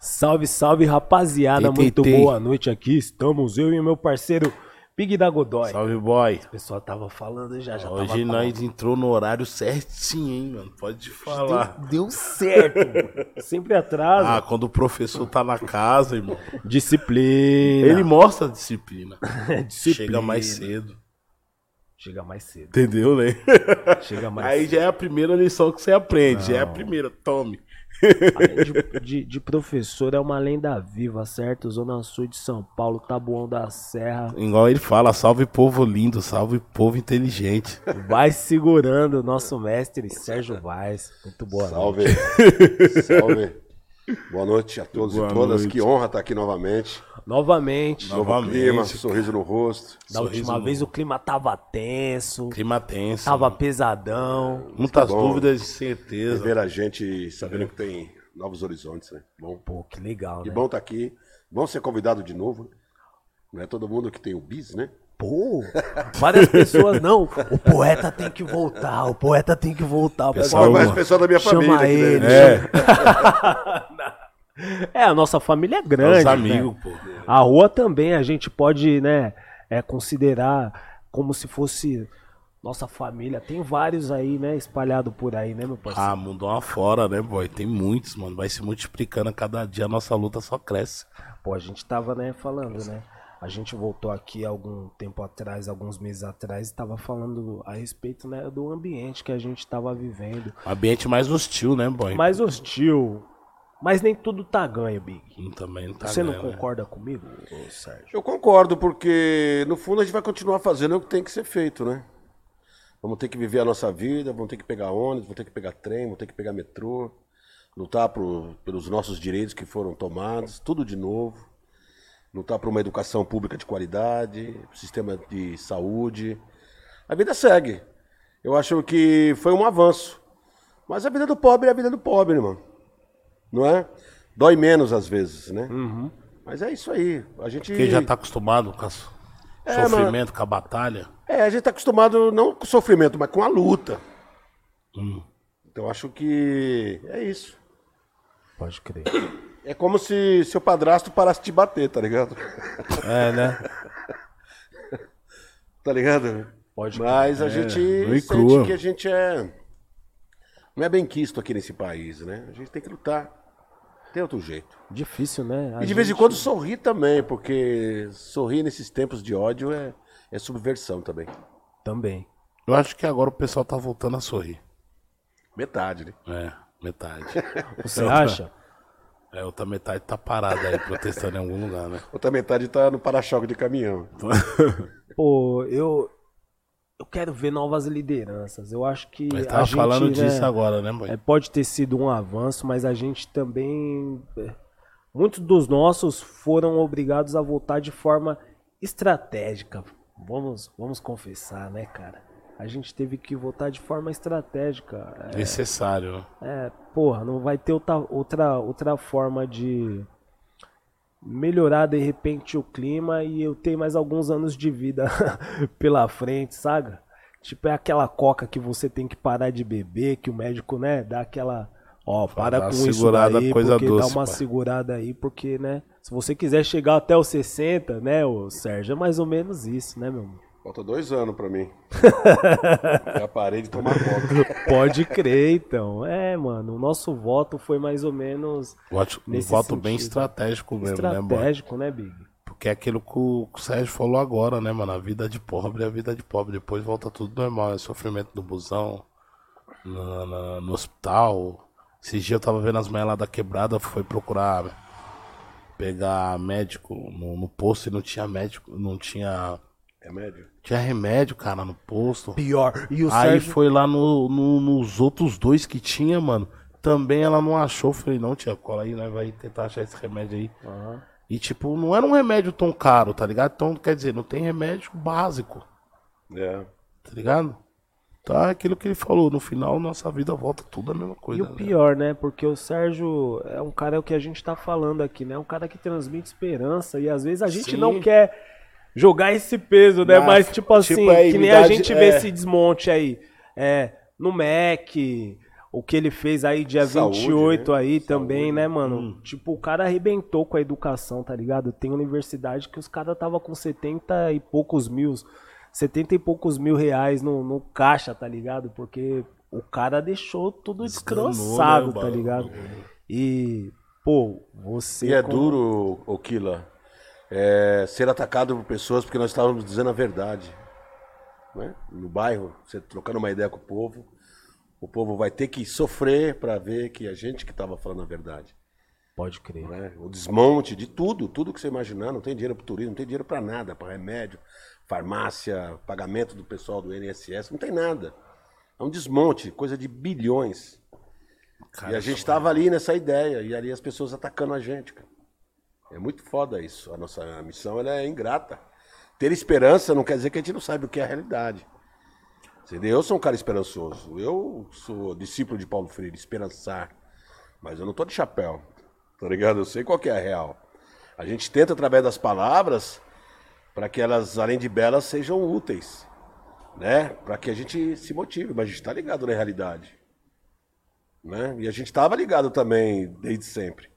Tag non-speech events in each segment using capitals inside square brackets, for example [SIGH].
Salve, salve, rapaziada. Tem, tem, Muito tem. boa noite aqui. Estamos eu e meu parceiro Big da Godoy. Salve, boy. O pessoal tava falando já, já Hoje nós entrou no horário certinho, hein, mano. Pode falar. Deu, deu certo. mano. Sempre atrasa. Ah, quando o professor tá na casa, irmão, Disciplina. ele mostra a disciplina. [LAUGHS] Disciplina. Chega mais cedo. Chega mais cedo. Entendeu, né? Chega mais Aí cedo. já é a primeira lição que você aprende. Já é a primeira. Tome. De, de- de professor, é uma lenda viva, certo? Zona Sul de São Paulo, Tabuão da Serra. Igual ele fala, salve povo lindo, salve povo inteligente. Vai segurando o nosso mestre Sérgio Vaz. Muito boa Salve. noite. [LAUGHS] Salve. Boa noite a todos Boa e todas. noite. Que honra estar aqui novamente. Novamente. Novamente. clima, sorriso no rosto. Da Sorriso última no- vez o clima tava tenso, Clima tenso. tava mano. pesadão. Muitas bom. dúvidas de certeza. Ver a gente sabendo que tem novos horizontes, né? Bom. Pô, que legal, Que né? bom estar aqui. Bom ser convidado de novo. Não é todo mundo que tem o bis, né? Pô, várias pessoas, não, [LAUGHS] o poeta tem que voltar, o poeta tem que voltar. Pessoal, o pessoal da minha Chama família. aqui, ele. né? É, [LAUGHS] É, a nossa família é grande. os né? amigos, pô. A rua também a gente pode, né, é, considerar como se fosse nossa família. Tem vários aí, né, espalhado por aí, né, meu parceiro? Ah, mudou uma fora, né, boy? Tem muitos, mano. Vai se multiplicando a cada dia, a nossa luta só cresce. Pô, a gente tava, né, falando, né? A gente voltou aqui algum tempo atrás, alguns meses atrás, e tava falando a respeito, né, do ambiente que a gente tava vivendo. Ambiente mais hostil, né, boy? Mais hostil. Mas nem tudo tá ganho, Big. Hum, Também não tá Você não ganhando, né? concorda comigo, ô, Sérgio? Eu concordo, porque no fundo a gente vai continuar fazendo o que tem que ser feito, né? Vamos ter que viver a nossa vida, vamos ter que pegar ônibus, vamos ter que pegar trem, vamos ter que pegar metrô, lutar por- pelos nossos direitos que foram tomados, tudo de novo. Lutar por uma educação pública de qualidade, sistema de saúde. A vida segue. Eu acho que foi um avanço. Mas a vida do pobre é a vida do pobre, irmão. Não é? Dói menos às vezes, né? Mas é isso aí. A gente. Porque já tá acostumado com o É, sofrimento, com a batalha. É, a gente tá acostumado não com o sofrimento, mas com a luta. Hum. Então acho que é isso. Pode crer. É como se seu padrasto parasse de te bater, tá ligado? É, né? [LAUGHS] Tá ligado? Pode Mas a gente nua e sente crua. que a gente é. Não é bem quisto aqui nesse país, né? A gente tem que lutar. Tem outro jeito. Difícil, né? A E de vez em quando sorrir também, porque sorrir nesses tempos de ódio é, é subversão também. Também. Eu acho que agora o pessoal tá voltando a sorrir. Metade, né? É, metade. [LAUGHS] Você acha? É, outra metade tá parada aí, protestando em algum lugar, né? Outra metade tá no para-choque de caminhão. Pô, eu. Eu quero ver novas lideranças. Eu acho que. Mas a tava gente, falando né, disso agora, né, boy? é, pode ter sido um avanço, mas a gente também. é, Muitos dos nossos foram obrigados a voltar de forma estratégica. Vamos, vamos confessar, né, cara? A gente teve que voltar de forma estratégica. É, Necessário. É, porra, não vai ter outra, outra, outra forma de melhorar de repente o clima e eu tenho mais alguns anos de vida [LAUGHS] pela frente, saga? Tipo, é aquela coca que você tem que parar de beber, que o médico, né, dá aquela. Ó, para com isso daí, coisa porque dá doce, uma pai. segurada aí, porque, né, se você quiser chegar até os 60, né, o Sérgio, é mais ou menos isso, né, meu irmão? Falta dois anos pra mim. [LAUGHS] Já parei de tomar coca. Pode crer, então. É, mano, o nosso voto foi mais ou menos Voto, um voto bem sentido. estratégico mesmo, né, boy? estratégico, né, Big? Porque é aquilo que o, Sérgio falou agora, né, mano? A vida de pobre é a vida de pobre. Depois volta tudo normal. É sofrimento do busão, na- na- no hospital. Esses dias eu tava vendo as mulheres lá da quebrada, foi procurar pegar médico no, no posto e não tinha médico, não tinha. Remédio? Tinha remédio, cara, no posto. Pior. E o Aí Sérgio. foi lá no, no- nos outros dois que tinha, mano. Também ela não achou. Falei, não, tia, cola aí, nós vai tentar achar esse remédio aí. Aham. E tipo, não era um remédio tão caro, tá ligado? Então, quer dizer, não tem remédio básico, É. tá ligado? Tá, é aquilo que ele falou, no final nossa vida volta tudo a mesma E coisa. o né? pior, né? Porque o Sérgio é um cara é o que a gente tá falando aqui, né? É um cara que transmite esperança e às vezes a gente Sim. não quer jogar esse peso, né? Ah, Mas tipo assim, tipo, a que nem a gente vê é. esse desmonte aí. É, no Mac, o que ele fez aí dia Saúde, 28 né? aí Saúde. também, né, mano? Hum. Tipo, o cara arrebentou com a educação, tá ligado? Tem universidade que os caras tava com 70 e poucos mil, 70 e poucos mil reais no, no caixa, tá ligado? Porque o cara deixou tudo destroçado, né, tá ligado? E, pô, você. E é como- duro, Okila, é, ser atacado por pessoas porque nós estávamos dizendo a verdade. Né? No bairro, você trocando uma ideia com o povo, o povo vai ter que sofrer para ver que a gente que estava falando a verdade. Pode crer. né? O desmonte de tudo, tudo que você imaginar, não tem dinheiro para turismo, não tem dinheiro para nada, para remédio, farmácia, pagamento do pessoal do INSS, não tem nada. É um desmonte, coisa de bilhões. Cara, e a gente estava ali nessa ideia, e ali as pessoas atacando a gente, cara. É muito foda isso. A nossa missão ela é ingrata. Ter esperança não quer dizer que a gente não sabe o que é a realidade. Entendeu? Eu sou um cara esperançoso. Eu sou discípulo de Paulo Freire, esperançar. Mas eu não tô de chapéu. Tá ligado? Eu sei qual que é a real. A gente tenta, através das palavras, para que elas, além de belas, sejam úteis. Né? Para que a gente se motive. Mas a gente tá ligado na realidade. Né? E a gente estava ligado também desde sempre.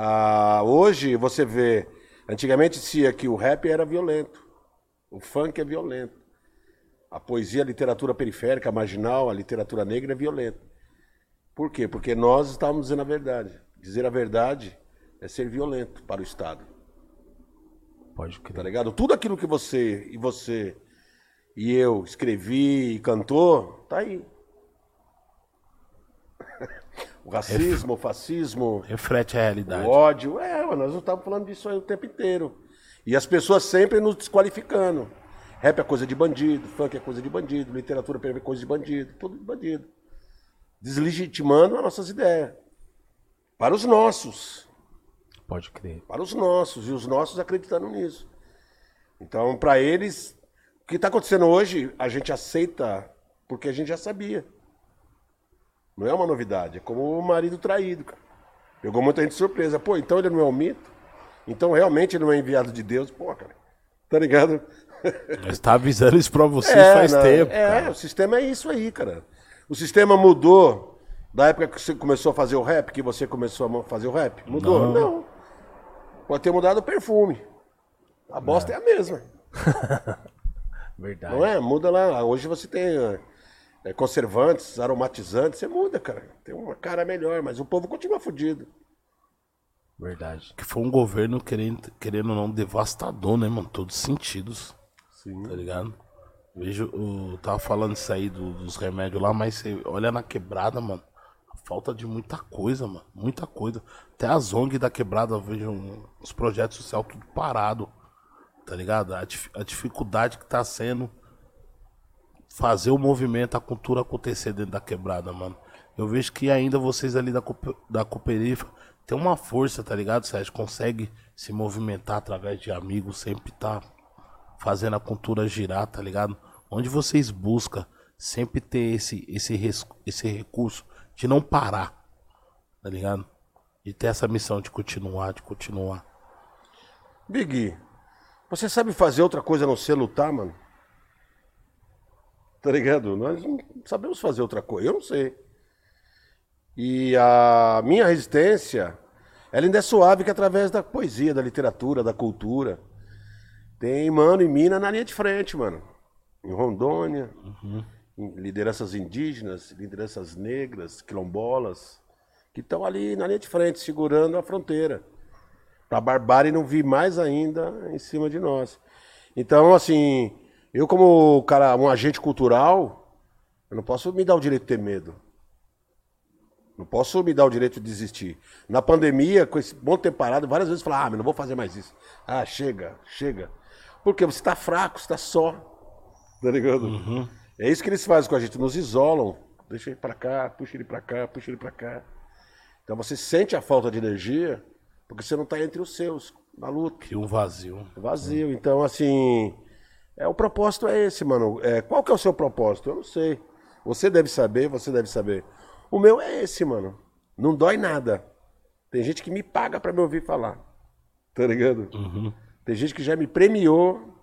Ah, hoje você vê, antigamente dizia que o rap era violento, o funk é violento, a poesia, a literatura periférica, a marginal, a literatura negra é violenta. Por quê? Porque nós estávamos dizendo a verdade. Dizer a verdade é ser violento para o Estado, Pode tá crer. ligado? Tudo aquilo que você e você e eu escrevi e cantou, tá aí. [LAUGHS] O racismo, o fascismo, Reflete a realidade. O ódio, é, mano, nós não estamos falando disso aí o tempo inteiro. E as pessoas sempre nos desqualificando. Rap é coisa de bandido, funk é coisa de bandido, literatura é coisa de bandido, tudo de bandido. Deslegitimando as nossas ideias. Para os nossos. Pode crer. Para os nossos. E os nossos acreditando nisso. Então, para eles, o que está acontecendo hoje, a gente aceita porque a gente já sabia. Não é uma novidade. É como o marido traído, cara. Pegou muita gente de surpresa. Pô, então ele não é um mito? Então realmente ele não é enviado de Deus? Pô, cara. Tá ligado? Mas tá avisando isso pra você É, faz não, tempo. É, cara. o sistema é isso aí, cara. O sistema mudou da época que você começou a fazer o rap, que você começou a fazer o rap? Mudou? Não. Não. Pode ter mudado o perfume. A bosta é, a mesma. [LAUGHS] Verdade. Não é? Muda lá. Hoje você tem é, conservantes, aromatizantes, você muda, cara. Tem uma cara melhor, mas o povo continua fudido. Verdade. Que foi um governo querendo, querendo ou não devastador, né, mano? Todos os sentidos. Sim. Tá ligado? Vejo, eu tava falando isso aí do- dos remédios lá, mas você olha na quebrada, mano. Falta de muita coisa, mano. Muita coisa. Até as ONG da quebrada, eu vejo os projetos sociais tudo parado. Tá ligado? A, a dificuldade que tá sendo fazer o movimento, a cultura acontecer dentro da quebrada, mano. Eu vejo que ainda vocês ali da, da Cooperifa tem uma força, tá ligado, Sérgio? Consegue se movimentar através de amigos, sempre tá fazendo a cultura girar, tá ligado? Onde vocês buscam sempre ter esse, esse, esse recurso de não parar, tá ligado? De ter essa missão de continuar, de continuar. Big, você sabe fazer outra coisa a não ser lutar, mano? Tá ligado? Nós não sabemos fazer outra coisa. Eu não sei. E a minha resistência, ela ainda é suave que através da poesia, da literatura, da cultura. Tem mano e mina na linha de frente, mano. Em Rondônia, em lideranças indígenas, lideranças negras, quilombolas, que estão ali na linha de frente, segurando a fronteira para a barbárie não vir mais ainda em cima de nós. Então, assim, eu como cara, um agente cultural, eu não posso me dar o direito de ter medo. Não posso me dar o direito de desistir. Na pandemia, com esse bom tempo parado, várias vezes eu falava, ah, mas não vou fazer mais isso. Ah, chega, chega. Porque você está fraco, você está só. Tá ligado? É isso que eles fazem com a gente, nos isolam. Deixa ele para cá, puxa ele para cá, puxa ele para cá. Então você sente a falta de energia porque você não está entre os seus na luta. Cria um vazio. Vazio. Então, assim, é, o propósito é esse, mano. É, qual que é o seu propósito? Eu não sei. Você deve saber, você deve saber. O meu é esse, mano. Não dói nada. Tem gente que me paga pra me ouvir falar. Tá ligado? Tem gente que já me premiou.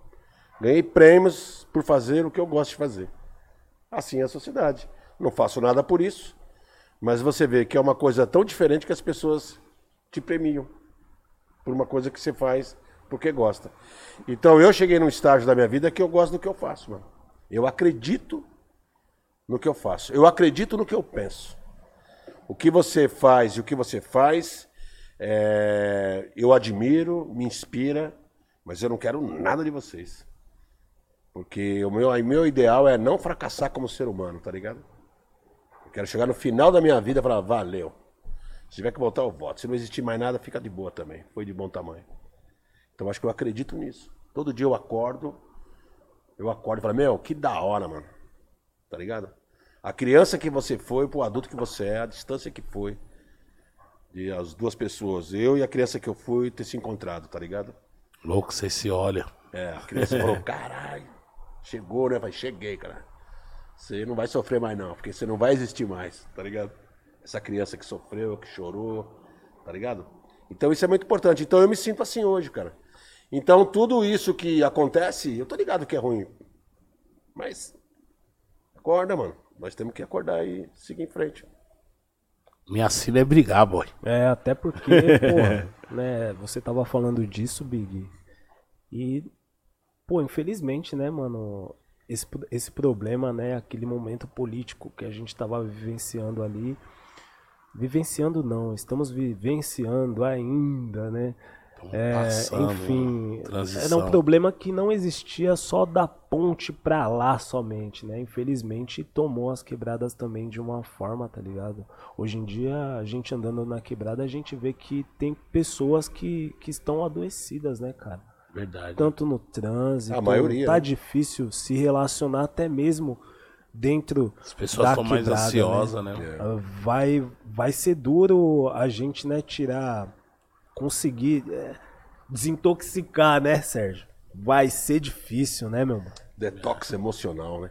Ganhei prêmios por fazer o que eu gosto de fazer. Assim é a sociedade. Não faço nada por isso. Mas você vê que é uma coisa tão diferente que as pessoas te premiam por uma coisa que você faz porque gosta. Então eu cheguei num estágio da minha vida que eu gosto do que eu faço, mano. Eu acredito no que eu faço. Eu acredito no que eu penso. O que você faz e o que você faz, é, eu admiro, me inspira, mas eu não quero nada de vocês. Porque o meu, o meu ideal é não fracassar como ser humano, tá ligado? Eu quero chegar no final da minha vida e falar, valeu. Se tiver que voltar, eu voto. Se não existir mais nada, fica de boa também. Foi de bom tamanho. Então acho que eu acredito nisso. Todo dia eu acordo, eu acordo e falo, meu, que da hora, mano. Tá ligado? A criança que você foi pro adulto que você é, a distância que foi. De as duas pessoas, eu e a criança que eu fui, ter se encontrado, tá ligado? Louco, você se olha. É, a criança falou, [LAUGHS] caralho, chegou, né? Falei, cheguei, cara. Você não vai sofrer mais não, porque você não vai existir mais, tá ligado? Essa criança que sofreu, que chorou, tá ligado? Então isso é muito importante. Então eu me sinto assim hoje, cara. Então tudo isso que acontece, eu tô ligado que é ruim. Mas acorda, mano. Nós temos que acordar e seguir em frente. Minha sina é brigar, boy. É, até porque, [LAUGHS] porra, né, você tava falando disso, Big. E, pô, infelizmente, né, mano, esse, esse problema, né, aquele momento político que a gente tava vivenciando ali. Vivenciando não, estamos vivenciando ainda, né? É, passando, enfim, transição. era um problema que não existia só da ponte pra lá somente, né? Infelizmente tomou as quebradas também de uma forma, tá ligado? Hoje em dia, a gente andando na quebrada, a gente vê que tem pessoas que, que estão adoecidas, né, cara? Verdade. Tanto no trânsito, A maioria, tá né? difícil se relacionar até mesmo dentro As pessoas da estão mais quebrada, ansiosas, né? né? Ah, vai vai ser duro a gente né tirar conseguir é, desintoxicar né Sérgio vai ser difícil né meu mano Detox emocional, né?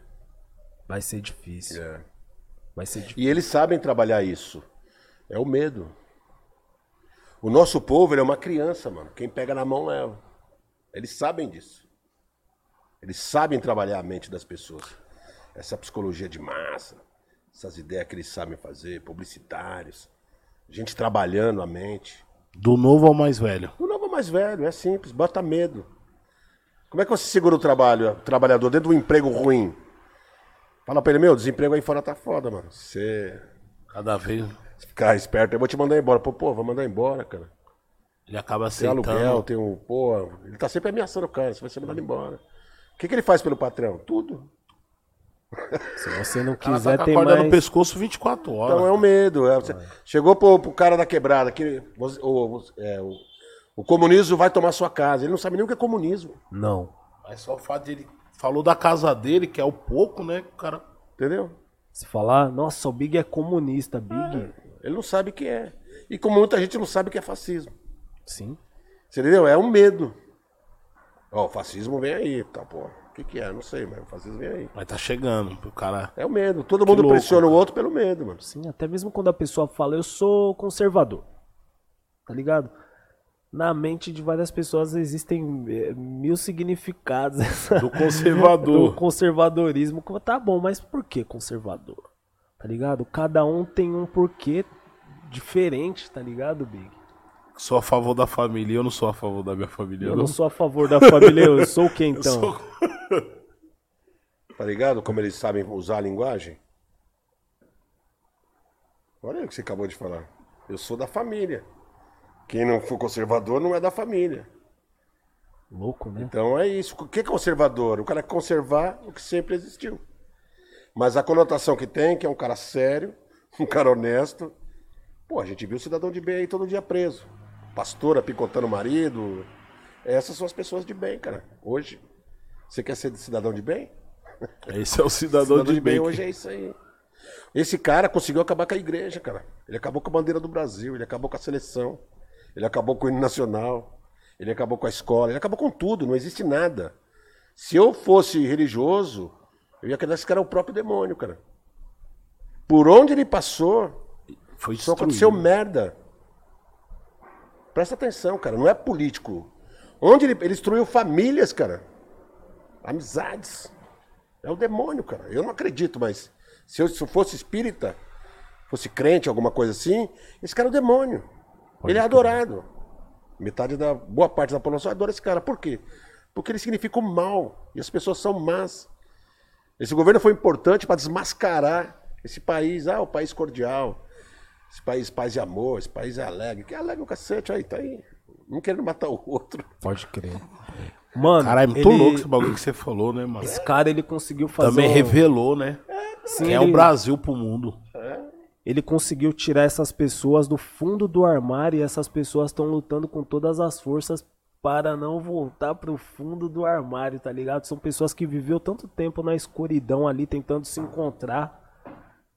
vai ser difícil É. vai ser difícil E eles sabem trabalhar isso. É o medo. O nosso povo ele é uma criança, mano. Quem pega na mão leva. Eles sabem disso. Eles sabem trabalhar a mente das pessoas. Essa psicologia de massa, essas ideias que eles sabem fazer, publicitários, gente trabalhando a mente. Do novo ao mais velho. O novo mais velho, é simples, bota medo. Como é que você segura o trabalho, o trabalhador dentro de um emprego ruim? Fala pra ele, meu, desemprego aí fora tá foda, mano. Você Cada vez ficar esperto, eu vou te mandar embora. Pô, pô, vou mandar embora, cara. ele acaba Tem aceitando. aluguel, tem um. Pô, ele tá sempre ameaçando o cara, você vai ser mandado embora. O que, que ele faz pelo patrão? Tudo. Se você não cara quiser tá ter corda no mais pescoço 24 horas. Então é o medo. é, você- Chegou pro, pro cara da quebrada, que você- o, o- é, o, o comunismo vai tomar sua casa. Ele não sabe nem o que é comunismo. não Mas só o fato de ele falou da casa dele, que é o pouco, né? O cara. Entendeu? se falar nossa o Big é comunista Big Ele não sabe o que é. E como muita gente não sabe o que é fascismo. sim Você entendeu? É um medo. Ó, o fascismo vem aí, tá, pô. O que, que é? Não sei, mas o fascismo vem aí. Mas tá chegando. O cara. É o medo. Todo mundo louco, pressiona o outro pelo medo, mano. Sim, até mesmo quando a pessoa fala, eu sou conservador. Tá ligado? Na mente de várias pessoas existem eh, mil significados [LAUGHS] Do conservador. do conservadorismo. Tá bom, mas por que conservador? Tá ligado? Cada um tem um porquê diferente, tá ligado, Big? Sou a favor da família e eu não sou a favor da minha família. Eu não sou a favor da família, eu sou o que [LAUGHS] então? sou- Tá ligado? Como eles sabem usar a linguagem. Olha o que você acabou de falar. Eu sou da família. Quem não for conservador não é da família. Louco, né? Então é isso. O que é conservador? O cara quer conservar o que sempre existiu. Mas a conotação que tem, que é um cara sério, [LAUGHS] um cara honesto. Pô, a gente viu cidadão de bem aí todo dia preso. Pastora picotando o marido. Essas são as pessoas de bem, cara. Hoje. Você quer ser cidadão de bem? [LAUGHS] Esse é o cidadão, Cidadão de bem. hoje é isso aí. Esse cara conseguiu acabar com a igreja, cara. Ele acabou com a bandeira do Brasil, ele acabou com a seleção, ele acabou com o hino nacional, ele acabou com a escola, ele acabou com tudo, não existe nada. Se eu fosse religioso, eu ia acreditar que esse cara é o próprio demônio, cara. Por onde ele passou, Foi só destruído. aconteceu merda. Presta atenção, cara, não é político. Onde ele, ele destruiu famílias, cara. Amizades. É o demônio, cara. Eu não acredito, mas se eu, se eu fosse espírita, fosse crente, alguma coisa assim, esse cara é o demônio. ele é adorado. Metade da. Boa parte da população adora esse cara. Por quê? Porque ele significa o mal. E as pessoas são más. Esse governo foi importante para desmascarar esse país. Ah, o país cordial. Esse país paz e amor. Esse país é alegre. Que alegre o cacete aí, tá aí. Um querendo matar o outro. Pode crer. Mano, Caralho, é muito ele- louco esse bagulho que você falou, né, mano? Esse cara, ele conseguiu fazer... Também um- revelou, né? Sim, Quem é ele- o Brasil pro mundo. ele conseguiu tirar essas pessoas do fundo do armário e essas pessoas estão lutando com todas as forças para não voltar pro fundo do armário, tá ligado? São pessoas que viveu tanto tempo na escuridão ali tentando se encontrar,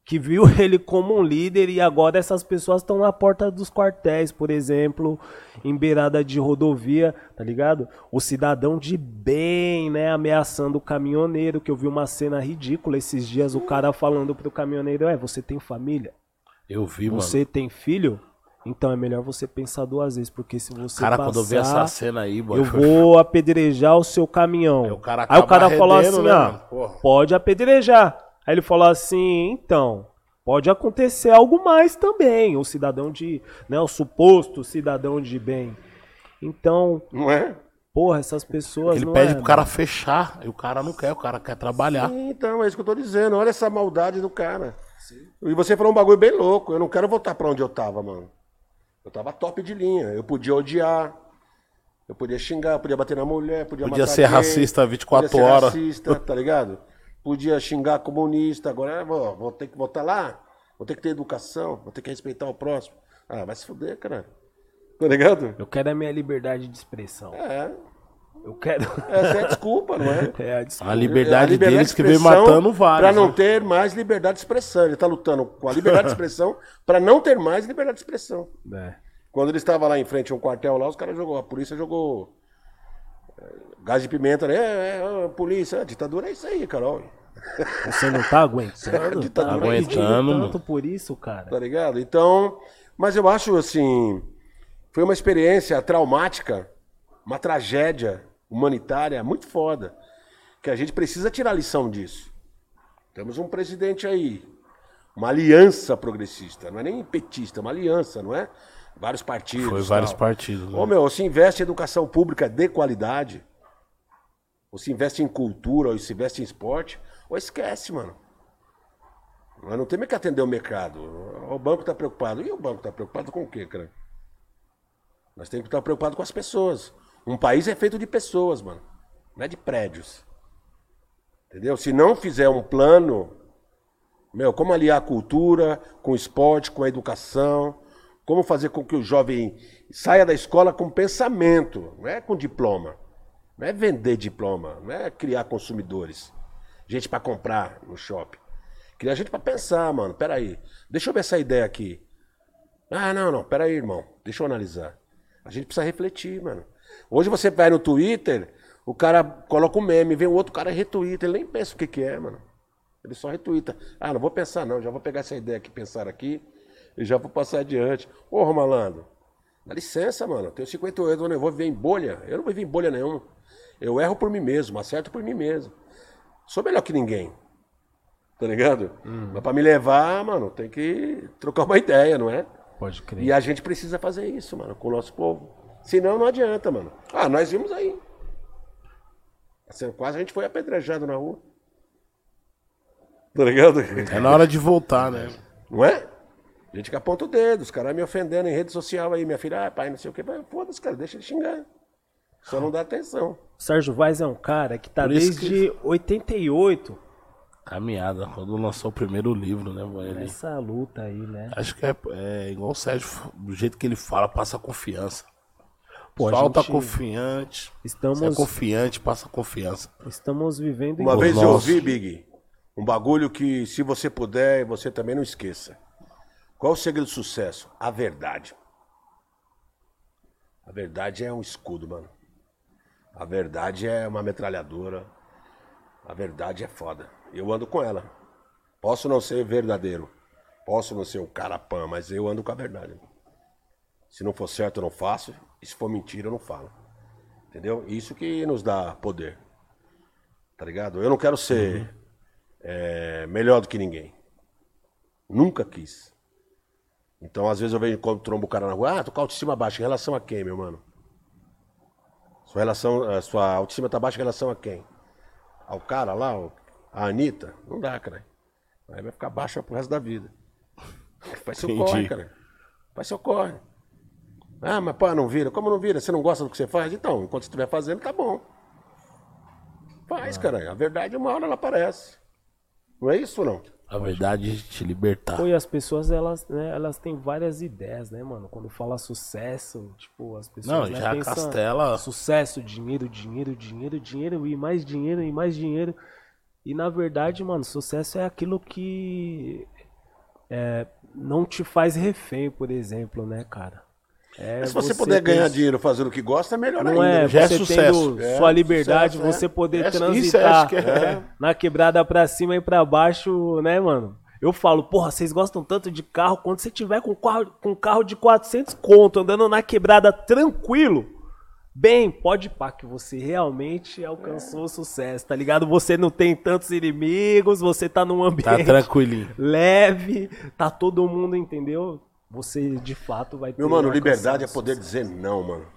que viu [LAUGHS] ele como um líder e agora essas pessoas estão na porta dos quartéis, por exemplo, em beirada de rodovia, tá ligado? O cidadão de bem, né, ameaçando o caminhoneiro, que eu vi uma cena ridícula esses dias, o cara falando pro caminhoneiro, é, você tem família? Eu vi, mano. Você tem filho? Então é melhor você pensar duas vezes, porque se você Cara, passar, quando eu vi essa cena aí, mano. eu vou apedrejar o seu caminhão. Aí o cara Aí o cara falou assim, né, ah, mano? Porra. pode apedrejar. Aí ele falou assim, então, pode acontecer algo mais também, o cidadão de, né, o suposto cidadão de bem. Então, Não é? porra, essas pessoas Ele não pede é, pro cara mano. fechar e o cara não quer, o cara quer trabalhar. Então, é isso que eu tô dizendo. Olha essa maldade do cara. E você falou um bagulho bem louco. Eu não quero voltar pra onde eu tava, mano. Eu tava top de linha. Eu podia odiar. Eu podia xingar, podia bater na mulher, podia Podia matar ser gay, racista 24 podia ser horas. racista, tá ligado? Podia xingar comunista. Agora vou, vou ter que voltar lá. Vou ter que ter educação. Vou ter que respeitar o próximo. Ah, vai se fuder, cara. Tá ligado? Eu quero a minha liberdade de expressão. É. Eu quero... [LAUGHS] Essa é a desculpa, não é? É a desculpa. A liberdade, A deles de que vem expressão matando vários. Pra não né? ter mais liberdade de expressão. Ele tá lutando com a liberdade de expressão [LAUGHS] pra não ter mais liberdade de expressão. É. Quando ele estava lá em frente a um quartel lá, os caras jogou, a polícia jogou gás de pimenta, né? É, é, é, polícia, a ditadura é isso aí, Carol. [LAUGHS] Você não tá aguentando? [LAUGHS] Ditadura tá aguentando, pedindo mano. tanto por isso, cara? Tá ligado? Então, mas eu acho assim, foi uma experiência traumática, uma tragédia humanitária muito foda, que a gente precisa tirar lição disso. Temos um presidente aí, uma aliança progressista, não é nem petista, é uma aliança, não é? Vários partidos. Foi vários tal. partidos. Ô Né? meu, ou se investe em educação pública de qualidade, ou se investe em cultura, ou se investe em esporte, ou esquece, mano. Nós não temos que atender o mercado. O banco está preocupado. E o banco está preocupado com o quê, cara? Nós temos que estar preocupados com as pessoas. Um país é feito de pessoas, mano. Não é de prédios. Entendeu? Se não fizer um plano, meu, como aliar a cultura com o esporte, com a educação, como fazer com que o jovem saia da escola com pensamento, não é com diploma. Não é vender diploma, não é criar consumidores. Gente para comprar no shopping. Criar gente para pensar, mano. Peraí, deixa eu ver essa ideia aqui. Ah, não, não, peraí, irmão. Deixa eu analisar. A gente precisa refletir, mano. Hoje você vai no Twitter, o cara coloca um meme, vem o outro cara retuita. Ele nem pensa o que, que é, mano. Ele só retuita. Ah, não vou pensar, não. Já vou pegar essa ideia que pensaram aqui e já vou passar adiante. Ô, malandro, dá licença, mano. Tenho 58 anos, eu vou viver em bolha. Eu não vou viver em bolha nenhuma. Eu erro por mim mesmo, acerto por mim mesmo. Sou melhor que ninguém. Tá ligado? Mas pra me levar, mano, tem que trocar uma ideia, não é? Pode crer. E a gente precisa fazer isso, mano, com o nosso povo. Senão não adianta, mano. Ah, nós vimos aí. Assim, quase a gente foi apedrejado na rua. Tá ligado? É na hora de voltar, né? Não é? Gente que aponta o dedo, os caras me ofendendo em rede social aí, minha filha, ah, pai, não sei o quê. Foda-se, cara, deixa ele xingar. Só não dá atenção. O Sérgio Vaz é um cara que tá desde 88 Caminhada, quando lançou o primeiro livro, né, mano? Ele- nessa luta aí, né? Acho que é, é igual o Sérgio, do jeito que ele fala, passa confiança. Pô, Falta gente- confiante. Estamos, Se é confiante, passa confiança. estamos vivendo em Uma vez eu nossa. ouvi, Big, um bagulho que, se você puder, você também não esqueça. Qual o segredo do sucesso? A verdade. A verdade é um escudo, mano. A verdade é uma metralhadora. A verdade é foda. Eu ando com ela. Posso não ser verdadeiro. Posso não ser um carapã, mas eu ando com a verdade. Se não for certo, eu não faço. E se for mentira, eu não falo. Entendeu? Isso que nos dá poder. Tá ligado? Eu não quero ser é, melhor do que ninguém. Nunca quis. Então, às vezes eu vejo quando trombo o cara na rua, ah, tô com a autoestima baixa. Em relação a quem, meu mano? Sua relação, a sua autoestima tá baixa em relação a quem? Ao cara lá, a Anitta? Não dá, cara. Aí vai ficar baixa pro resto da vida. Faz seu Entendi. corre, cara. Faz seu corre. Ah, mas pô, não vira. Como não vira? Você não gosta do que você faz? Então, enquanto você estiver fazendo, tá bom. Faz, cara. A verdade, uma hora ela aparece. Não é isso não? A verdade é te libertar. Pô, e as pessoas, elas, né, elas têm várias ideias, né, mano? Quando fala sucesso, tipo, as pessoas. Não, né, já pensam, castela. Sucesso, dinheiro, dinheiro, dinheiro, dinheiro, e mais dinheiro, e mais dinheiro. E na verdade, mano, sucesso é aquilo que é, não te faz refém, por exemplo, né, cara? É Mas se você, puder ganhar ter- dinheiro fazendo o que gosta, é melhor Não ainda. é, né? Já é você sucesso. tendo É, sua liberdade, sucesso, é. você poder É, é, transitar que é. na quebrada pra cima e pra baixo, né, mano? Eu falo, porra, vocês gostam tanto de carro, quando você tiver com carro, com carro de 400 conto, andando na quebrada tranquilo, bem, pode pá, que você realmente alcançou o sucesso, tá ligado? Você não tem tantos inimigos, você tá num Tá ambiente tranquilinho. [LAUGHS] leve, tá todo mundo, entendeu? Você de fato vai ter Meu mano, liberdade é poder dizer não, mano.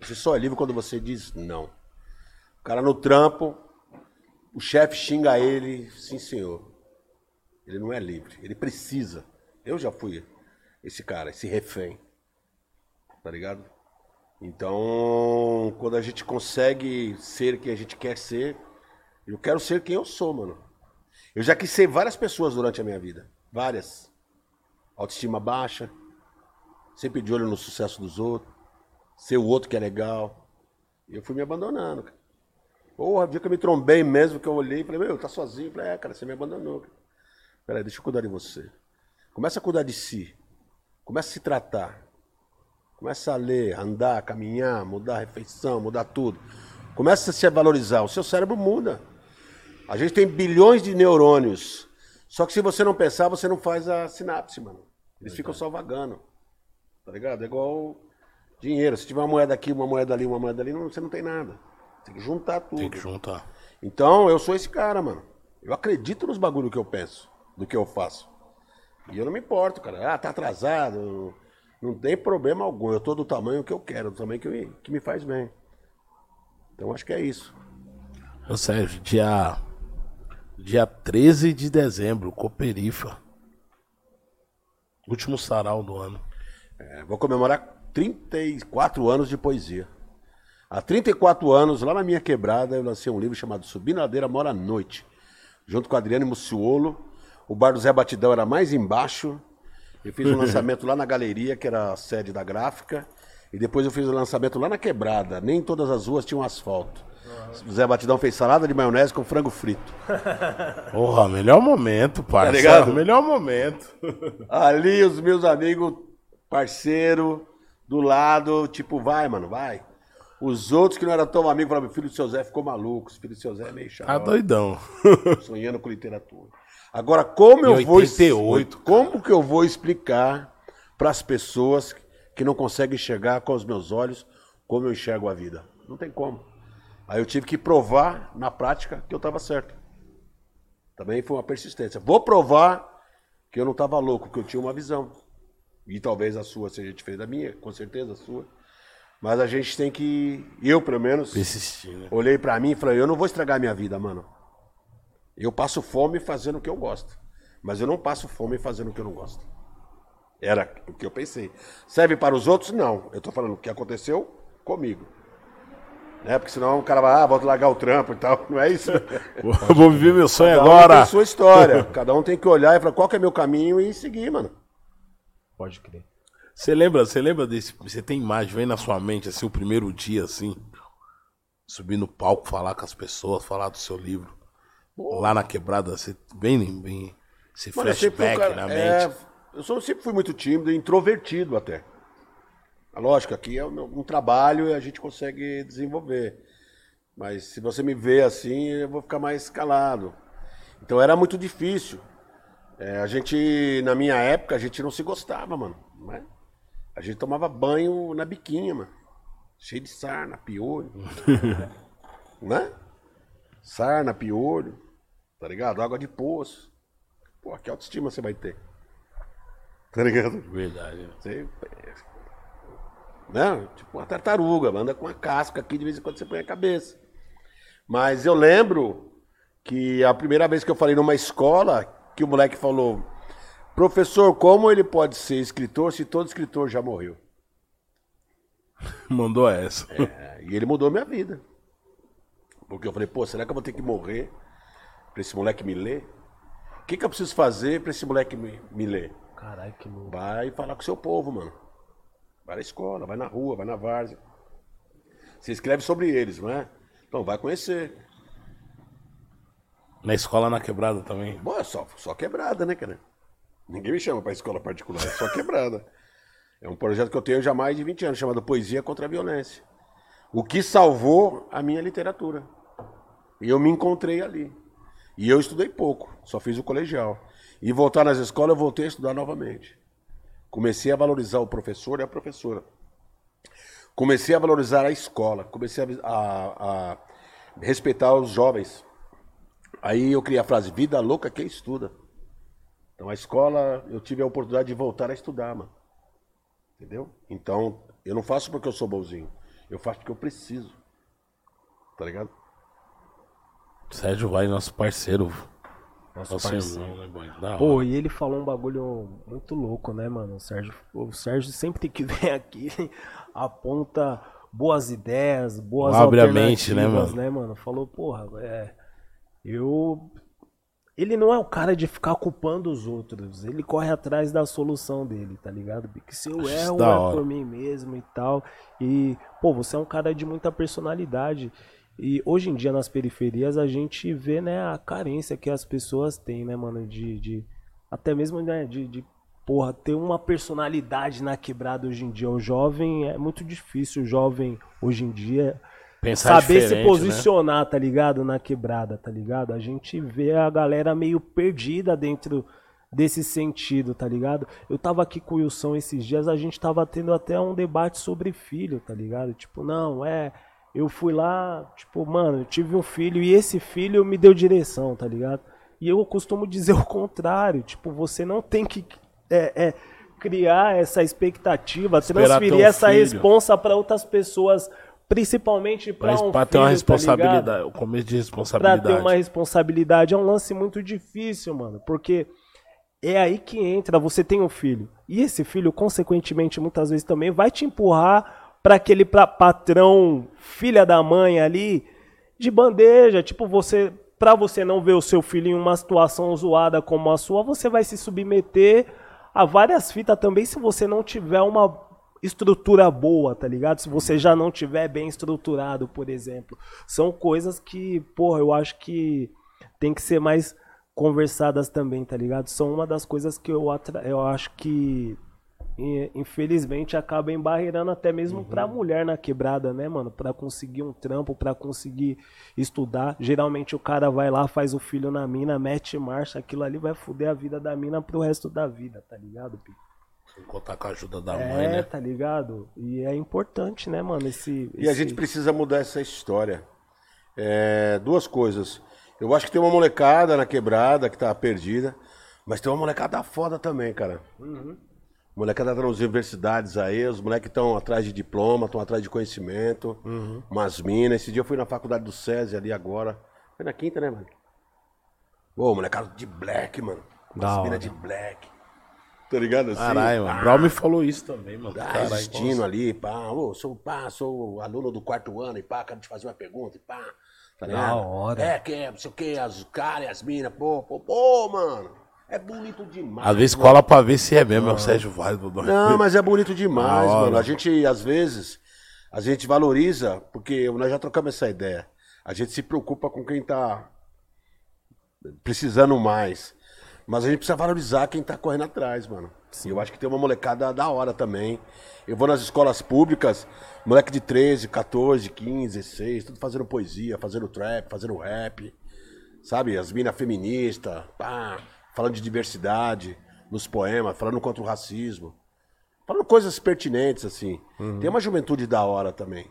Você só é livre quando você diz não. O cara no trampo, o chefe xinga ele, sim senhor. Ele não é livre, ele precisa. Eu já fui esse cara, esse refém. Tá ligado? Então, quando a gente consegue ser quem a gente quer ser, eu quero ser quem eu sou, mano. Eu já quis ser várias pessoas durante a minha vida. Várias. Autoestima baixa, sempre de olho no sucesso dos outros, ser o outro que é legal. E eu fui me abandonando, cara. Porra, dia que eu me trombei mesmo, que eu olhei e falei, meu, tá sozinho. Eu Falei, é, cara, você me abandonou. Cara. Peraí, deixa eu cuidar de você. Começa a cuidar de si. Começa a se tratar. Começa a ler, andar, caminhar, mudar a refeição, mudar tudo. Começa a se valorizar. O seu cérebro muda. A gente tem bilhões de neurônios. Só que se você não pensar, você não faz a sinapse, mano. Eles ficam só vagando. Tá ligado? É igual dinheiro. Se tiver uma moeda aqui, uma moeda ali, uma moeda ali, não- você não tem nada. Tem que juntar tudo. Tem que juntar. Então, eu sou esse cara, mano. Eu acredito nos bagulho que eu penso, do que eu faço. E eu não me importo, cara. Ah, tá atrasado. Não tem problema algum. Eu tô do tamanho que eu quero, do tamanho que me, que me faz bem. Então, acho que é isso. Ô Sérgio, dia. Dia 13 de dezembro, Coperifa. Último sarau do ano. É, vou comemorar 34 anos de poesia. Há 34 anos, lá na minha quebrada, eu lancei um livro chamado Subindo a Ladeira Mora à Noite. Junto com o Adriano Muciolo. O bar do Zé Batidão era mais embaixo. Eu fiz um [LAUGHS] lançamento lá na galeria, que era a sede da gráfica. E depois eu fiz o lançamento lá na quebrada. Nem todas as ruas tinham asfalto. O Zé Batidão fez salada de maionese com frango frito. [LAUGHS] Porra, melhor momento. Tá ligado? Melhor momento. [LAUGHS] Ali os meus amigos, parceiro, do lado, tipo, vai, mano, vai. Os outros que não eram tão amigos falavam, filho do seu Zé ficou maluco, esse filho do seu Zé é meio chato, Tá doidão. [LAUGHS] sonhando com literatura. Agora, como eu Em vou 88, como que eu vou explicar para as pessoas que não conseguem enxergar com os meus olhos como eu enxergo a vida? Não tem como. Aí eu tive que provar na prática que eu estava certo. Também foi uma persistência. Vou provar que eu não estava louco, que eu tinha uma visão. E talvez a sua seja diferente da minha, com certeza a sua. Mas a gente tem que, eu pelo menos, Persistir, né? olhei pra mim e falei, eu não vou estragar minha vida, mano. Eu passo fome fazendo o que eu gosto. Mas eu não passo fome fazendo o que eu não gosto. Era o que eu pensei. Serve para os outros? Não. Eu tô falando o que aconteceu comigo. Né? Porque senão o cara vai, ah, vou largar o trampo e tal. [LAUGHS] Não é isso? [LAUGHS] Vou viver meu sonho Cada um agora. tem sua história. [LAUGHS] Cada um tem que olhar e falar qual que é meu caminho e seguir, mano. Pode crer. Você lembra, você lembra desse. Você tem imagem, vem na sua mente, assim, o primeiro dia, assim, subir no palco, falar com as pessoas, falar do seu livro. Lá na quebrada, você bem, bem esse Mano, um flashback cara- na é, mente. eu sou- sempre fui muito tímido e introvertido até. A lógica, aqui é um trabalho e a gente consegue desenvolver. Mas se você me vê assim, eu vou ficar mais calado. Então era muito difícil. É, a gente, na minha época, a gente não se gostava, mano. Né? A gente tomava banho na biquinha, mano. Cheio de sarna, piolho. [LAUGHS] né? Sarna, piolho. Tá ligado? Água de poço. Pô, que autoestima você vai ter? Tá ligado? Verdade. Você. Né? Tipo uma tartaruga, anda com uma casca aqui, de vez em quando você põe a cabeça. Mas eu lembro que a primeira vez que eu falei numa escola, que o moleque falou: Professor, como ele pode ser escritor se todo escritor já morreu? [LAUGHS] Mandou essa. É, e ele mudou minha vida. Porque eu falei, pô, será que eu vou ter que morrer pra esse moleque me ler? O que, que eu preciso fazer pra esse moleque me, me ler? Caralho, que louco. Vai falar com o seu povo, mano. Vai na escola, vai na rua, vai na várzea. Você escreve sobre eles, não é? Então vai conhecer. Na escola na quebrada também. Bom, é só, só quebrada, né, cara? Ninguém me chama pra escola particular, é só quebrada. [LAUGHS] É um projeto que eu tenho já há mais de 20 anos, chamado Poesia contra a Violência. O que salvou a minha literatura. E eu me encontrei ali. E eu estudei pouco, só fiz o colegial. E voltar nas escolas, eu voltei a estudar novamente. Comecei a valorizar o professor e a professora. Comecei a valorizar a escola. Comecei a, a- a respeitar os jovens. Aí eu criei a frase: vida louca quem estuda. Então a escola, eu tive a oportunidade de voltar a estudar, mano. Entendeu? Então, eu não faço porque eu sou bonzinho. Eu faço porque eu preciso. Tá ligado? Sérgio vai, nosso parceiro. Nosso parceiro. irmão, né, boy? Da Pô, hora. e ele falou um bagulho muito louco, né, mano? O Sérgio, o Sérgio sempre que [LAUGHS] vem aqui aponta boas ideias, boas Abre a mente, né, mano? né, mano? Falou, porra, é, eu... Ele não é o cara de ficar culpando os outros, ele corre atrás da solução dele, tá ligado? Porque se eu erro, é hora. por mim mesmo e tal. E, pô, você é um cara de muita personalidade. E hoje em dia nas periferias a gente vê, né, a carência que as pessoas têm, né, mano, de, de até mesmo, né, de, de porra, ter uma personalidade na quebrada hoje em dia. O jovem é muito difícil, o jovem hoje em dia Pensar saber se né? posicionar, tá ligado? Na quebrada, tá ligado? A gente vê a galera meio perdida dentro desse sentido, tá ligado? Eu tava aqui com o Wilson esses dias, a gente tava tendo até um debate sobre filho, tá ligado? Tipo, não, é. Eu fui lá, tipo, mano, eu tive um filho e esse filho me deu direção, tá ligado? E eu costumo dizer o contrário, tipo, você não tem que é, é, criar essa expectativa, Esperar transferir essa filho. responsa pra outras pessoas, principalmente pra Mas um pra ter uma filho, tá responsabilidade, o começo de Pra responsabilidade. ter uma responsabilidade é um lance muito difícil, mano. Porque é aí que entra, você tem um filho. E esse filho, consequentemente, muitas vezes também vai te empurrar pra aquele pra- patrão, filha da mãe ali, de bandeja. Tipo, você. Pra você não ver o seu filho em uma situação zoada como a sua, você vai se submeter a várias fitas também se você não tiver uma estrutura boa, tá ligado? Se você já não tiver bem estruturado, por exemplo. São coisas que, porra, eu acho que tem que ser mais conversadas também, tá ligado? São uma das coisas que eu, eu acho que i- infelizmente acaba embarreirando até mesmo pra mulher na quebrada, né, mano? Pra conseguir um trampo, pra conseguir estudar. Geralmente o cara vai lá, faz o filho na mina, mete marcha, aquilo ali vai foder a vida da mina pro resto da vida, tá ligado, Pico? Sem contar com a ajuda da É, mãe, né? tá ligado? E é importante, né, mano? Esse, E a gente precisa mudar essa história. É, duas coisas. Eu acho que tem uma molecada na quebrada que tá perdida, mas tem uma molecada foda também, cara. Molecada tá nas universidades aí, os moleques estão atrás de diploma, estão atrás de conhecimento, umas minas. Esse dia eu fui na faculdade do SESI ali agora. Foi na quinta, né, mano? Ô, molecada de black, mano. Da Umas minas de black. Tá ligado assim? Caralho, mano. O Brau me falou isso também, mano. Ah, Caralho, existindo ali, pá, ô, sou, pá, sou aluno do quarto ano e pá, quero te fazer uma pergunta e pá. Tá ligado? hora. É, que é, não sei o que, as caras, as minas, pô, pô, pô, mano. É bonito demais. Às vezes mano. cola pra ver se é mesmo, é o Sérgio Vaz do Não, mas é bonito demais, mano. A gente, às vezes, a gente valoriza, porque nós já trocamos essa ideia. A gente se preocupa com quem tá precisando mais. Mas a gente precisa valorizar quem tá correndo atrás, mano. E eu acho que tem uma molecada da hora também. Eu vou nas escolas públicas, moleque de 13, 14, 15, 16, tudo fazendo poesia, fazendo trap, fazendo rap. Sabe? As minas feministas, pá, falando de diversidade nos poemas, falando contra o racismo. Falando coisas pertinentes, assim. Tem uma juventude da hora também.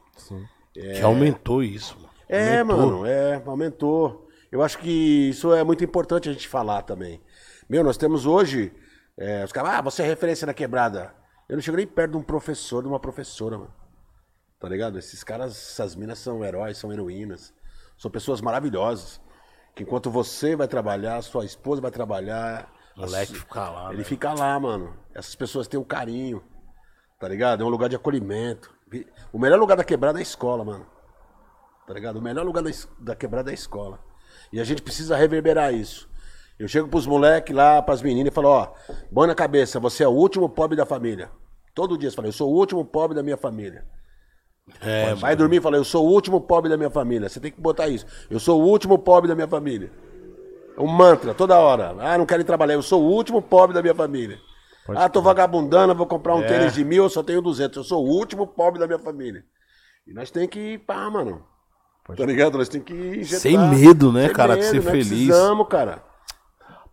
Que aumentou isso, mano. É, Aumentou. mano, é, aumentou. Eu acho que isso é muito importante a gente falar também. Meu, nós temos hoje É, os caras, ah, você é referência na quebrada. Eu não chego nem perto de um professor, de uma professora, mano. Tá ligado? Esses caras, essas minas são heróis, são heroínas. São pessoas maravilhosas. Que enquanto você vai trabalhar, sua esposa vai trabalhar. O moleque fica lá. Ele né? fica lá, mano. Essas pessoas têm um carinho. Tá ligado? É um lugar de acolhimento. O melhor lugar da quebrada é a escola, mano. Tá ligado? O melhor lugar da, quebrada é a escola. E a gente precisa reverberar isso. Eu chego pros moleques lá, pras meninas e falo, ó, põe na cabeça, você é o último pobre da família. Todo dia você fala, eu sou o último pobre da minha família. É, Vai dormir e fala, eu sou o último pobre da minha família. Você tem que botar isso. Eu sou o último pobre da minha família. É um mantra, toda hora. Ah, não quero ir trabalhar, eu sou o último pobre da minha família. ah, tô vagabundando, vou comprar um É. tênis de mil, eu só tenho 200. Eu sou o último pobre da minha família. E nós tem que ir pá, mano. Tá ligado? Nós tem que injetar. Sem medo, né, Sem cara, de ser nós feliz. Precisamos, cara.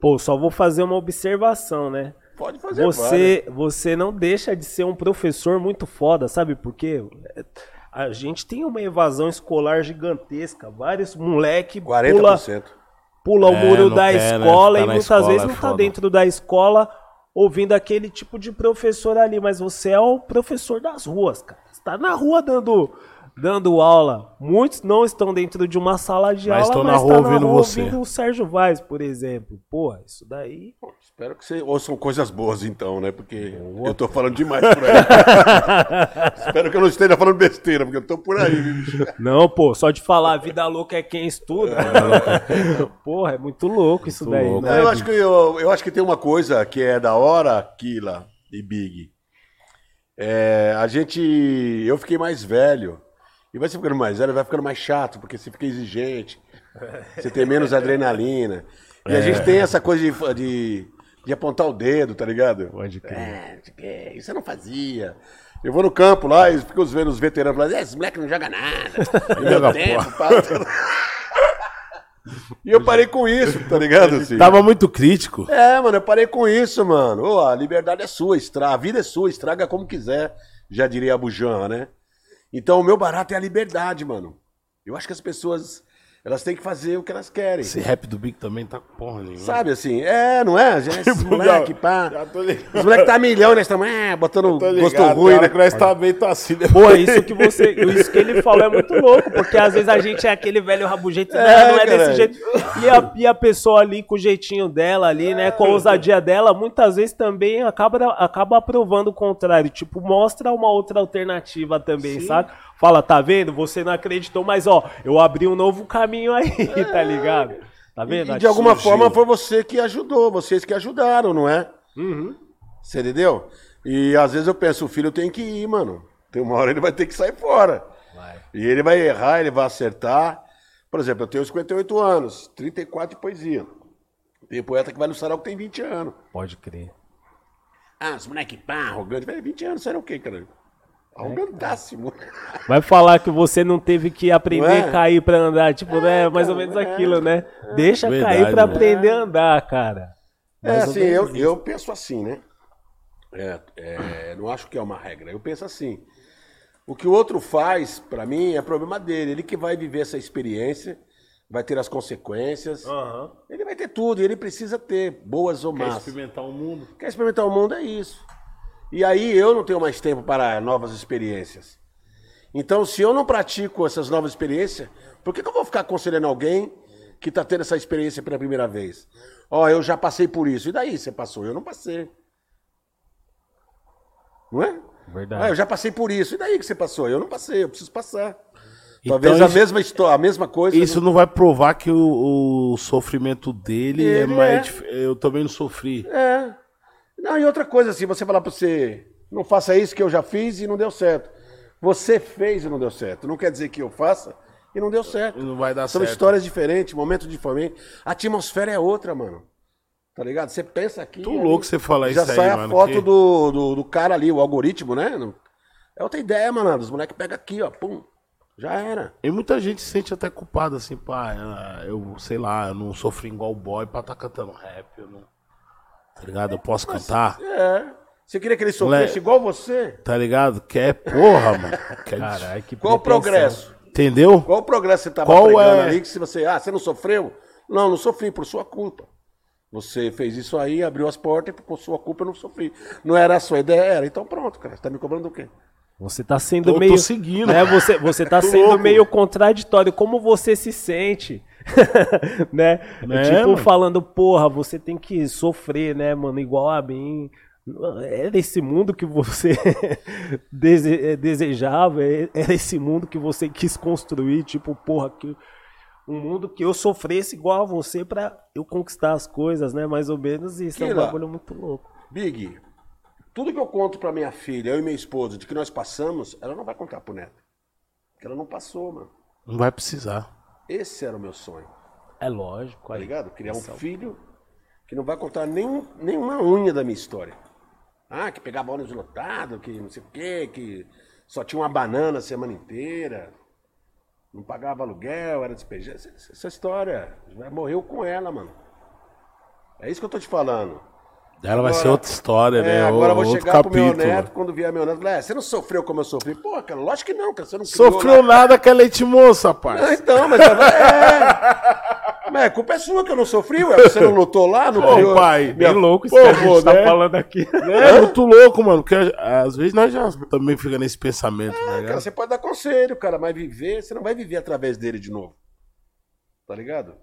Pô, só vou fazer uma observação, né? Pode fazer Você, você não deixa de ser um professor muito foda, sabe por quê? A gente tem uma evasão escolar gigantesca. Vários moleque pula, 40%. pula o É, muro da quer, né? escola Ficar e na muitas escola vezes é não tá foda. dentro da escola ouvindo aquele tipo de professor ali, mas você é o professor das ruas, cara. Você tá na rua dando, dando aula. Muitos não estão dentro de uma sala de Mas aula, estão na mas rua tá na ouvindo rua você. ouvindo o Sérgio Vaz, por exemplo. Pô, isso daí... Espero que você ouçam coisas boas, então, né? Porque eu tô falando demais por aí. [LAUGHS] Espero que eu não esteja falando besteira, porque eu tô por aí, bicho? Não, pô, só de falar vida louca é quem estuda. [LAUGHS] Porra, é muito louco isso daí, louco. né? eu, acho que, eu, eu acho que tem uma coisa que é da hora, Kila e Big. É, a gente. Eu fiquei mais velho. E vai se ficando mais velho, vai ficando mais chato, porque você fica exigente. Você tem menos [LAUGHS] adrenalina. E a gente tem essa coisa de, de, de apontar o dedo, tá ligado? Pode crer. É, isso eu não fazia. Eu vou no campo lá e fico vendo os veteranos falando, esse moleque não joga nada. No [LAUGHS] meu tempo, pá." E eu parei com isso, tá ligado? Assim? Tava muito crítico. É, mano, eu parei com isso, mano. Ô, a liberdade é sua, estra... a vida é sua, estraga como quiser, já diria a Bujan, né? Então o meu barato é a liberdade, mano. Eu acho que as pessoas, elas têm que fazer o que elas querem. Esse rap do Big também tá com porra nenhuma. Sabe assim? É, não é? Já, [LAUGHS] esses moleque, pá. Já tô ligado. Os moleques tá milhão, nós estamos é, botando gosto ruim, né? que nós tá bem, tá assim, né? Pô, isso que você. Isso que ele falou é muito louco, porque às vezes a gente é aquele velho rabugento, É, não, é desse caralho. jeito. E a, e a pessoa ali com o jeitinho dela ali, né? Com a ousadia dela, muitas vezes também acaba, acaba aprovando o contrário. Tipo, mostra uma outra alternativa também, sabe? Fala, tá vendo? Você não acreditou, mas ó, eu abri um novo caminho aí, [LAUGHS] tá ligado? Tá vendo? E de alguma Surgiu. forma foi você que ajudou, vocês que ajudaram, não é? Uhum. Você entendeu? E às vezes eu penso, o filho tem que ir, mano. Tem uma hora ele vai ter que sair fora. E ele vai errar, ele vai acertar. Por exemplo, eu tenho 58 anos, 34 de poesia. Tem poeta que vai no sarau que tem 20 anos. Pode crer. Ah, os moleque pá, arrogante. Vai, 20 anos, será o quê, cara? Arrogantássimo. Vai falar que você não teve que aprender é? a cair pra andar. Tipo, né? Mais ou cara, menos é. aquilo, né? Deixa Verdade, cair pra né? aprender a andar, cara. É Mais ou assim, eu, isso. eu penso assim, né? É, é, não acho que é uma regra. Eu penso assim. O que o outro faz, pra mim, é problema dele. Ele que vai viver essa experiência, vai ter as consequências. Aham. Ele vai ter tudo, e ele precisa ter, boas ou Quer más. experimentar o mundo? Quer experimentar o mundo, é isso. E aí eu não tenho mais tempo para novas experiências. Então, se eu não pratico essas novas experiências, por que, que eu vou ficar aconselhando alguém que está tendo essa experiência pela primeira vez? Ó, eu já passei por isso. E daí você passou? Eu não passei. Não é? Verdade. Ah, eu já passei por isso. E daí que você passou? Eu não passei, eu preciso passar. Então Talvez a mesma história, a mesma coisa. Isso não vai provar que o, o sofrimento dele é Ele mais. é. Eu também não sofri. É. Não, e outra coisa, assim, você falar pra você, não faça isso que eu já fiz e não deu certo. Você fez e não deu certo. Não quer dizer que eu faça e não deu certo. Não vai dar São certo. histórias diferentes, momentos diferentes. A atmosfera é outra, mano. Tá ligado? Você pensa aqui. Tô louco você falar já isso aí, sai a mano, foto que- do, do, do cara ali, o algoritmo, né? É outra ideia, mano. Os moleques pegam aqui, ó. Pum. Já era. E muita gente se sente até culpada, assim, pá, eu, sei lá, eu não sofri igual o boy pra tá cantando rap, eu não. Tá ligado? Eu posso cantar, É. Você queria que ele sofresse igual você? tá ligado? Quer, porra, mano. Quer, Caralho, que Qual o progresso? Entendeu? Qual o progresso que você tava Qual pregando é? ali que se você, ah, você não sofreu? Não, não sofri por sua culpa. Você fez isso aí, abriu as portas e por sua culpa eu não sofri. Não era a sua ideia, era. Então pronto, cara. Você tá me cobrando o quê? Você tá sendo Tô- tô meio. seguindo. Né, você, você tá [LAUGHS] Tô sendo louco. meio contraditório. Como você se sente? [LAUGHS] né? Né, tipo, mano? falando, porra, você tem que sofrer, né, mano? Igual a mim. Era esse mundo que você [LAUGHS] eh, desejava, é- era esse mundo que você quis construir, tipo, porra, que um mundo que eu sofresse igual a você pra eu conquistar as coisas, né? Mais ou menos isso. É um bagulho muito louco. Big, tudo que eu conto pra minha filha, eu e minha esposa, de que nós passamos, ela não vai contar pro neto. Porque ela não passou, mano. Não vai precisar. Esse era o meu sonho, É lógico, tá aí. ligado? Criar um filho que não vai contar nem, nenhuma unha da minha história. Ah, que pegava ônibus lotado, que não sei o quê, que só tinha uma banana a semana inteira, não pagava aluguel, era despejado. Essa, história morreu com ela, mano. É isso que eu tô te falando. Ela vai Agora- ser outra história, É, né? agora eu vou outro chegar pro meu capítulo. neto, quando vier meu neto, falar, é, você não sofreu como eu sofri? Pô, cara, lógico que não, cara, você não criou Sofreu lá. nada que é leite moça, rapaz. então, mas é... Mas a culpa é sua que eu não sofri, ué, você não lutou lá, não Ô, criou... pai, Bem louco isso Pô, que a gente pô, tá né? falando aqui. É muito louco, mano. Porque às vezes nós já também fica nesse pensamento, né? É, cara, você pode dar conselho, cara, mas viver, você não vai viver através dele de novo. Tá ligado?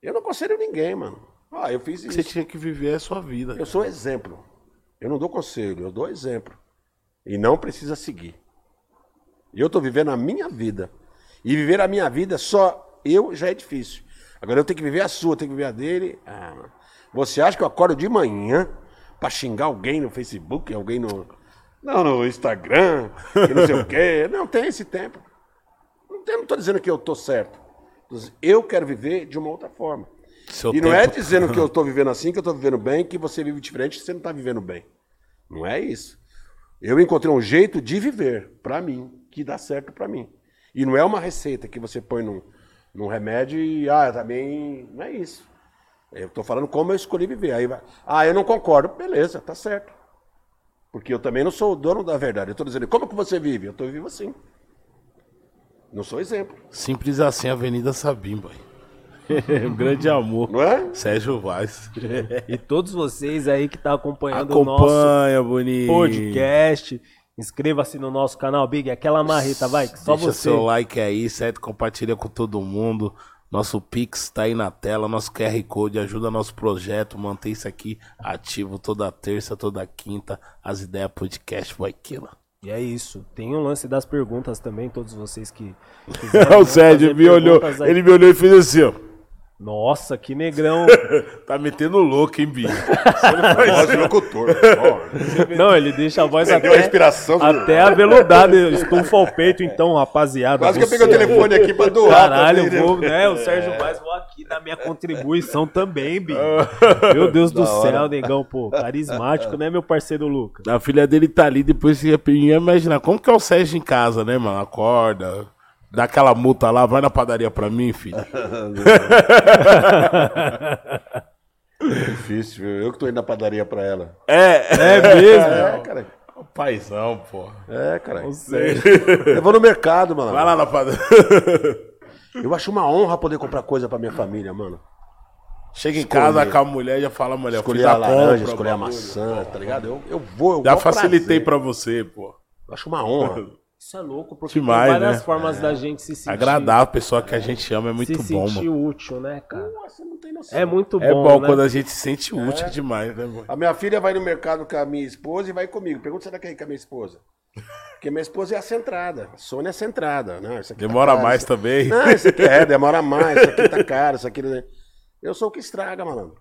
Eu não aconselho ninguém, mano. Ah, eu fiz isso. Você tinha que viver a sua vida. Eu sou exemplo. Eu não dou conselho, eu dou exemplo. E não precisa seguir. E eu tô vivendo a minha vida. E viver a minha vida só eu já é difícil. Agora eu tenho que viver a sua, eu tenho que viver a dele. Ah. Você acha que eu acordo de manhã pra xingar alguém no Facebook, alguém no. Não, no Instagram, que não sei o quê. [LAUGHS] Não tem esse tempo. Não, tô dizendo que eu tô certo. Eu quero viver de uma outra forma. Seu e não é tempo- dizendo que eu tô [LAUGHS] vivendo assim, que eu tô vivendo bem, que você vive diferente, que você não tá vivendo bem. Não é isso. Eu encontrei um jeito de viver, pra mim, que dá certo pra mim. E não é uma receita que você põe num, num remédio e, ah, também. Não é isso. Eu tô falando como eu escolhi viver. Aí vai, ah, eu não concordo. Beleza, tá certo. Porque eu também não sou o dono da verdade. Eu tô dizendo, como que você vive? Eu tô vivo assim. Não sou exemplo. Simples assim, Avenida Sabimba. Um [LAUGHS] grande amor. Não é? Sérgio Vaz. E todos vocês aí que tá acompanhando o nosso Acompanha, bonito. podcast, inscreva-se no nosso canal Big, aquela marreta, vai, só Deixa você. seu like aí, certo? Compartilha com todo mundo. Nosso Pix tá aí na tela, nosso QR Code ajuda nosso projeto, mantém isso aqui ativo toda terça, toda quinta, as ideias podcast vai killer. E é isso. Tem o lance das perguntas também, todos vocês que [LAUGHS] o Sérgio fazer me olhou, aí. ele me olhou e fez assim, ó. Nossa, que negrão. [LAUGHS] Tá metendo louco, hein, Bia? Voz de locutor. [LAUGHS] Não, ele deixa a voz Perdeu a até, inspiração. até aveludada. Estufa o peito, então, rapaziada. Quase que eu você- peguei o telefone aqui pra doar. Caralho, também, eu né? vou, né? O Sérgio Vaz, vou aqui dar minha contribuição também, Bi. Meu Deus do céu, negão, pô. Carismático, né, meu parceiro Lucas? A filha dele tá ali, depois você ia ia imaginar como que é o Sérgio em casa, né, mano? Acorda, dá aquela multa lá, vai na padaria pra mim, filho. [LAUGHS] Difícil, viu? Eu que tô indo na padaria pra ela. É, É mesmo? É, cara. paizão, pô. É, cara. Seja, Eu vou no mercado, mano. Vai lá na padaria. [LAUGHS] Eu acho uma honra poder comprar coisa pra minha família, mano. Chega em Escolher. casa com a mulher e já fala, mulher, Escolher a a laranja, escolher a maçã, tá ligado? Eu, eu vou, eu Já facilitei prazer. pra você, pô. Eu acho uma honra. [LAUGHS] isso é louco, porque Demais, tem várias né? formas da gente se sentir. Agradar a pessoa que a gente ama é muito se bom, sentir mano. útil, né, cara? Nossa, não tem noção. É muito bom. É bom né? quando a gente se sente útil demais, né, mano? A minha filha vai no mercado com a minha esposa e vai comigo. Pergunta se ela quer ir com a minha esposa. Porque minha esposa é a centrada. A Sônia é a centrada. Não, aqui tá Demora caro, mais isso- também. Não, isso aqui é, demora mais. Isso aqui tá caro, isso aqui... não é- Eu sou o que estraga, malandro.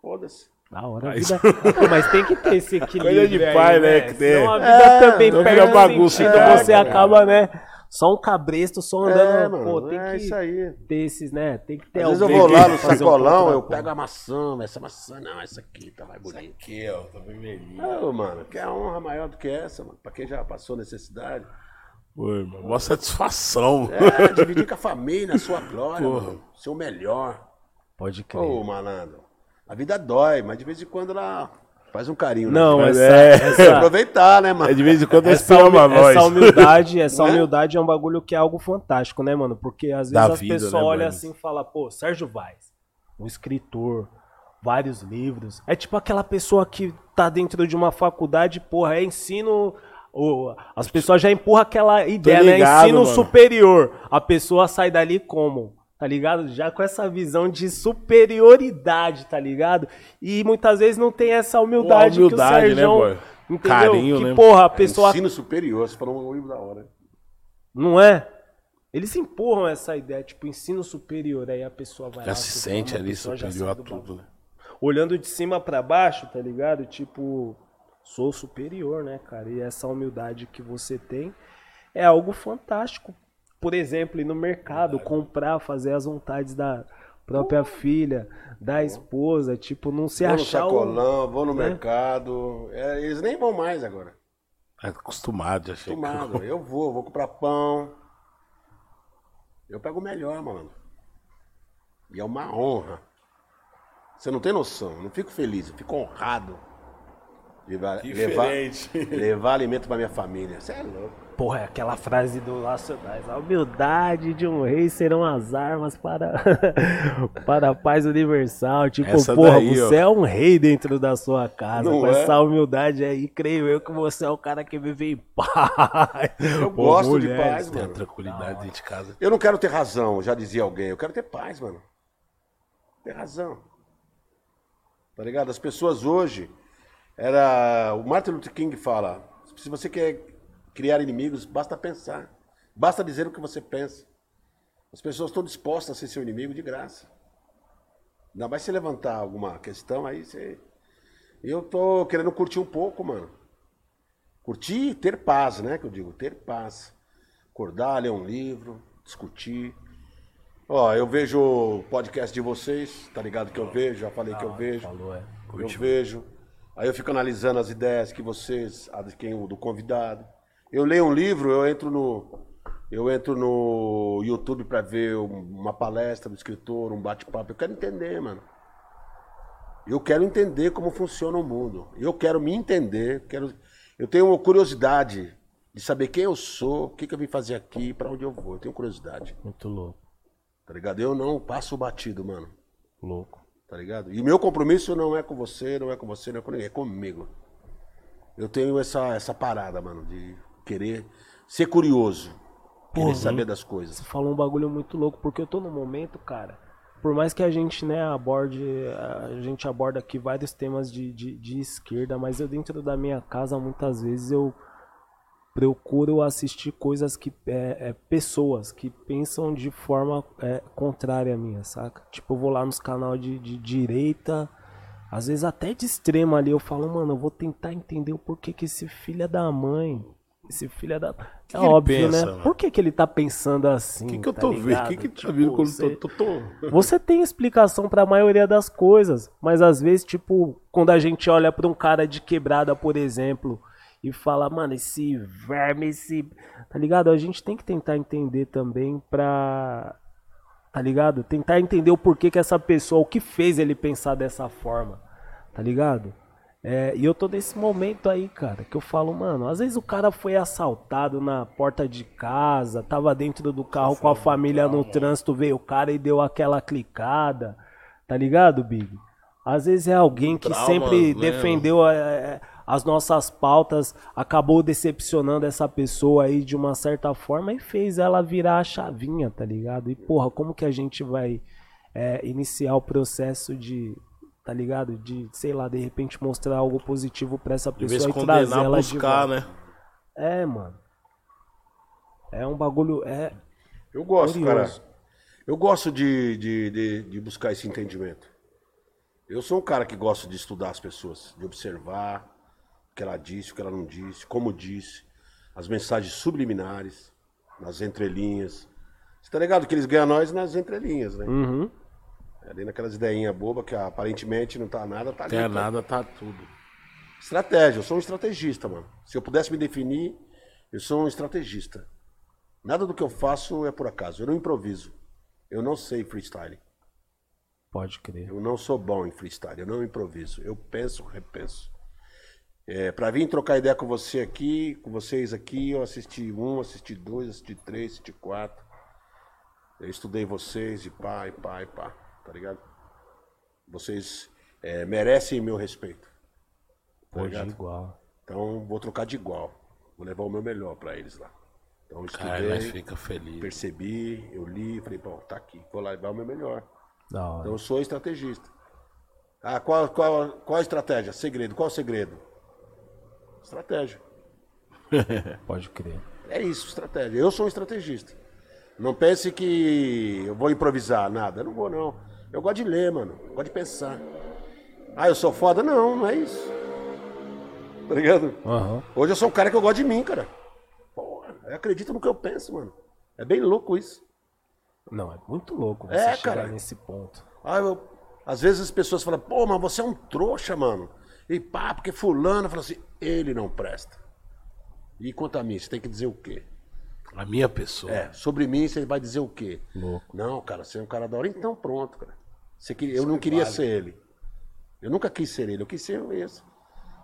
Foda-se. Da hora a Mas- vida. [LAUGHS] Pô, Mas tem que ter esse equilíbrio. Coisa de aí, pai, né, que tem. Senão a vida É, também perde bagunça, sentido, é, você cara. acaba, né? Só um cabresto, só andando. É, pô, mano, tem é que isso aí. ter esses, né? Tem que ter Às vezes eu vou lá no fazer um sacolão, eu pego a maçã, essa maçã não, essa aqui tá mais bonita. Aqui, ó, tá vermelhinho. Não, mano, que honra maior do que essa, mano. Pra quem já passou necessidade. Oi, mano. Mó satisfação. É, [LAUGHS] dividir com a família, a sua glória, mano. Seu melhor. Pode crer. Ô, malandro. A vida dói, mas de vez em quando ela faz um carinho. Não, né? Mas essa, é. Essa, aproveitar, né, mano? É de vez em quando essa, ama humi- nós. essa humildade, [LAUGHS] essa é? humildade é um bagulho que é algo fantástico, né, mano? Porque às vezes Da as vida, pessoas né, olham assim e falam, pô, Sérgio Vaz, um escritor, vários livros. É tipo aquela pessoa que tá dentro de uma faculdade, porra, é ensino. o- as pessoas já empurram aquela ideia, né? ligado, Ensino mano. superior. A pessoa sai dali como? Tá ligado? Já com essa visão de superioridade, tá ligado? E muitas vezes não tem essa humildade, Pô, humildade, que o né, Sérgio. boy? entendeu? Carinho, que, né? porra, a pessoa. Ensino superior, você falou um livro da hora. Não é? Eles empurram essa ideia, tipo, ensino superior. Aí a pessoa vai Já lá, se se sente ali superior a tudo, né? olhando de cima pra baixo, tá ligado? Tipo, sou superior, né, cara? E essa humildade que você tem é algo fantástico. Por exemplo, ir no mercado, comprar, fazer as vontades da própria filha, da esposa, tipo, não se Vou no achar o... sacolão, vou no né? mercado. É, eles nem vão mais agora. É acostumado, já chega. Acostumado. Eu vou, vou comprar pão. Eu pego o melhor, mano. E é uma honra. Você não tem noção. Eu não fico feliz, eu fico honrado. Levar, levar, levar alimento pra minha família. Você é louco. Porra, é aquela frase do Racionais. A humildade de um rei serão as armas para, [LAUGHS] para a paz universal. Tipo, Essa porra, daí, você ó. é um rei dentro da sua casa. Não com é? essa humildade aí, creio eu que você é o cara que vive em [LAUGHS] paz. Eu gosto de mulheres, paz, mano. tranquilidade dentro de casa. Eu não quero ter razão, já dizia alguém. Eu quero ter paz, mano. Ter razão. Tá ligado? As pessoas hoje. Era. O Martin Luther King fala: se você quer criar inimigos, basta pensar. Basta dizer o que você pensa. As pessoas estão dispostas a ser seu inimigo de graça. Ainda mais se levantar alguma questão, aí você. Eu tô querendo curtir um pouco, mano. Curtir e ter paz, né? Que eu digo, ter paz. Acordar, ler um livro, discutir. Ó, eu vejo o podcast de vocês, tá ligado que eu vejo, já falei que eu vejo. Falou, é. Eu vejo. Aí eu fico analisando as ideias que vocês, a de quem, o do convidado. Eu leio um livro, eu entro no eu entro no YouTube pra ver um- uma palestra do escritor, um bate-papo. Eu quero entender, mano. Eu quero entender como funciona o mundo. Eu quero me entender, quero eu tenho uma curiosidade de saber quem eu sou, o que, que eu vim fazer aqui, pra onde eu vou. Eu tenho curiosidade, Muito louco. tá ligado? Eu não passo o batido, mano. Louco. Tá ligado? E o meu compromisso não é com você, não é com você, não é com ninguém, é comigo. Eu tenho essa, essa parada, mano, de querer ser curioso. Querer Porra, saber das coisas. Você falou um bagulho muito louco, porque eu tô no momento, cara. Por mais que a gente, né, aborde. A gente aborda aqui vários temas de, de, de esquerda, mas eu dentro da minha casa, muitas vezes, eu procuro assistir coisas que. É, é, pessoas que pensam de forma é, contrária à minha, saca? Tipo, eu vou lá nos canal de, de direita. Às vezes até de extrema ali, eu falo, mano, eu vou tentar entender o porquê que esse filho da mãe, esse filho da... é que óbvio, pensa, né? mano? Por que que ele tá pensando assim? O que, que eu tá tô vendo? O que, que tá Tipo, vindo quando você- tô, tô, tô- você tem explicação pra maioria das coisas, mas às vezes, tipo, quando a gente olha pra um cara de quebrada, por exemplo, e fala, mano, esse verme, esse. Tá ligado? A gente tem que tentar entender também pra. Tá ligado? Tentar entender o porquê que essa pessoa, o que fez ele pensar dessa forma. Tá ligado? É, e eu tô nesse momento aí, cara, que eu falo, mano, às vezes o cara foi assaltado na porta de casa, tava dentro do carro com a família no trânsito, veio o cara e deu aquela clicada, tá ligado, Big? Às vezes é alguém que Trauma, sempre né? defendeu é, as nossas pautas, acabou decepcionando essa pessoa aí de uma certa forma e fez ela virar a chavinha, tá ligado? E porra, como que a gente vai é, iniciar o processo de, tá ligado? De, sei lá, de repente mostrar algo positivo pra essa pessoa de e trazer condenar, ela buscar, de volta. né? É, mano. É um bagulho. É. Eu gosto, Curioso. cara. Eu gosto de, de, de, de buscar esse entendimento. Eu sou um cara que gosta de estudar as pessoas, de observar o que ela disse, o que ela não disse, como disse, as mensagens subliminares, nas entrelinhas. Você tá ligado que eles ganham nós nas entrelinhas, né? Uhum. Ali naquelas ideinhas bobas que aparentemente não tá nada, tá ali. Tem tá? nada, tá tudo. Estratégia, eu sou um estrategista, mano. Se eu pudesse me definir, eu sou um estrategista. Nada do que eu faço é por acaso. Eu não improviso. Eu não sei freestyle. Pode crer. Eu não sou bom em freestyle. Eu não improviso. Eu penso, repenso. É, para vir trocar ideia com você aqui, com vocês aqui, eu assisti um, assisti dois, assisti três, assisti quatro. Eu estudei vocês e pá, e pá, e pá. Tá ligado? Vocês é, merecem meu respeito. Tá Pode igual. Então vou trocar de igual. Vou levar o meu melhor pra eles lá. Então Cara, estudei, fica feliz. percebi, eu li, falei, bom, tá aqui, vou lá levar o meu melhor. Hora. Então eu sou estrategista. Ah, qual, qual, qual a estratégia? Segredo. Qual o segredo? Estratégia. [LAUGHS] Pode crer. É isso, estratégia. Eu sou um estrategista. Não pense que eu vou improvisar nada. Eu não vou, não. Eu gosto de ler, mano. Eu gosto de pensar. Ah, eu sou foda? Não, não é isso. Tá ligado? Aham. Hoje eu sou um cara que eu gosto de mim, cara. Porra, eu acredito no que eu penso, mano. É bem louco isso. Não, é muito louco você É, chegar cara. nesse ponto. Ah, eu- às vezes as pessoas falam, pô, mas você é um trouxa, mano. E pá, porque fulano fala assim, ele não presta. E quanto a mim, você tem que dizer o quê? A minha pessoa. É, sobre mim você vai dizer o quê? Louco. Não, cara, você é um cara da hora. Então pronto, cara. Queria- eu não queria ser ele. Eu nunca quis ser ele, eu quis ser esse.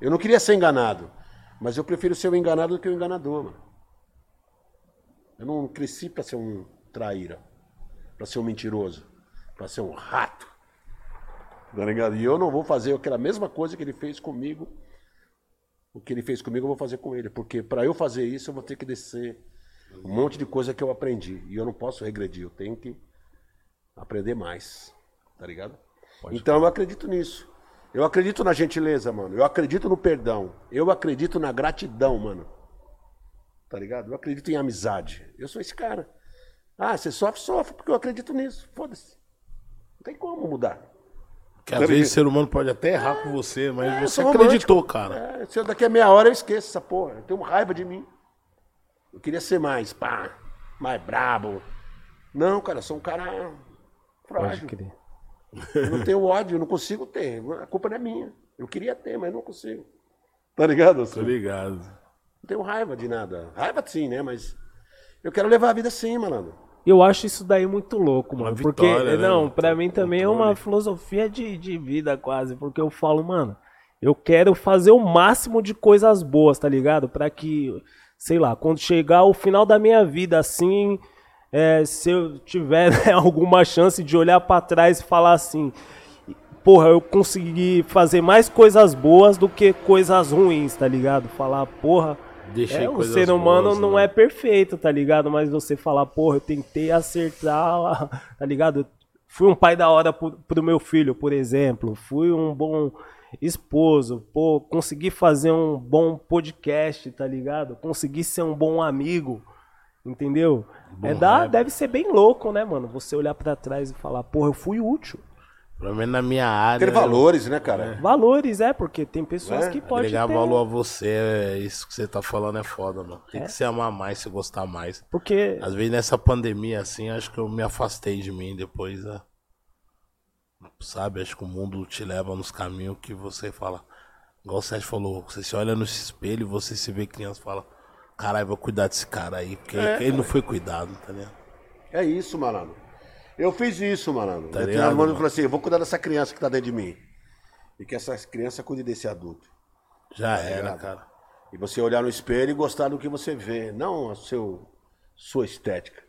Eu não queria ser enganado. Mas eu prefiro ser o enganado do que o enganador, mano. Eu não cresci pra ser um traíra, pra ser um mentiroso, pra ser um rato. Tá ligado? E eu não vou fazer aquela mesma coisa que ele fez comigo. O que ele fez comigo eu vou fazer com ele. Porque pra eu fazer isso eu vou ter que descer um monte de coisa que eu aprendi. E eu não posso regredir, eu tenho que aprender mais. Tá ligado? então eu acredito nisso. Eu acredito na gentileza, mano. Eu acredito no perdão. Eu acredito na gratidão, mano. Tá ligado? Eu acredito em amizade. Eu sou esse cara. Ah, você sofre, sofre, porque eu acredito nisso. Foda-se. Não tem como mudar. Que às vezes o ser humano pode até errar com você, mas É, você acreditou, cara. É, se eu daqui a meia hora eu esqueço essa porra. Eu tenho raiva de mim. Eu queria ser mais, pá, mais brabo. Não, cara, eu sou um cara Pode frágil. crer. Eu não tenho ódio, eu não consigo ter. A culpa não é minha. Eu queria ter, mas não consigo. Tá ligado? Tô ligado. Não tenho raiva de nada. Raiva sim, né? Mas eu quero levar a vida assim, malandro. Eu acho isso daí muito louco, Uma mano. Porque, vitória, né, não, pra mim também é uma filosofia de, de vida quase. Porque eu falo, mano, eu quero fazer o máximo de coisas boas, tá ligado? Pra que, sei lá, quando chegar o final da minha vida, assim, é, se eu tiver [LAUGHS] né, alguma chance de olhar pra trás e falar assim, porra, eu consegui fazer mais coisas boas do que coisas ruins, tá ligado? Falar, porra. Deixei É, o ser humano boas, não né? é perfeito, tá ligado? Mas você falar, porra, eu tentei acertar, [LAUGHS] tá ligado? Eu Fui um pai da hora pro, pro meu filho, por exemplo. Fui um bom esposo, pô, consegui fazer um bom podcast, tá ligado? Consegui ser um bom amigo, entendeu? Bom é dá, rap. deve ser bem louco, né, mano? Você olhar pra trás e falar, porra, eu fui útil. Pelo menos na minha área. Ter valores, né, cara? Valores, é, porque tem pessoas É, que podem ter... Agregar valor a você, é isso que você tá falando é foda, mano. Tem É. que se amar mais, se gostar mais. Porque Às vezes nessa pandemia, assim, acho que eu me afastei de mim depois, né? sabe? Acho que o mundo te leva nos caminhos que você fala. Igual o Sérgio falou, você se olha no espelho e você se vê criança e fala, caralho, vou cuidar desse cara aí, porque É, ele não foi cuidado, tá ligado? É isso, malandro. Eu fiz isso, malandro. Tá eu ligado, eu mano? falei assim, eu vou cuidar dessa criança que tá dentro de mim. E que essa criança cuide desse adulto. Já era, ligado? cara. E você olhar no espelho e gostar do que você vê. Não a seu, sua estética,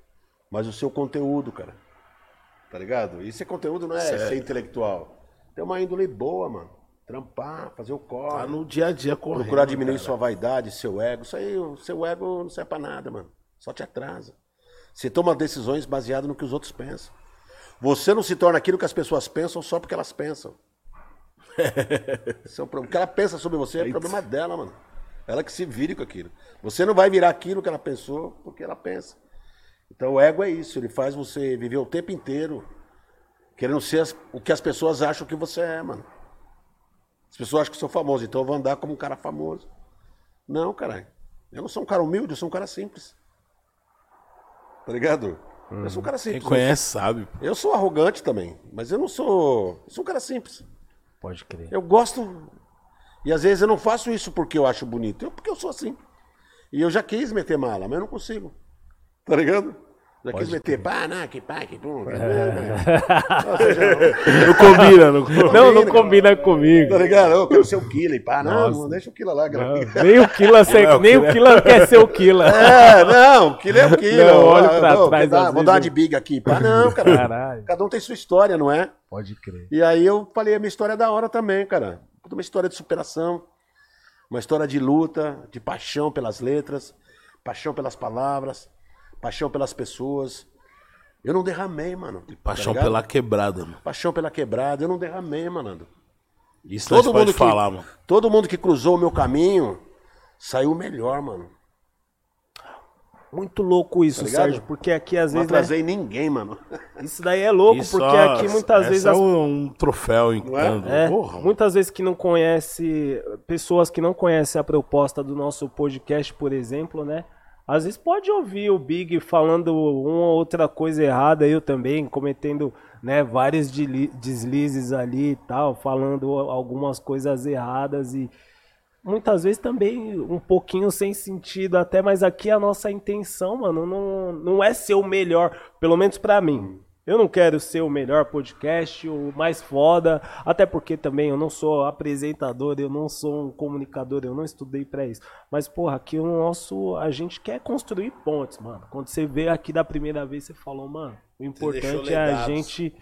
mas o seu conteúdo, cara. Tá ligado? E esse conteúdo não é Certo. ser intelectual. Tem uma índole boa, mano. Trampar, fazer o corre. Tá no dia a dia correndo. procurar diminuir cara. sua vaidade, seu ego. Isso aí, o seu ego não serve pra nada, mano. Só te atrasa. Você toma decisões baseadas no que os outros pensam. Você não se torna aquilo que as pessoas pensam só porque elas pensam. [LAUGHS] Esse é o problema. O que ela pensa sobre você é problema dela, mano. Ela que se vire com aquilo. Você não vai virar aquilo que ela pensou porque ela pensa. Então o ego é isso, ele faz você viver o tempo inteiro querendo ser as- o que as pessoas acham que você é, mano. As pessoas acham que eu sou famoso, então eu vou andar como um cara famoso. Não, caralho. Eu não sou um cara humilde, eu sou um cara simples. Tá ligado? Eu sou um cara Quem simples. conhece sabe. Eu sou arrogante também, mas eu não sou. Eu sou um cara simples. Pode crer. Eu gosto. E às vezes eu não faço isso porque eu acho bonito, eu porque eu sou assim. E eu já quis meter mala, mas eu não consigo. Tá ligado? Quis meter pá, não, que pá, que pum. Não [LAUGHS] combina, não combina. Não, não combina comigo. Tá ligado? Eu quero ser o Killer, pá. Não, não deixa o Killer lá. Não, nem o Killa, [LAUGHS] ser- Não, nem o Killa quer ser o Killa. [LAUGHS] É, não, o Killer é o Killer. Não, Ó, olha pra ó, trás, às Vou dar uma de big aqui, pá. Não, cara. Caralho. Cada um tem sua história, não é? Pode crer. E aí eu falei, a minha história é da hora também, cara. Uma história de superação, uma história de luta, de paixão pelas letras, paixão pelas palavras, paixão pelas pessoas. Eu não derramei, mano. Paixão tá ligado? pela quebrada, mano. Paixão pela quebrada, eu não derramei, mano. Isso Todo mundo pode que, falar, mano. todo mundo que cruzou o meu caminho saiu melhor, mano. Muito louco isso, Tá? Sérgio, porque aqui às Não vezes. né, atrasei ninguém, mano. isso daí é louco, Isso, porque aqui muitas essa vezes é as um, um troféu em Não é? É, Porra, muitas vezes que não conhece, pessoas que não conhecem a proposta do nosso podcast, por exemplo, né? Às vezes pode ouvir o Big falando uma ou outra coisa errada, eu também, cometendo né, vários deslizes ali e tal, falando algumas coisas erradas e muitas vezes também um pouquinho sem sentido até, mas aqui a nossa intenção, mano, não, não é ser o melhor, pelo menos pra mim. Eu não quero ser o melhor podcast, o mais foda, até porque também eu não sou apresentador, eu não sou um comunicador, eu não estudei pra isso. Mas, porra, aqui o nosso. A gente quer construir pontes, mano. Quando você veio aqui da primeira vez, você falou, mano, o importante é a gente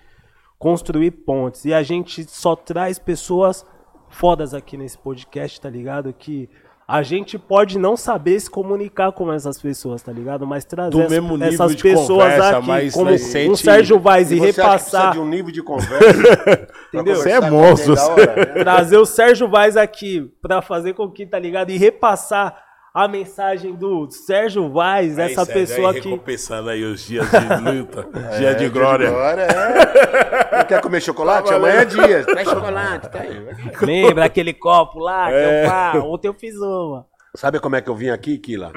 construir pontes. E a gente só traz pessoas fodas aqui nesse podcast, tá ligado? Que a gente pode não saber se comunicar com essas pessoas, tá ligado? Mas trazer Do mesmo nível essas de pessoas conversa, aqui, mas como nós um Sérgio Vaz e E você acha que precisa repassar, de um nível de conversa. [LAUGHS] Entendeu? Você é monstro, né? trazer o Sérgio Vaz aqui pra fazer com que, tá ligado? E repassar a mensagem do Sérgio Vaz, Aí, essa Sérgio, pessoa aí que recompensando aí os dias de luta, [LAUGHS] dia de É, glória. é. Não [LAUGHS] quer comer chocolate? Tá Amanhã é dia. Traz chocolate, tá aí. lembra aquele copo lá que É. eu pá, ontem eu fiz uma. Sabe como é que eu vim aqui, Kila?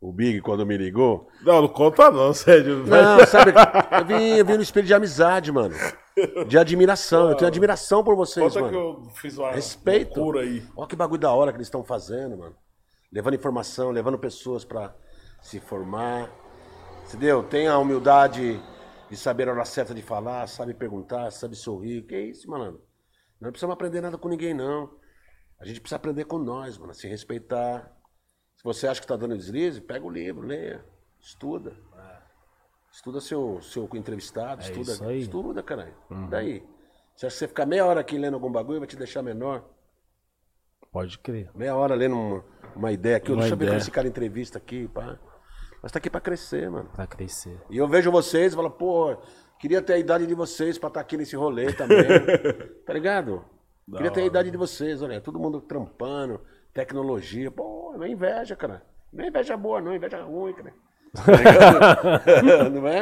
O Big, quando me ligou. Não, não conta não, Sérgio. Não, sabe? Eu vim, eu vim no espelho de amizade, mano. De admiração. Eu tenho admiração por vocês, Conta que mano. eu fiz uma Respeito. loucura aí. Olha que bagulho da hora que eles estão fazendo, mano. Levando informação, levando pessoas pra se formar. Entendeu? Tem a humildade de saber a hora certa de falar, sabe perguntar, sabe sorrir. Que isso, mano? Não precisamos aprender nada com ninguém, não. A gente precisa aprender com nós, mano. Se respeitar. Se você acha que tá dando deslize, pega o livro, leia, estuda. Estuda seu, seu entrevistado, estuda, isso aí. estuda, caralho. Daí. Você acha que você ficar meia hora aqui lendo algum bagulho vai te deixar menor? Pode crer. Meia hora lendo uma ideia aqui. Uma Deixa eu ver ideia. como esse cara entrevista aqui, pá. Mas tá aqui pra crescer, mano. Pra crescer. E eu vejo vocês e falo, pô, queria ter a idade de vocês pra estar aqui nesse rolê também. [LAUGHS] tá ligado? queria ter a idade de vocês, olha, todo mundo trampando, tecnologia. Pô, não é inveja, cara. Não é inveja boa, não, é inveja ruim, cara. Tá ligado? [LAUGHS] não é?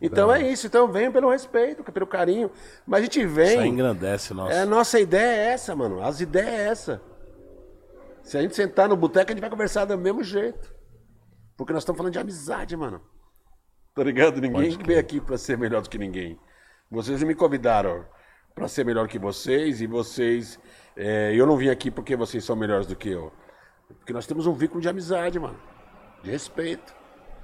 Então é isso. Então venham pelo respeito, pelo carinho. Mas a gente Isso vem. aí engrandece, nossa. É, a nossa ideia é essa, mano. As ideias é essa. Se a gente sentar no boteco, a gente vai conversar do mesmo jeito. Porque nós estamos falando de amizade, mano. Tá ligado? Ninguém veio aqui pra ser melhor do que ninguém. Vocês me convidaram pra ser melhor que vocês e vocês. é, eu não vim aqui porque vocês são melhores do que eu. Porque nós temos um vínculo de amizade, mano. De respeito.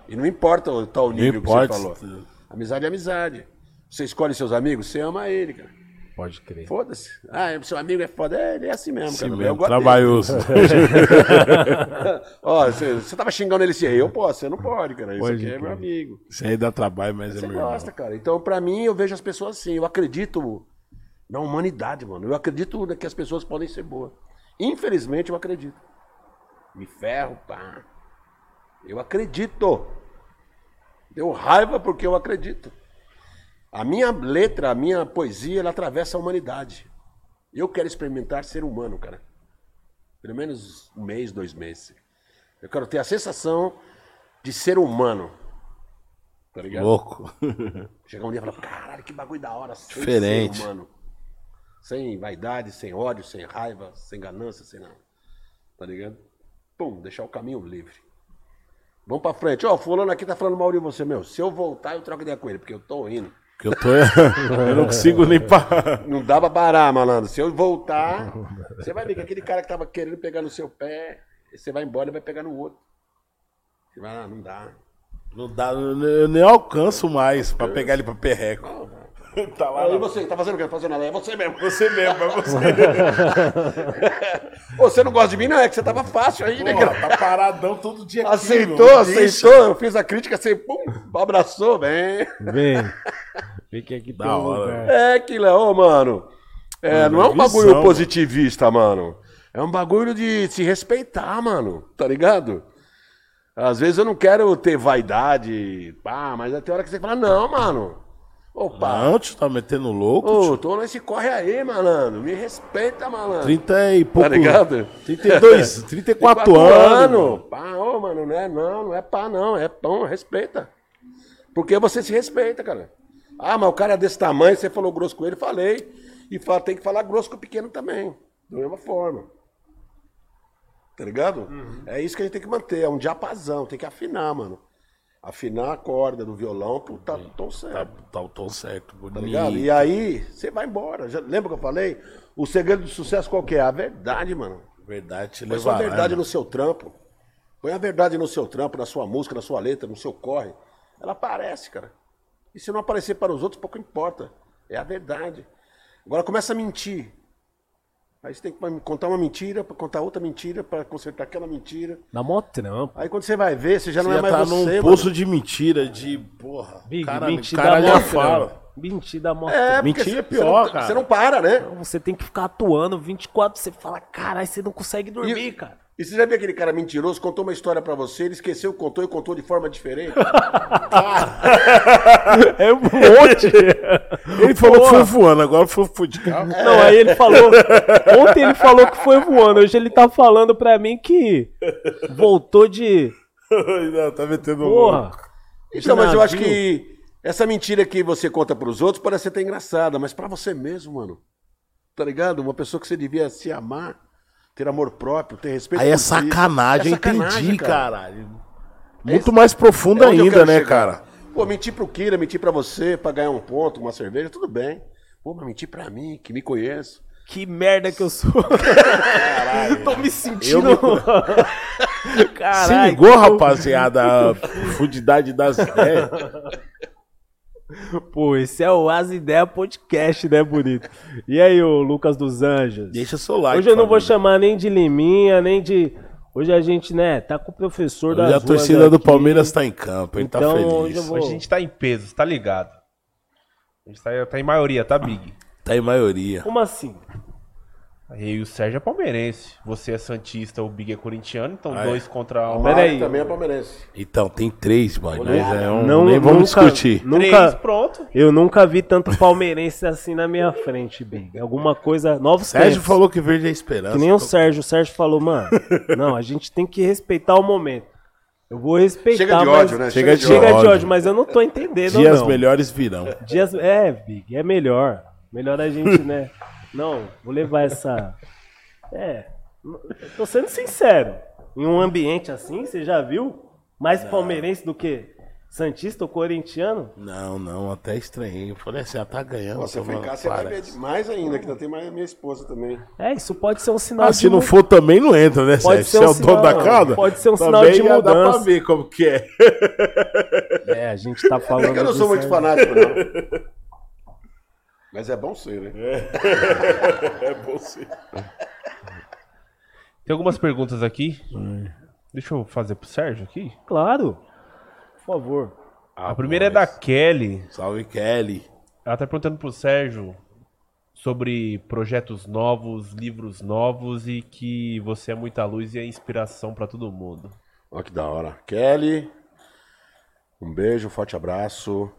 E não importa o tal nível que você falou. Amizade é amizade. Você escolhe seus amigos, você ama ele, cara. Pode crer. Foda-se. Ah, seu amigo é foda. É, ele é assim mesmo, Esse cara. Eu mesmo, gosto dele. trabalhoso. [LAUGHS] Ó, você, tava xingando ele assim, eu posso, você não pode, cara. Isso aqui é meu amigo. Isso aí dá trabalho, mas é meu gosta, cara. Então, pra mim, eu vejo as pessoas assim. Eu acredito na humanidade, mano. Eu acredito que as pessoas podem ser boas. Infelizmente, eu acredito. Me ferro, pá. Eu acredito. Deu raiva porque eu acredito. A minha letra, a minha poesia, ela atravessa a humanidade. Eu quero experimentar ser humano, cara. Pelo menos um mês, dois meses. Eu quero ter a sensação de ser humano. Tá ligado? Louco. [LAUGHS] Chegar um dia e falar, caralho, que bagulho da hora. Sem Diferente. Ser humano. Sem vaidade, sem ódio, sem raiva, sem ganância, sem nada. Tá ligado? Pum, deixar o caminho livre. Vamos pra frente. Ó, fulano aqui tá falando mal de você, meu. Se eu voltar, eu troco ideia com ele, porque eu tô indo. Que eu tô. [LAUGHS] eu não consigo nem parar. Não dá pra parar, malandro. Se eu voltar, você vai ver que aquele cara que tava querendo pegar no seu pé, você vai embora e vai pegar no outro. Você vai lá, não dá. Não dá, eu nem alcanço mais pra pegar ele pra perreco. [LAUGHS] Tá lá. E você, tá fazendo o que? Fazendo nada? É você mesmo. Você mesmo, é você. [LAUGHS] Você não gosta de mim, não? É que você tava fácil aí, né? Porra, tá paradão todo dia aqui, Aceitou, aceitou. Eu fiz a crítica, você pum, abraçou, bem. Vem. Vem [LAUGHS] que aqui Da hora. É que, Léo, mano. É, Mano, não é um visão, bagulho mano. positivista, mano. É um bagulho de se respeitar, mano. Tá ligado? Às vezes eu não quero ter vaidade, pá, mas até hora que você fala, não, mano. Opa, Não, tu tá metendo louco. ô, tô nesse corre aí, malandro. Me respeita, malandro. 30 e pouco. Tá ligado? 32, 34 [LAUGHS] Quatro anos. Pá, ô, mano, não é não, não é pá, não. É pão, respeita. Porque você se respeita, cara. Ah, mas o cara é desse tamanho, você falou grosso com ele, falei. E fala, tem que falar grosso com o pequeno também. Da mesma forma. Tá ligado? É isso que a gente tem que manter. É um diapasão, tem que afinar, mano. Afinar a corda do violão pro tá, tom Tá, certo. tá o tom certo, Tá bonito. ligado? E aí, você vai embora. Já, lembra que eu falei? O segredo do sucesso qual que é? A verdade, mano. Verdade te Põe só a levará, verdade mano. no seu trampo. Põe a verdade no seu trampo, na sua música, na sua letra, no seu corre. Ela aparece, cara. E se não aparecer para os outros, pouco importa. É a verdade. Agora começa a mentir. Aí você tem que contar uma mentira, para contar outra mentira, para consertar aquela mentira. Dá mó trampo. Aí quando você vai ver, você já não Você é já mais tá você, num mano. poço de mentira, de porra. Big, cara, mentir cara já fala. trampo. Mentir dá mó É, trampo. porque Mentira é você pior, não, cara. Você não para, né? Você tem que ficar atuando 24, você fala, caralho, você não consegue dormir, cara. E você já viu aquele cara mentiroso, contou uma história pra você, ele esqueceu, contou e contou de forma diferente? [LAUGHS] É um monte. Ele falou que Porra. foi voando, agora foi, de carro. Não, aí ele falou. Ontem ele falou que foi voando. Hoje ele tá falando pra mim que voltou de. [LAUGHS] Não, tá metendo Porra. Então, mas eu acho que essa mentira que você conta pros outros parece até engraçada, mas pra você mesmo, mano. Tá ligado? Uma pessoa que você devia se amar, ter amor próprio, ter respeito Aí é sacanagem, É sacanagem, entendi, cara. caralho. Muito mais profundo É ainda, né, chegar. cara? Pô, mentir pro Kira, mentir pra você, pra ganhar um ponto, uma cerveja, tudo bem. Pô, mas mentir pra mim, que me conheço. Que merda que eu sou. [LAUGHS] Tô me sentindo. [LAUGHS] Se Caralho. ligou, rapaziada? A fudidade das ideias. [LAUGHS] Pô, esse é o As Ideia Podcast, né, bonito? E aí, ô Lucas dos Anjos? Deixa seu like. Hoje eu não vou chamar nem de Liminha, nem de. Hoje a gente, né, tá com o professor da Hoje a torcida do Palmeiras tá em campo, ele Então, tá hoje feliz. eu vou- Hoje a gente tá em peso, tá ligado? A gente tá, tá em maioria, tá big. Tá em maioria. Como assim? Aí o Sérgio é palmeirense. Você é Santista, o Big é corintiano, então Ah, é. dois contra um. Pera Mari aí. também é palmeirense. Então, tem três. Nós é um, Não, nem vamos nunca- discutir. Nunca, Três, pronto. eu nunca vi tanto palmeirense assim na minha frente, Big. Alguma coisa. Novos Sérgio tempos. falou que verde é esperança. Que nem o Sérgio. O Sérgio falou, mano, não, a gente tem que respeitar o momento. Eu vou respeitar, Chega de mas... ódio, né? Chega de Chega de ódio. ódio, mas eu não tô entendendo, Dias não. melhores virão. Dias... É, Big, é melhor. Melhor a gente, né? Não, vou levar essa... É, tô sendo sincero. Em um ambiente assim, você já viu? Mais palmeirense do que Santista ou corintiano? Não, não, até estranhei. Eu falei assim, ah, tá ganhando. Se em mano, casa, você vai ver mais ainda, que ainda tem mais minha esposa também. É, isso pode ser um sinal Ah, de se não for também não entra, né, Pode Sérgio? ser Você é um o dono sinal- da casa? pode ser um sinal de já Dá pra mudança. ver como que é. É, a gente tá falando. É que eu não sou muito fanático, não. [LAUGHS] Mas é bom ser, né? É [LAUGHS] bom sim. Tem algumas perguntas aqui. Deixa eu fazer pro Sérgio aqui. Claro. Por favor. A primeira é da Kelly. Salve, Kelly. Ela tá perguntando pro Sérgio sobre projetos novos, livros novos e que você é muita luz e é inspiração pra todo mundo. Olha que da hora. Kelly, um beijo, um forte abraço.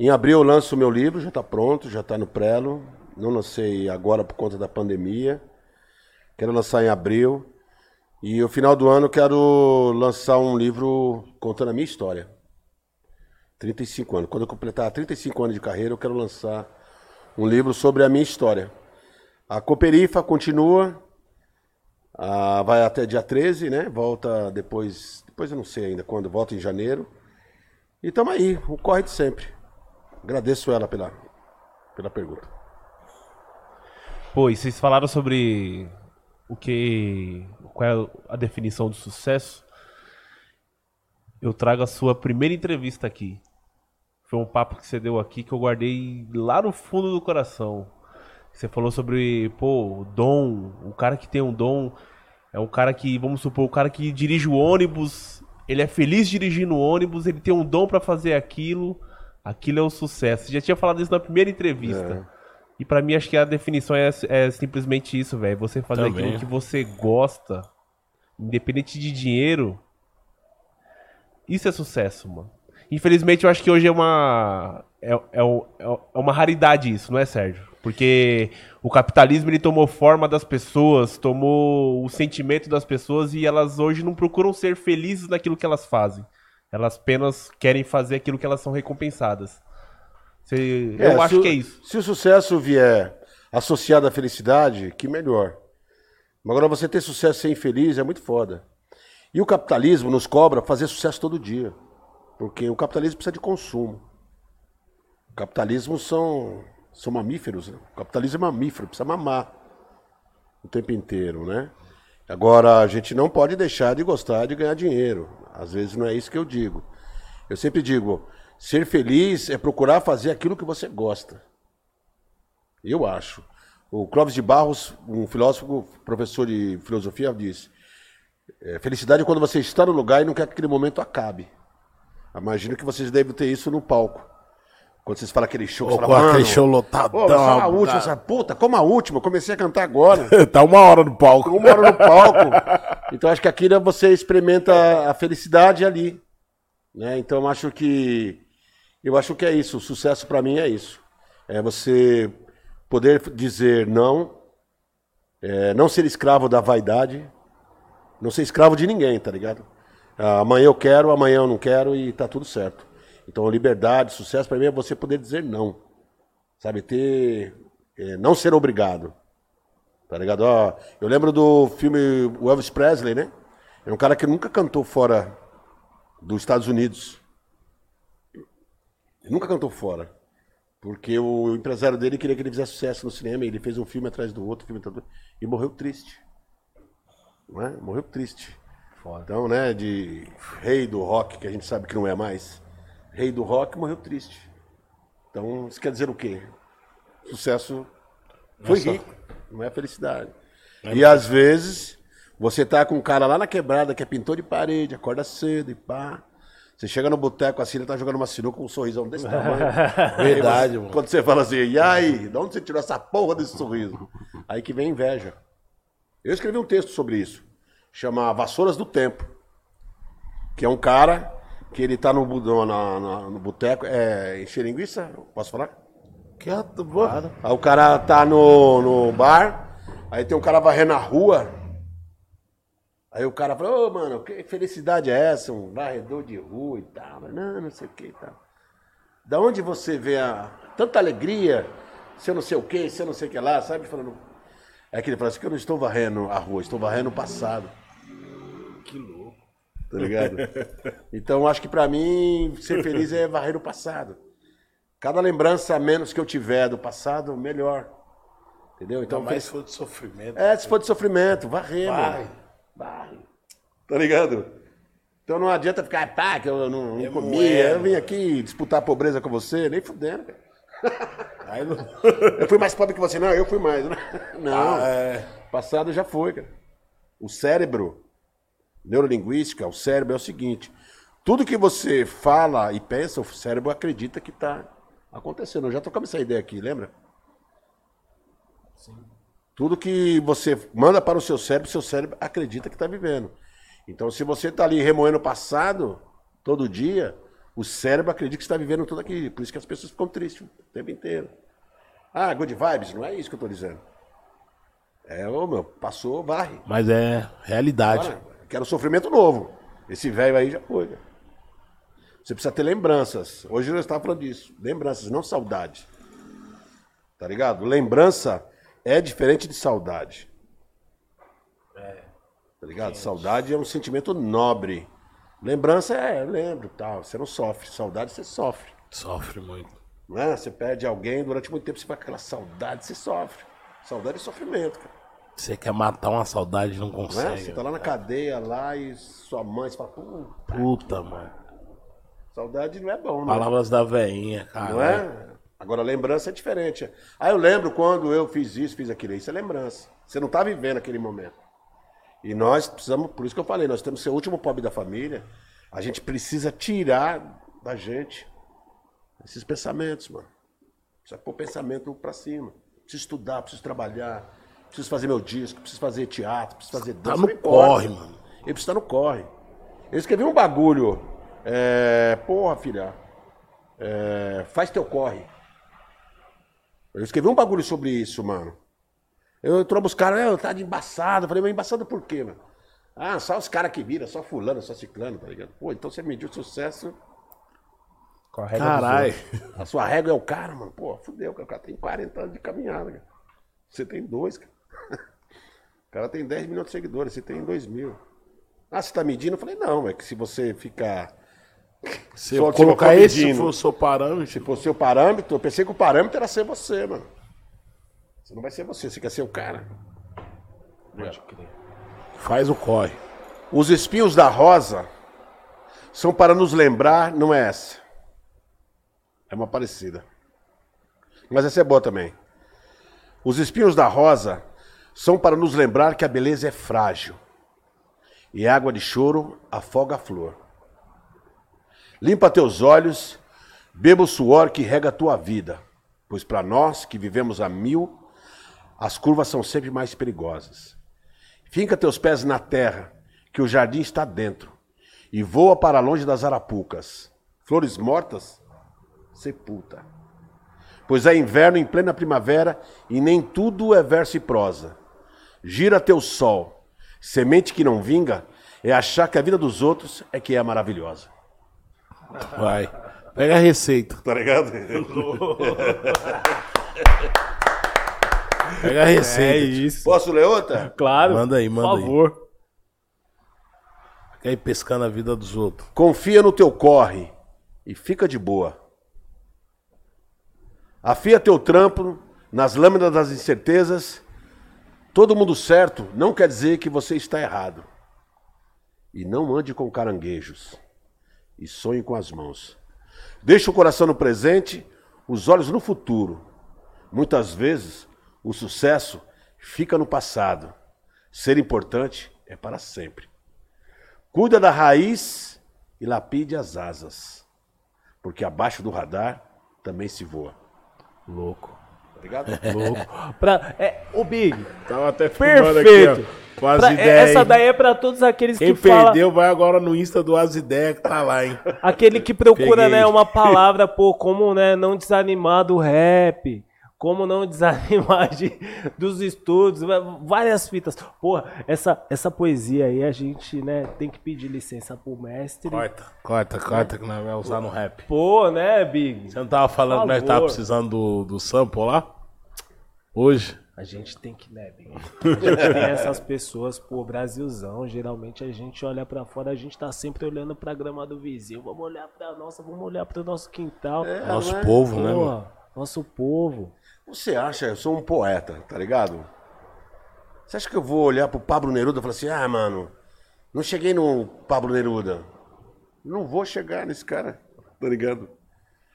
Em abril eu lanço o meu livro, já está pronto, já está no prelo. Não lancei agora por conta da pandemia. Quero lançar em abril. E no final do ano quero lançar um livro contando a minha história. 35 anos. Quando eu completar 35 anos de carreira, eu quero lançar um livro sobre a minha história. A Cooperifa continua, vai até dia 13, né? Volta depois. Depois eu não sei ainda quando, volta em janeiro. E tamo aí, o corre de sempre. Agradeço ela pela, pela pergunta. Pô, e vocês falaram sobre o que. Qual é a definição do sucesso? eu trago a sua primeira entrevista aqui. Foi um papo que você deu aqui que eu guardei lá no fundo do coração. Você falou sobre, pô, o dom, o cara que tem um dom é um cara que, vamos supor, o cara que dirige o ônibus, ele é feliz dirigindo o ônibus, ele tem um dom pra fazer aquilo, aquilo é o sucesso. Já tinha falado isso na primeira entrevista. E pra mim acho que a definição é, é simplesmente isso, velho. Você fazer Também. aquilo que você gosta, independente de dinheiro, isso é sucesso, mano. Infelizmente, eu acho que hoje é uma. É, é, um- é uma raridade isso, não é, Sérgio? Porque o capitalismo ele tomou forma das pessoas, tomou o sentimento das pessoas e elas hoje não procuram ser felizes naquilo que elas fazem. Elas apenas querem fazer aquilo que elas são recompensadas. Você- É, eu acho se o- que é isso. Se o sucesso vier associado à felicidade, que melhor. Mas agora você ter sucesso sem feliz é muito foda. E o capitalismo nos cobra fazer sucesso todo dia. Porque o capitalismo precisa de consumo. O capitalismo são, são mamíferos. né? O capitalismo é mamífero, precisa mamar o tempo inteiro, né? Agora, a gente não pode deixar de gostar de ganhar dinheiro. Às vezes não é isso que eu digo. Eu sempre digo, ser feliz é procurar fazer aquilo que você gosta. Eu acho. O Clóvis de Barros, um filósofo, professor de filosofia, disse: é, felicidade é quando você está no lugar e não quer que aquele momento acabe. Imagino que vocês devem ter isso no palco. Quando vocês falam aquele show, com fala, aquele "Mano, show lotadão. Pô, a última, essa puta, como a última? Eu comecei a cantar agora. [LAUGHS] tá uma hora no palco. uma hora no palco. [LAUGHS] Então acho que aqui né, você experimenta a felicidade ali. Né? Então acho que eu acho que é isso. O sucesso para mim é isso. É você poder dizer não, é, não ser escravo da vaidade, não ser escravo de ninguém, tá ligado? Ah, amanhã eu quero, amanhã eu não quero e tá tudo certo. Então liberdade, sucesso para mim é você poder dizer não, sabe ter, é, não ser obrigado. Tá ligado? Ó, eu lembro do filme Elvis Presley, né? Era um cara que nunca cantou fora dos Estados Unidos. Ele nunca cantou fora. Porque o empresário dele queria que ele fizesse sucesso no cinema e ele fez um filme atrás do outro, filme atrás do outro, e morreu triste. Não é? Morreu triste. Então, né, de rei do rock, que a gente sabe que não é mais, rei do rock morreu triste. Então, isso quer dizer o quê? Sucesso foi Nossa. rico, não é felicidade. E às vezes, você tá com um cara lá na quebrada que é pintor de parede, acorda cedo e pá. Você chega no boteco assim, ele tá jogando uma sinuca com um sorrisão desse tamanho. [LAUGHS] Verdade, mano. Quando você fala assim, e aí, de onde você tirou essa porra desse sorriso? Aí que vem inveja. Eu escrevi um texto sobre isso, chama Vassouras do Tempo, que é um cara que ele tá no, no, na- no boteco, é encher linguiça, posso falar? Que a- boa. Aí o cara tá no, no bar, aí tem um cara varrendo a rua. Aí o cara fala, ô mano, que felicidade é essa? Um varredor de rua e tal. Não, não sei o que e tal. Da onde você vê a, tanta alegria, se eu não sei o que, se eu não sei o que lá, sabe? Falando. É que ele fala assim, que eu não estou varrendo a rua, estou varrendo o passado. Tá ligado? Então acho que pra mim, ser feliz é varrer o passado. Cada lembrança a menos que eu tiver do passado, melhor. Entendeu? Então, mais fez- foi de sofrimento. é, se for de sofrimento, varrer, Vai. mano. Vai. Tá ligado? Então não adianta ficar, pá, que eu não, não É comi, moeda. eu vim aqui disputar a pobreza com você, nem fudendo, cara. [LAUGHS] Não... Eu fui mais pobre que você, não, eu fui mais, né? Não, Ah, é. passado já foi, cara. O cérebro, neurolinguística, o cérebro é o seguinte, tudo que você fala e pensa, o cérebro acredita que tá acontecendo. Eu já trocamos essa ideia aqui, lembra? Tudo que você manda para o seu cérebro, seu cérebro acredita que está vivendo. Então, se você está ali remoendo o passado, todo dia, o cérebro acredita que está vivendo tudo aquilo. Por isso que as pessoas ficam tristes o tempo inteiro. Ah, good vibes, não é isso que eu estou dizendo. É, ô meu, passou, varre. Mas é realidade. Agora, quero sofrimento novo. Esse velho aí já foi. cara. Você precisa ter lembranças. Hoje nós estávamos falando disso. Lembranças, não saudade. Tá ligado? Lembrança é diferente de saudade. Tá ligado? Saudade é um sentimento nobre. Lembrança é, eu lembro, tal. Você não sofre. Saudade você sofre. Sofre muito. Não é? Você perde alguém, durante muito tempo você vai com aquela saudade, você sofre. Saudade é sofrimento, cara. Você quer matar uma saudade e não Não é? consegue. Você tá lá na cadeia lá e sua mãe, você fala, pô, Puta, mano. saudade não é bom, né? Palavras da veinha, cara. Não é? Agora, lembrança é diferente. Ah, eu lembro quando eu fiz isso, fiz aquilo. Isso é lembrança. Você não tá vivendo aquele momento. E nós precisamos, por isso que eu falei, nós temos que ser o último pobre da família. A gente precisa tirar da gente esses pensamentos, mano. Precisa pôr pensamento pra cima. Preciso estudar, preciso trabalhar, preciso fazer meu disco, preciso fazer teatro, preciso fazer dança. no não importa. corre, mano. Ele precisa estar no corre. Eu escrevi um bagulho. É, porra, filha. é, faz teu corre. Eu escrevi um bagulho sobre isso, mano. Eu entrou os caras, eu tá de embaçado. Eu falei, mas embaçado por quê, mano? Ah, só os caras que viram, só fulano, só ciclano, tá ligado? Pô, então você mediu sucesso, Com a regra dos Caralho. a sua régua é o cara, mano. Pô, fudeu, cara. O cara tem 40 anos de caminhada, cara. Você tem dois, cara. O cara tem 10 milhões de seguidores, você tem 2 mil. Ah, você tá medindo? Eu falei, não, é que se você ficar. Se Só eu eu colocar esse se medindo. for o seu parâmetro, Se for seu parâmetro, eu pensei que o parâmetro era ser você, mano. Você não vai ser você, você quer ser o cara. Pode crer. faz o corre. Os espinhos da rosa são para nos lembrar, não é essa. É uma parecida. Mas essa é boa também. Os espinhos da rosa são para nos lembrar que a beleza é frágil. E água de choro afoga a flor. Limpa teus olhos, beba o suor que rega a tua vida. Pois para nós que vivemos a mil, as curvas são sempre mais perigosas. Finca teus pés na terra, que o jardim está dentro, e voa para longe das arapucas. Flores mortas, sepulta. Pois é inverno em plena primavera, e nem tudo é verso e prosa. Gira teu sol. Semente que não vinga é achar que a vida dos outros é que é maravilhosa. Vai. Pega a receita. Tá ligado? [LAUGHS] Pega a receita. É isso. Posso ler outra? Claro. Manda aí, manda Por aí. favor. Fica aí pescando a vida dos outros. Confia no teu corre e fica de boa. Afia teu trampo nas lâminas das incertezas. Todo mundo certo não quer dizer que você está errado. E não ande com caranguejos. E sonhe com as mãos. Deixa o coração no presente, os olhos no futuro. Muitas vezes, o sucesso fica no passado. Ser importante é para sempre. Cuida da raiz e lapide as asas. Porque abaixo do radar também se voa. Louco. Tá ligado? [LAUGHS] Louco. Pra, é, o Big. Tava até Perfeito. com as Pra- ideias. essa aí. daí é pra todos aqueles Quem que perdeu, vai agora no Insta do As Ideias que tá lá, hein? Aquele que procura, Peguei. né, uma palavra, pô, como, né, não desanimar do rap, como não desanimar de, dos estudos, várias fitas. Porra, essa, essa poesia aí a gente, né, tem que pedir licença pro mestre. Corta, corta, corta, que nós vamos usar no rap. Pô, né, Big? Você não tava falando que nós tava precisando do, do sample lá? Hoje? A gente tem que, né, Big? A gente tem essas pessoas, pô, Brasilzão, geralmente a gente olha pra fora, a gente tá sempre olhando pra grama do vizinho, vamos olhar pra nossa, vamos olhar pro nosso quintal. Nosso é? povo, né, Pô, mano? nosso povo. Você acha, eu sou um poeta, tá ligado? Você acha que eu vou olhar pro Pablo Neruda e falar assim, ah, mano, não cheguei no Pablo Neruda. Não vou chegar nesse cara, tá ligado?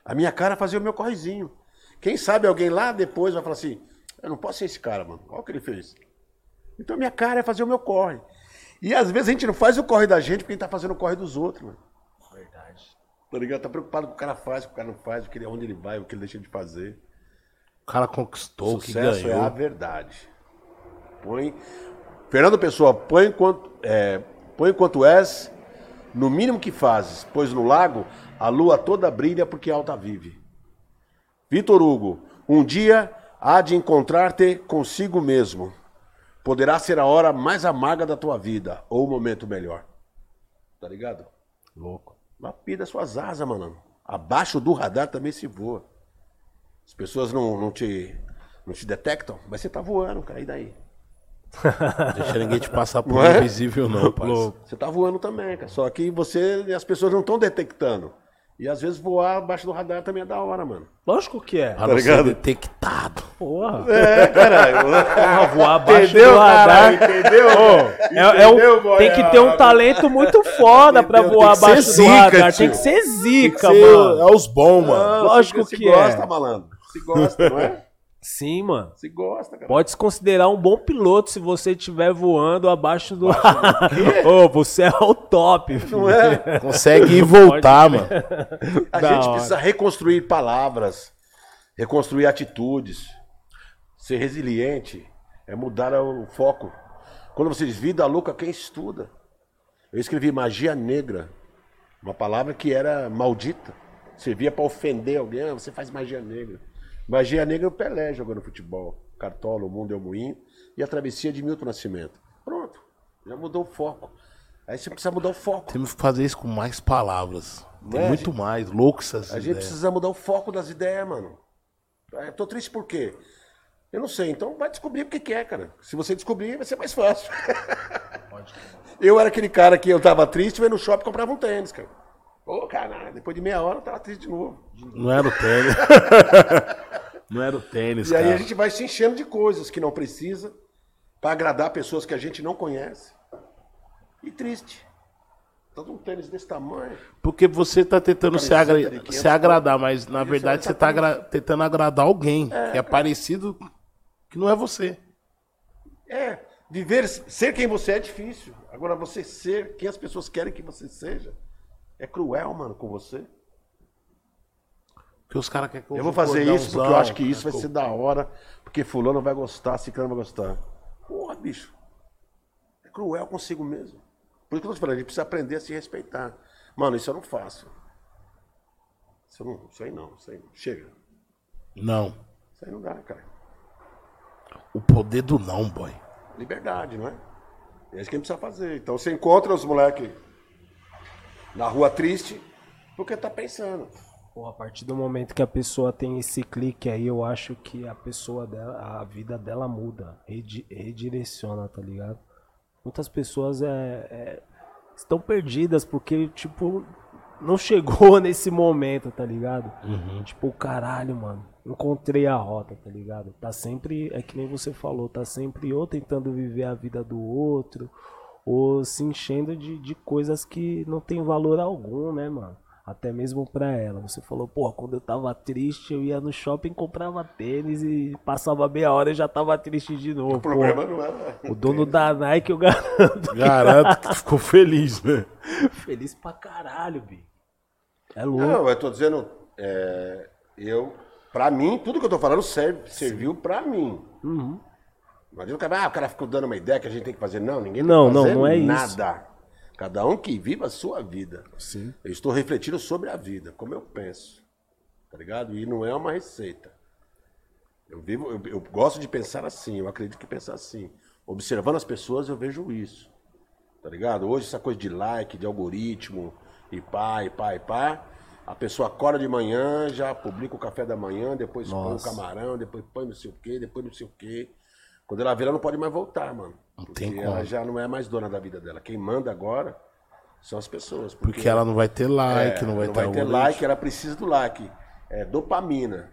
A minha cara fazer o meu correzinho. Quem sabe alguém lá depois vai falar assim, eu não posso ser esse cara, mano. Olha o que ele fez. Então minha cara é fazer o meu corre. E às vezes a gente não faz o corre da gente porque a gente tá fazendo o corre dos outros, mano. Verdade. Tá ligado? Tá preocupado com o que o cara faz, com o que o cara não faz, o que ele, onde ele vai, o que ele deixa de fazer. O cara conquistou, o que Sucesso é ganhou. a verdade. Põe. Fernando Pessoa, põe quanto, é, põe quanto és, no mínimo que fazes, pois no lago a lua toda brilha porque alta vive. Vitor Hugo, um dia há de encontrar-te consigo mesmo. Poderá ser a hora mais amarga da tua vida, ou o momento melhor. Tá ligado? Louco. Lapida suas asas, mano. Abaixo do radar também se voa. As pessoas não, não, te, não te detectam, mas você tá voando, cara. E daí? Deixa ninguém te passar por [LAUGHS] Não é? invisível, não, parceiro. Você tá voando também, cara. Só que você, as pessoas não estão detectando. E às vezes voar abaixo do radar também é da hora, mano. Lógico que é. Pra ser ligado? detectado. Porra. É, caralho. [LAUGHS] Porra, voar abaixo Entendeu, do radar. caralho? Entendeu? É, é um- boy? tem que ter um talento muito [LAUGHS] foda pra Entendeu? voar que ser abaixo do zica, radar. tio. Tem que ser zica, Tem que ser- mano. É os bons, mano. Ah, Lógico se, que se gosta, é. malandro. Se gosta, não é? [LAUGHS] Sim, mano. Se gosta, cara. Pode se considerar um bom piloto se você estiver voando abaixo do. [LAUGHS] [LAUGHS] Ô, você é o top, filho. Não é? Consegue ir voltar, mano. A Da gente hora. precisa reconstruir palavras, reconstruir atitudes. Ser resiliente é mudar o foco. Quando você diz vida louca, quem estuda? Eu escrevi magia negra, uma palavra que era maldita. Servia para ofender alguém. Ah, você faz magia negra. Magia negra é o Pelé jogando futebol. Cartola, o mundo é o moinho. E a travessia de Milton Nascimento. Pronto. Já mudou o foco. Aí você precisa mudar o foco. Temos que fazer isso com mais palavras. Tem É, muito mais. Louco essas A gente ideias. precisa mudar o foco das ideias, mano. Eu tô triste por quê? Eu não sei, então vai descobrir o que que é, cara. Se você descobrir, vai ser mais fácil. eu era aquele cara que eu tava triste, ia no shopping e comprava um tênis, cara. Ô, caralho, depois de meia hora eu tava triste de novo. Não era o tênis. [LAUGHS] não era o tênis, E aí cara. a gente vai se enchendo de coisas que não precisa pra agradar pessoas que a gente não conhece. E triste. Todo um tênis desse tamanho. Porque você tá tentando se, agra- de 500 se agradar, mas na verdade você tá agra- tentando agradar alguém que é parecido que não é você. É, viver, ser quem você é difícil. Agora, você ser quem as pessoas querem que você seja, é cruel, mano, com você. Porque os caras querem que Eu vou fazer isso porque eu acho que isso vai ser da hora, porque fulano vai gostar, ciclano vai gostar. Porra, bicho. É cruel consigo mesmo. Por isso que eu tô te falando, a gente precisa aprender a se respeitar. Mano, isso eu não faço. Isso, eu não, isso aí não, isso aí não. Chega. Não. Isso aí não dá, cara. O poder do não, boy. Liberdade, não é? É isso que a gente precisa fazer. Então você encontra os moleques na rua triste, porque tá pensando. Pô, a partir do momento que a pessoa tem esse clique aí, eu acho que a pessoa dela, a vida dela muda, redi- redireciona, tá ligado? Muitas pessoas é, é- estão perdidas porque, tipo, não chegou [LAUGHS] nesse momento, tá ligado? Tipo, caralho, mano, encontrei a rota, tá ligado? Tá sempre, é que nem você falou, tá sempre ou tentando viver a vida do outro, ou se enchendo de, de coisas que não tem valor algum, né, mano? Até mesmo pra ela. Você falou, pô, quando eu tava triste, eu ia no shopping, comprava tênis e passava meia hora e já tava triste de novo. O problema não é. Pô, o dono da Nike, eu garanto, Garanto que ficou feliz, né? [LAUGHS] feliz pra caralho, bi. É louco. Não, eu tô dizendo, é, eu, pra mim, tudo que eu tô falando serve, serviu pra mim. Uhum. Não adianta o cara, ah, o cara ficou dando uma ideia que a gente tem que fazer. Não, ninguém Não, tem que não, fazer não é isso. nada. Cada um que viva a sua vida. Sim. Eu estou refletindo sobre a vida, como eu penso. Tá ligado? E não é uma receita. Eu, vivo, eu, eu gosto de pensar assim, eu acredito que pensar assim. Observando as pessoas, eu vejo isso. Tá ligado? Hoje, essa coisa de like, de algoritmo, e pá, e pá, e pá. A pessoa acorda de manhã, já publica o café da manhã, depois põe o Nossa. camarão, depois põe não sei o quê, depois não sei o quê. Quando ela vê, ela não pode mais voltar, mano. Não Porque tem ela como. já não é mais dona da vida dela. Quem manda agora são as pessoas. Porque ela não vai ter like, é, não vai ter ter algoritmo. like, ela precisa do like. É dopamina.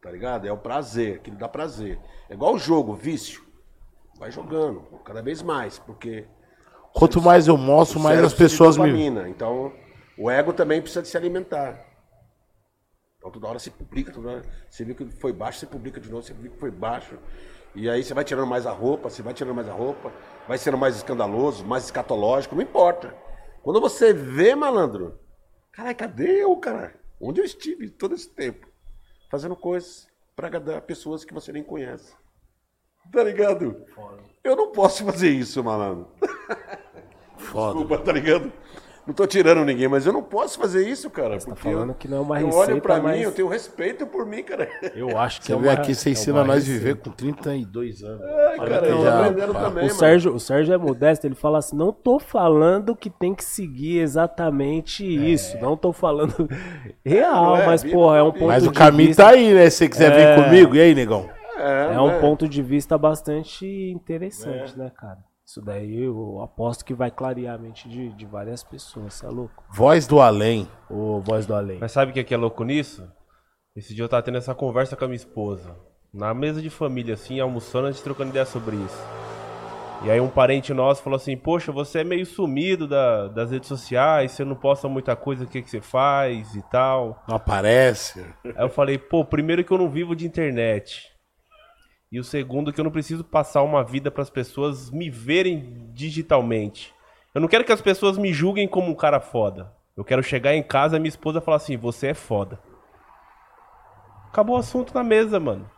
Tá ligado? É o prazer, aquilo dá prazer. É igual o jogo, vício. Vai jogando, cada vez mais, porque Quanto mais eu mostro, mais as de pessoas me. dopamina. Então, o ego também precisa de se alimentar. Então, toda hora você publica, toda hora você viu que foi baixo, você publica de novo, você viu que foi baixo. E aí você vai tirando mais a roupa, você vai tirando mais a roupa, vai sendo mais escandaloso, mais escatológico, não importa. Quando você vê, malandro, caralho, cadê eu, cara? Onde eu estive todo esse tempo? Fazendo coisas pra agradar pessoas que você nem conhece. Tá ligado? Eu não posso fazer isso, malandro. Foda. Desculpa, tá ligado? Não tô tirando ninguém, mas eu não posso fazer isso, cara. tá porque falando eu, que não é uma eu receita, olho pra mas- mim, eu tenho respeito por mim, cara. Eu acho que Você é uma, aqui, você é ensina uma nós a receita. viver com 32 anos. Ai, Olha cara, eu tô já- aprendendo pá. também, O mano. Sérgio, o Sérgio é modesto, ele fala assim, não tô falando que tem que seguir exatamente isso, não tô falando [LAUGHS] real, é, mas porra, é um vida. ponto Mas o de caminho vista, tá aí, né? Se você quiser vir comigo, e aí, negão? É, é um né? ponto de vista bastante interessante, né, cara? Isso daí eu aposto que vai clarear a mente de, de várias pessoas, você é louco? Voz do além. Ô, voz do além. Mas sabe o que é, que é louco nisso? Esse dia eu tava tendo essa conversa com a minha esposa. Na mesa de família, assim, almoçando, a gente trocando ideia sobre isso. E aí um parente nosso falou assim, poxa, você é meio sumido da- das redes sociais, você não posta muita coisa, o que, que você faz e tal. Não aparece. Aí eu falei, pô, primeiro que eu não vivo de internet. E o segundo que eu não preciso passar uma vida para as pessoas me verem digitalmente. Eu não quero que as pessoas me julguem como um cara foda. Eu quero chegar em casa e minha esposa falar assim, você é foda. Acabou o assunto na mesa, mano.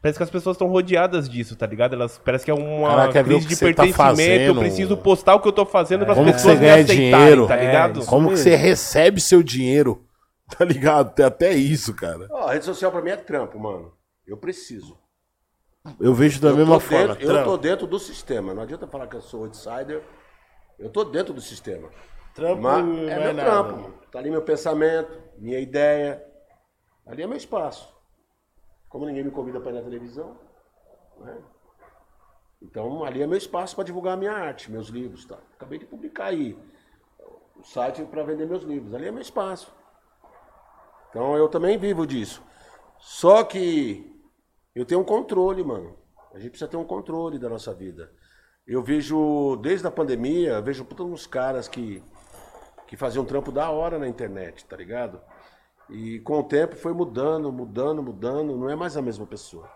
Parece que as pessoas estão rodeadas disso, tá ligado? Elas parece que é uma Cara, quer ver crise de tá pertencimento. eu fazendo. preciso postar o que eu tô fazendo para as Como que pessoas você me ganha aceitarem, dinheiro? tá É, ligado? isso Como que você recebe seu dinheiro? [LAUGHS] Tá ligado? Tem até isso, cara. Ó, a rede social pra mim é trampo, mano. Eu preciso. Eu vejo da eu mesma forma. Dentro, eu tô dentro do sistema. Não adianta falar que eu sou outsider. Eu tô dentro do sistema. trampo Mas é é meu nada. trampo, mano. Tá ali meu pensamento, minha ideia. Ali é meu espaço. Como ninguém me convida pra ir na televisão, né? Então ali é meu espaço para divulgar a minha arte, meus livros, tá? Acabei de publicar aí o site para vender meus livros. Ali é meu espaço. Então eu também vivo disso. Só que eu tenho um controle, mano. A gente precisa ter um controle da nossa vida. Eu vejo, desde a pandemia, eu vejo todos uns caras que, que faziam trampo da hora na internet, tá ligado? E com o tempo foi mudando, mudando, mudando. Não é mais a mesma pessoa.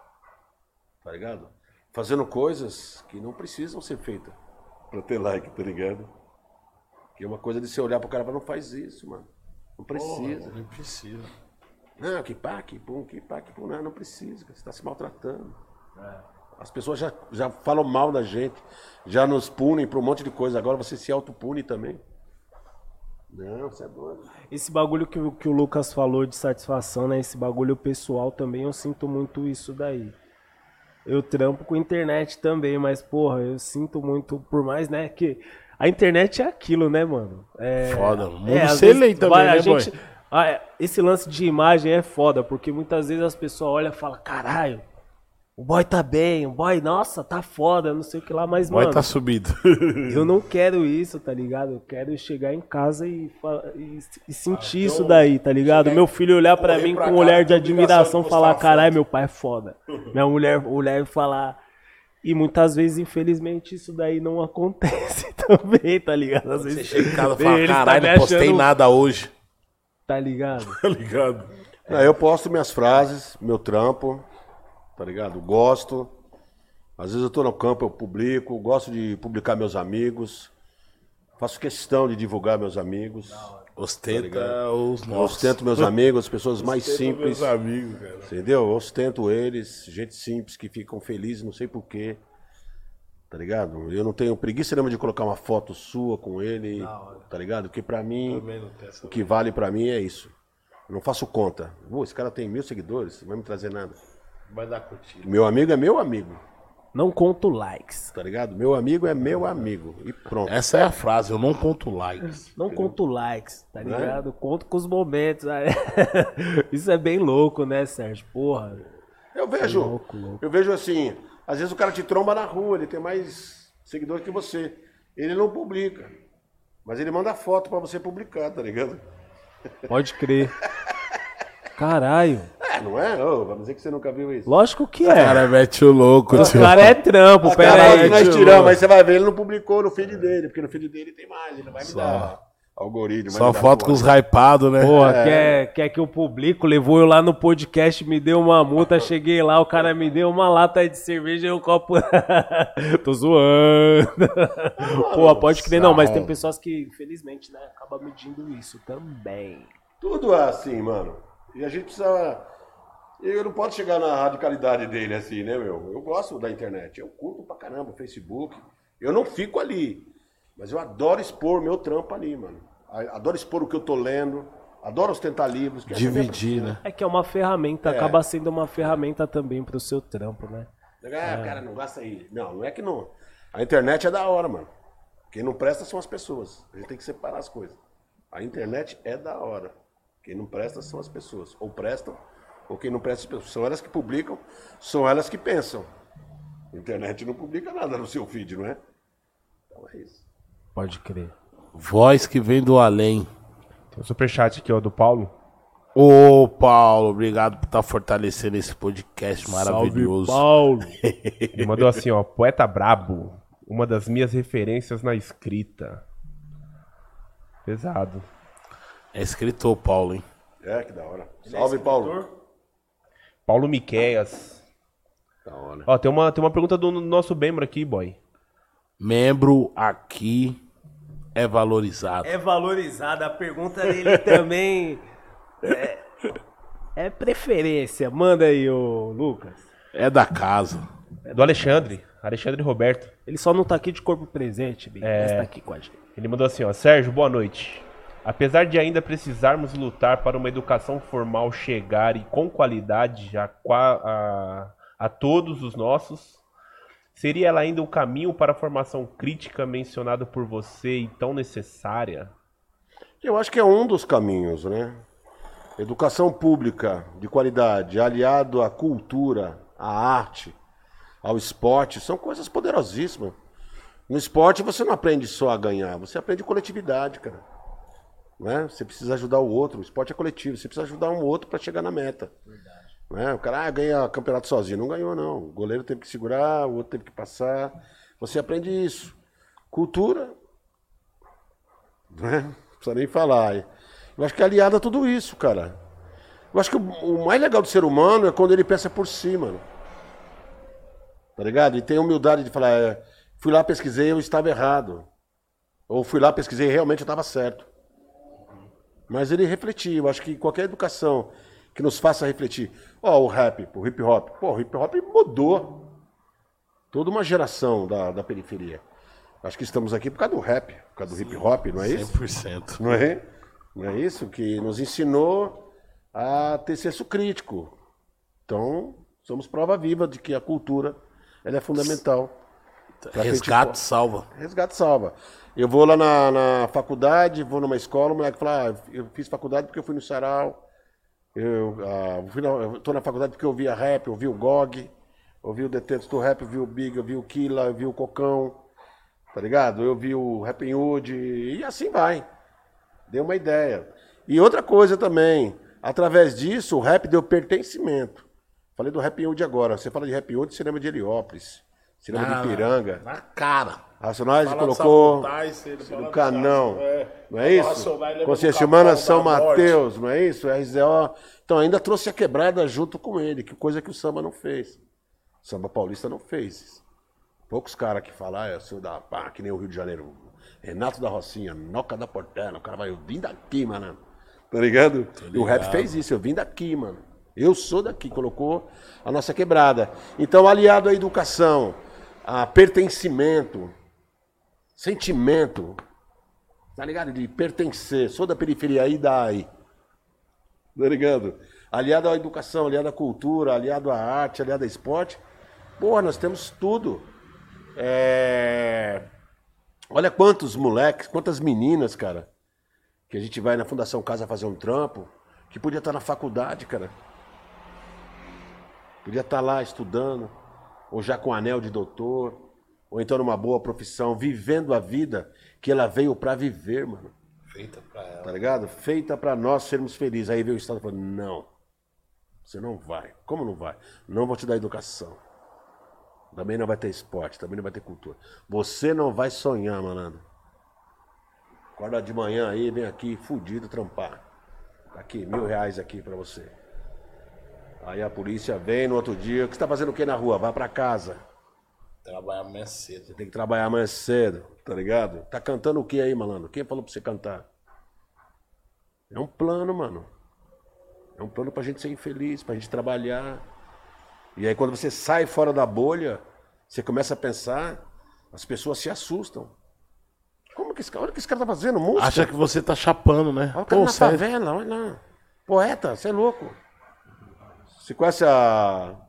Tá ligado? Fazendo coisas que não precisam ser feitas pra ter like, tá ligado? Que é uma coisa de você olhar pro cara e falar, não faz isso, mano. Não precisa. Não precisa. Não, que pá, que pum, que pá, que pum. Não, não precisa. Você tá se maltratando. As pessoas já, já falam mal da gente, já nos punem por um monte de coisa. Agora você se autopune também. Não, você é doido. Esse bagulho que, o- que o Lucas falou de satisfação, né? Esse bagulho pessoal também, eu sinto muito isso daí. Eu trampo com internet também, mas, porra, eu sinto muito, por mais, né, que a internet é aquilo, né, mano? É, Foda. Mundo é, às se vezes lê também, vai- né, gente- boy? Ah, é, Esse lance de imagem é foda, porque muitas vezes as pessoas olham e falam, caralho, o boy tá bem, o boy, nossa, tá foda, não sei o que lá, mas, mano, tá subido. [LAUGHS] eu não quero isso, tá ligado? Eu quero chegar em casa e, e- e sentir então, isso daí, tá ligado? Meu filho olhar pra correr mim pra com um olhar de admiração e falar, caralho, foto." meu pai é foda. Minha mulher olhar e falar. E muitas vezes, infelizmente, isso daí não [LAUGHS] acontece também, tá ligado? Às vezes, Chega em casa e fala, tá caralho, não postei achando- nada hoje. Tá ligado? [LAUGHS] Tá ligado? Não, eu posto minhas frases, meu trampo, tá ligado? Gosto. Às vezes eu tô no campo, eu publico, gosto de publicar meus amigos. Faço questão de divulgar meus amigos. Ostenta ligado? os nossos. ostento meus [LAUGHS] amigos, as pessoas mais Ostenta simples. meus amigos, cara. Entendeu? Eu ostento eles, gente simples que ficam felizes, não sei porquê. Tá ligado? Eu não tenho preguiça nenhuma de colocar uma foto sua com ele. Tá ligado? Porque pra mim, o que vale pra mim é isso. Eu não faço conta. Pô, esse cara tem mil seguidores, não vai me trazer nada. Vai dar curtida. Meu amigo é meu amigo, Não conto likes. tá ligado? Meu amigo é meu amigo. E pronto. Essa é a frase, eu não conto likes. Não conto likes, tá Né? ligado? Conto com os momentos. né? [LAUGHS] Isso é bem louco, né, Sérgio? Porra. Eu vejo, Louco, louco. eu vejo assim, às vezes o cara te tromba na rua, ele tem mais seguidores que você. Ele não publica. Mas ele manda foto pra você publicar, tá ligado? Pode crer. Caralho. É, não é? Ô, vai dizer que você nunca viu isso. Lógico que O é. cara mete o louco, O tio. cara é trampo, pera Caralho, aí. que nós tiramos, aí você vai ver, ele não publicou no feed dele, porque no feed dele tem mais, ele não vai me Só. dar algoritmo. Só foto com os hypados, né? Porra, quer, quer que eu publico? Levou eu lá no podcast, me deu uma multa, [LAUGHS] cheguei lá, o cara me deu uma lata de cerveja e um copo. [LAUGHS] Tô zoando. Pô, pode crer, não, mas tem pessoas que, infelizmente, né, acabam medindo isso também. Tudo é assim, mano. E a gente precisa. Eu não posso chegar na radicalidade dele assim, né, meu? Eu gosto da internet. Eu curto pra caramba o Facebook. Eu não fico ali. Mas eu adoro expor meu trampo ali, mano. Adoro expor o que eu tô lendo. Adoro ostentar livros. é Dividir, né? É que é uma ferramenta, É. acaba sendo uma ferramenta também pro seu trampo, né? Ah, cara, não gasta aí. Não, não é que não. A internet é da hora, mano. Quem não presta são as pessoas. A gente tem que separar as coisas. A internet é da hora. Quem não presta são as pessoas. Ou prestam, ou quem não presta as pessoas. São elas que publicam, são elas que pensam. A internet não publica nada no seu feed, não é? Então é isso. Pode crer. Voz que vem do além. Tem um superchat aqui, ó, do Paulo. Ô, Paulo, obrigado por estar fortalecendo esse podcast maravilhoso. Paulo. [LAUGHS] Ele mandou assim, ó, poeta brabo, uma das minhas referências na escrita. Pesado. É escritor, Paulo, hein? É, que da hora. Salve, Paulo. Paulo Miqueias. Da hora. Ó, tem uma, tem uma pergunta do nosso membro aqui, boy. Membro aqui é valorizado. É valorizada. A pergunta dele [LAUGHS] também é, é preferência. Manda aí, ô Lucas. É da casa. Do Alexandre. Alexandre Roberto. Ele só não tá aqui de corpo presente, Big, É. mas tá aqui com a gente. Ele mandou assim, ó, Sérgio, boa noite. Apesar de ainda precisarmos lutar para uma educação formal chegar e com qualidade a, a, a todos os nossos, seria ela ainda o caminho para a formação crítica mencionado por você e tão necessária? Eu acho que é um dos caminhos, né? Educação pública de qualidade, aliado à cultura, à arte, ao esporte, são coisas poderosíssimas. No esporte você não aprende só a ganhar, você aprende coletividade, cara. Né? Você precisa ajudar o outro, o esporte é coletivo, você precisa ajudar um outro para chegar na meta. Né? O cara ah, ganha campeonato sozinho, não ganhou não. O goleiro teve que segurar, o outro teve que passar. Você aprende isso. Cultura, né? Não precisa nem falar. Eu acho que é aliado a tudo isso, cara. Eu acho que o, mais legal do ser humano é quando ele pensa por si, mano. Tá ligado? E tem a humildade de falar, é, fui lá, pesquisei, eu estava errado. Ou fui lá, pesquisei, realmente eu estava certo. Mas ele refletir. Eu acho que qualquer educação que nos faça refletir. Ó, o rap, o hip hop. Pô, o hip hop mudou toda uma geração da, da periferia. Acho que estamos aqui por causa do rap, por causa do hip hop, não é isso? 100%. Não é? Não é isso? Que nos ensinou a ter senso crítico. Então, somos prova viva de que a cultura ela é fundamental. Resgate frente- salva. Resgate salva. Eu vou lá na, na faculdade, vou numa escola, o moleque fala, ah, eu fiz faculdade porque eu fui no sarau, eu, ah, tô na faculdade porque eu via rap, eu vi o GOG, eu vi o Detentos do Rap, eu vi o Big, eu vi o Killa, eu vi o Cocão, tá ligado? Eu vi o Rap Hood, e assim vai. Deu uma ideia. E outra coisa também, através disso, o rap deu pertencimento. Falei do Rap Hood agora, você fala de Rap Hood, você lembra de Heliópolis, você lembra Ah, de Piranga. Na cara. Racionais Fala colocou fala do Canão. É. Não é isso? Consciência Humana São. Mateus, não é isso? RZO. Então ainda trouxe a quebrada junto com ele, que coisa que o samba não fez. O samba paulista não fez. isso. Poucos caras que falam, ah, eu sou da pá, que nem o Rio de Janeiro. Renato da Rocinha, Noca da Portela. O cara vai, eu vim daqui, mano. Tá ligado? E o rap fez isso, eu vim daqui, mano. Eu sou daqui, colocou a nossa quebrada. Então, aliado à educação, a pertencimento, sentimento, tá ligado? De pertencer. Sou da periferia aí daí. Tá ligado? Aliado à educação, aliado à cultura, aliado à arte, aliado ao esporte. Pô, nós temos tudo. É... Olha quantos moleques, quantas meninas, cara, que a gente vai na Fundação Casa fazer um trampo, que podia estar na faculdade, cara. Podia estar lá estudando, ou já com anel de doutor, ou então numa boa profissão, vivendo a vida que ela veio pra viver, mano. Feita pra ela. Tá ligado? Feita pra nós sermos felizes. Aí veio o Estado falando: não, você não vai. Como não vai? Não vou te dar educação. Também não vai ter esporte, também não vai ter cultura. Você não vai sonhar, malandro. Acorda de manhã aí, vem aqui, fudido, trampar. Tá aqui, mil reais aqui pra você. Aí a polícia vem no outro dia. O que você tá fazendo o que na rua? Vai pra casa. Trabalhar amanhã cedo. Tem que trabalhar mais cedo, tá ligado? Tá cantando o que aí, malandro? Quem falou pra você cantar? É um plano, mano. É um plano pra gente ser infeliz, pra gente trabalhar. E aí quando você sai fora da bolha, você começa a pensar, as pessoas se assustam. Como que esse cara, olha o que esse cara tá fazendo? Música? Acha que você tá chapando, né? Olha o cara Pô, na sério. favela, olha lá. Poeta, você é louco. Você conhece a, é,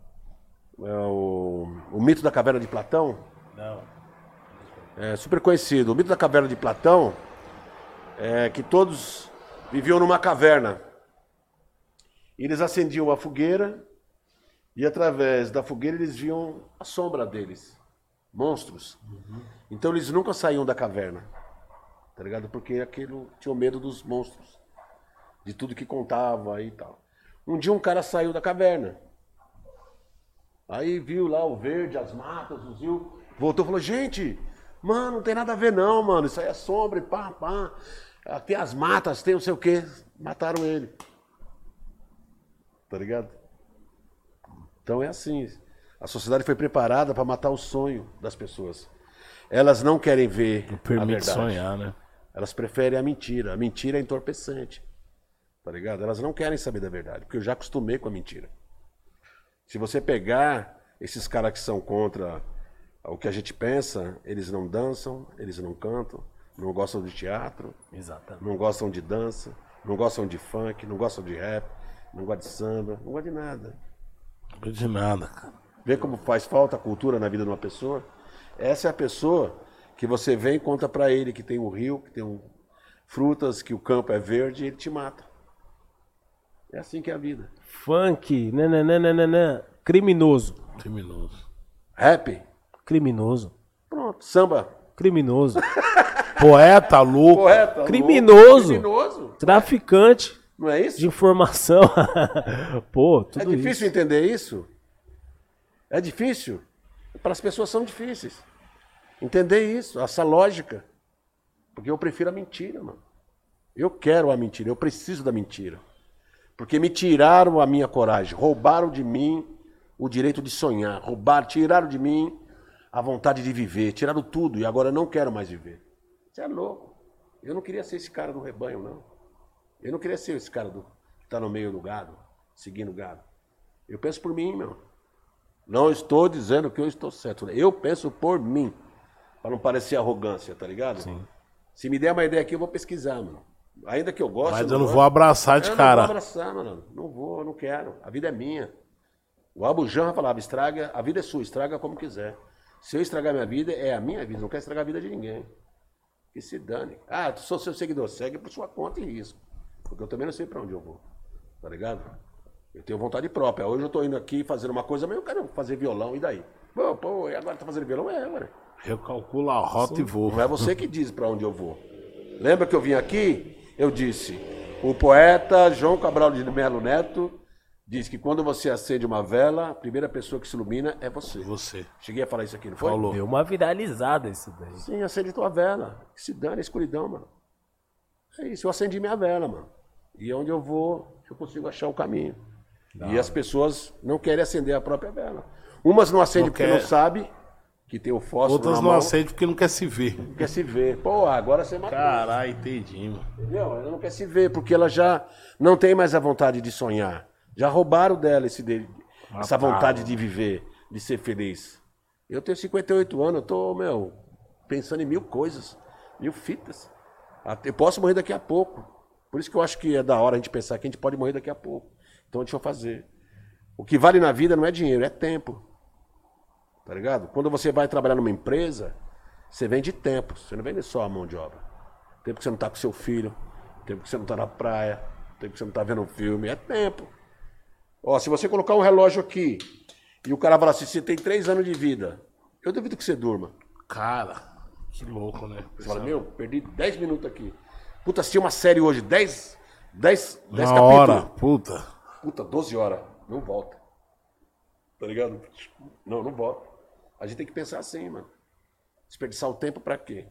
o, o mito da caverna de Platão? Não. É super conhecido. O mito da caverna de Platão é que todos viviam numa caverna. E eles acendiam a fogueira e através da fogueira eles viam a sombra deles. monstros. Então eles nunca saíam da caverna. Tá ligado? Porque aquilo tinha medo dos monstros. De tudo que contava e tal. Um dia um cara saiu da caverna. Aí viu lá o verde, as matas, os rios. Voltou e falou, gente, mano, não tem nada a ver não, mano. Isso aí é sombra e pá, pá. Ah, Tem as matas, tem não sei o quê. Mataram ele. Tá ligado? Então é assim. A sociedade foi preparada para matar o sonho das pessoas. Elas não querem ver a Permite verdade. sonhar, né? Elas preferem a mentira. A mentira é entorpecente. Tá ligado? Elas não querem saber da verdade, porque eu já acostumei com a mentira. Se você pegar esses caras que são contra o que a gente pensa, eles não dançam, eles não cantam, não gostam de teatro, Exatamente. não gostam de dança, não gostam de funk, não gostam de rap, não gostam de samba, não gostam de nada. Não de nada, cara. Vê como faz falta a cultura na vida de uma pessoa? Essa é a pessoa que você vem e conta pra ele que tem um rio, que tem um, frutas, que o campo é verde e ele te mata. É assim que é a vida. Funk, nananana, criminoso. Criminoso. Rap, Criminoso. pronto. Samba, Criminoso. [LAUGHS] Poeta louco. correto. Criminoso. Criminoso. Traficante Não é isso? de informação. [LAUGHS] Pô, tudo É difícil isso. entender isso? É difícil? Para as pessoas são difíceis. Entender isso, essa lógica. Porque eu prefiro a mentira, mano. Eu quero a mentira, eu preciso da mentira. Porque me tiraram a minha coragem, roubaram de mim o direito de sonhar, roubaram, tiraram de mim a vontade de viver, tiraram tudo e agora eu não quero mais viver. Você é louco. Eu não queria ser esse cara do rebanho, não. Eu não queria ser esse cara do, que está no meio do gado, seguindo o gado. Eu penso por mim, meu. Não estou dizendo que eu estou certo. Eu penso por mim. Para não parecer arrogância, tá ligado? Sim. Se me der uma ideia aqui, eu vou pesquisar, mano. Ainda que eu goste. Mas eu não vou abraçar de eu cara. não vou abraçar, mano. Não vou, não quero. A vida é minha. O Abu Janra falava, estraga, a vida é sua, estraga como quiser. Se eu estragar minha vida, é a minha vida, não quero estragar a vida de ninguém. Que se dane. Ah, tu sou seu seguidor, segue por sua conta e risco. Porque eu também não sei pra onde eu vou. Tá ligado? Eu tenho vontade própria. Hoje eu tô indo aqui fazendo uma coisa, mas eu quero fazer violão, e daí? Pô, pô, e agora tá fazendo violão? É, mano. Eu calculo a rota e vou. Não é você que diz pra onde eu vou. Lembra que eu vim aqui? Eu disse. O poeta João Cabral de Melo Neto diz que quando você acende uma vela, a primeira pessoa que se ilumina é você. Você. Cheguei a falar isso aqui, não foi? Falou. Deu uma viralizada isso daí. Sim, acende tua vela. Que se dane a escuridão, mano. É isso, eu acendi minha vela, mano. E onde eu vou, eu consigo achar o caminho. E as pessoas não querem acender a própria vela. Umas não acendem Não porque quer. não sabe que tem o fósforo Outras não aceitam porque não quer se ver. não quer se ver. Pô, agora você matou. Caralho, entendi, mano. Entendeu? Ela não quer se ver, porque ela já não tem mais a vontade de sonhar. Já roubaram dela esse de- essa vontade de viver, de ser feliz. Eu tenho 58 anos, eu tô, meu, pensando em mil coisas, mil fitas. Eu posso morrer daqui a pouco. Por isso que eu acho que é da hora a gente pensar que a gente pode morrer daqui a pouco. Então deixa eu fazer. O que vale na vida não é dinheiro, é tempo. Tá ligado? Quando você vai trabalhar numa empresa, você vende tempo, você não vende só a mão de obra. Tempo que você não tá com seu filho, tempo que você não tá na praia, tempo que você não tá vendo um filme, é tempo. Ó, se você colocar um relógio aqui e o cara falar assim, você tem três anos de vida, eu duvido que você durma. Cara, que louco, né? Você fala, meu, perdi 10 minutos aqui. Puta, assisti uma série hoje, 10, 10, 10 Na capítulos. hora, puta. Puta, 12 horas. Não volta. Tá ligado? Não, não volta. A gente tem que pensar assim, mano. Desperdiçar o tempo pra quê?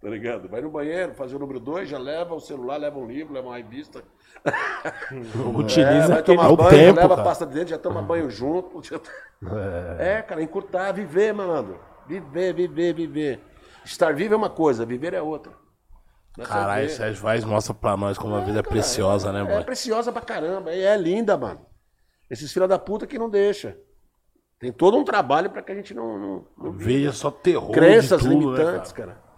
Tá ligado? Vai no banheiro, fazer o número 2, já leva o celular, leva um livro, leva uma revista. [LAUGHS] Utiliza É, vai aquele tomar É o banho, tempo, leva cara. a pasta de dentro, já toma banho junto. já- É, cara, encurtar, viver, malandro. Viver, viver, viver. Estar vivo é uma coisa, viver é outra. É Caralho. Sérgio Vaz mostra pra nós como a vida é preciosa, né, É mano? preciosa pra caramba. E é linda, mano. Esses filha da puta que não deixa. Tem todo um trabalho pra que a gente não. não, não Veja só terror Crenças de tudo, limitantes, né, cara? cara.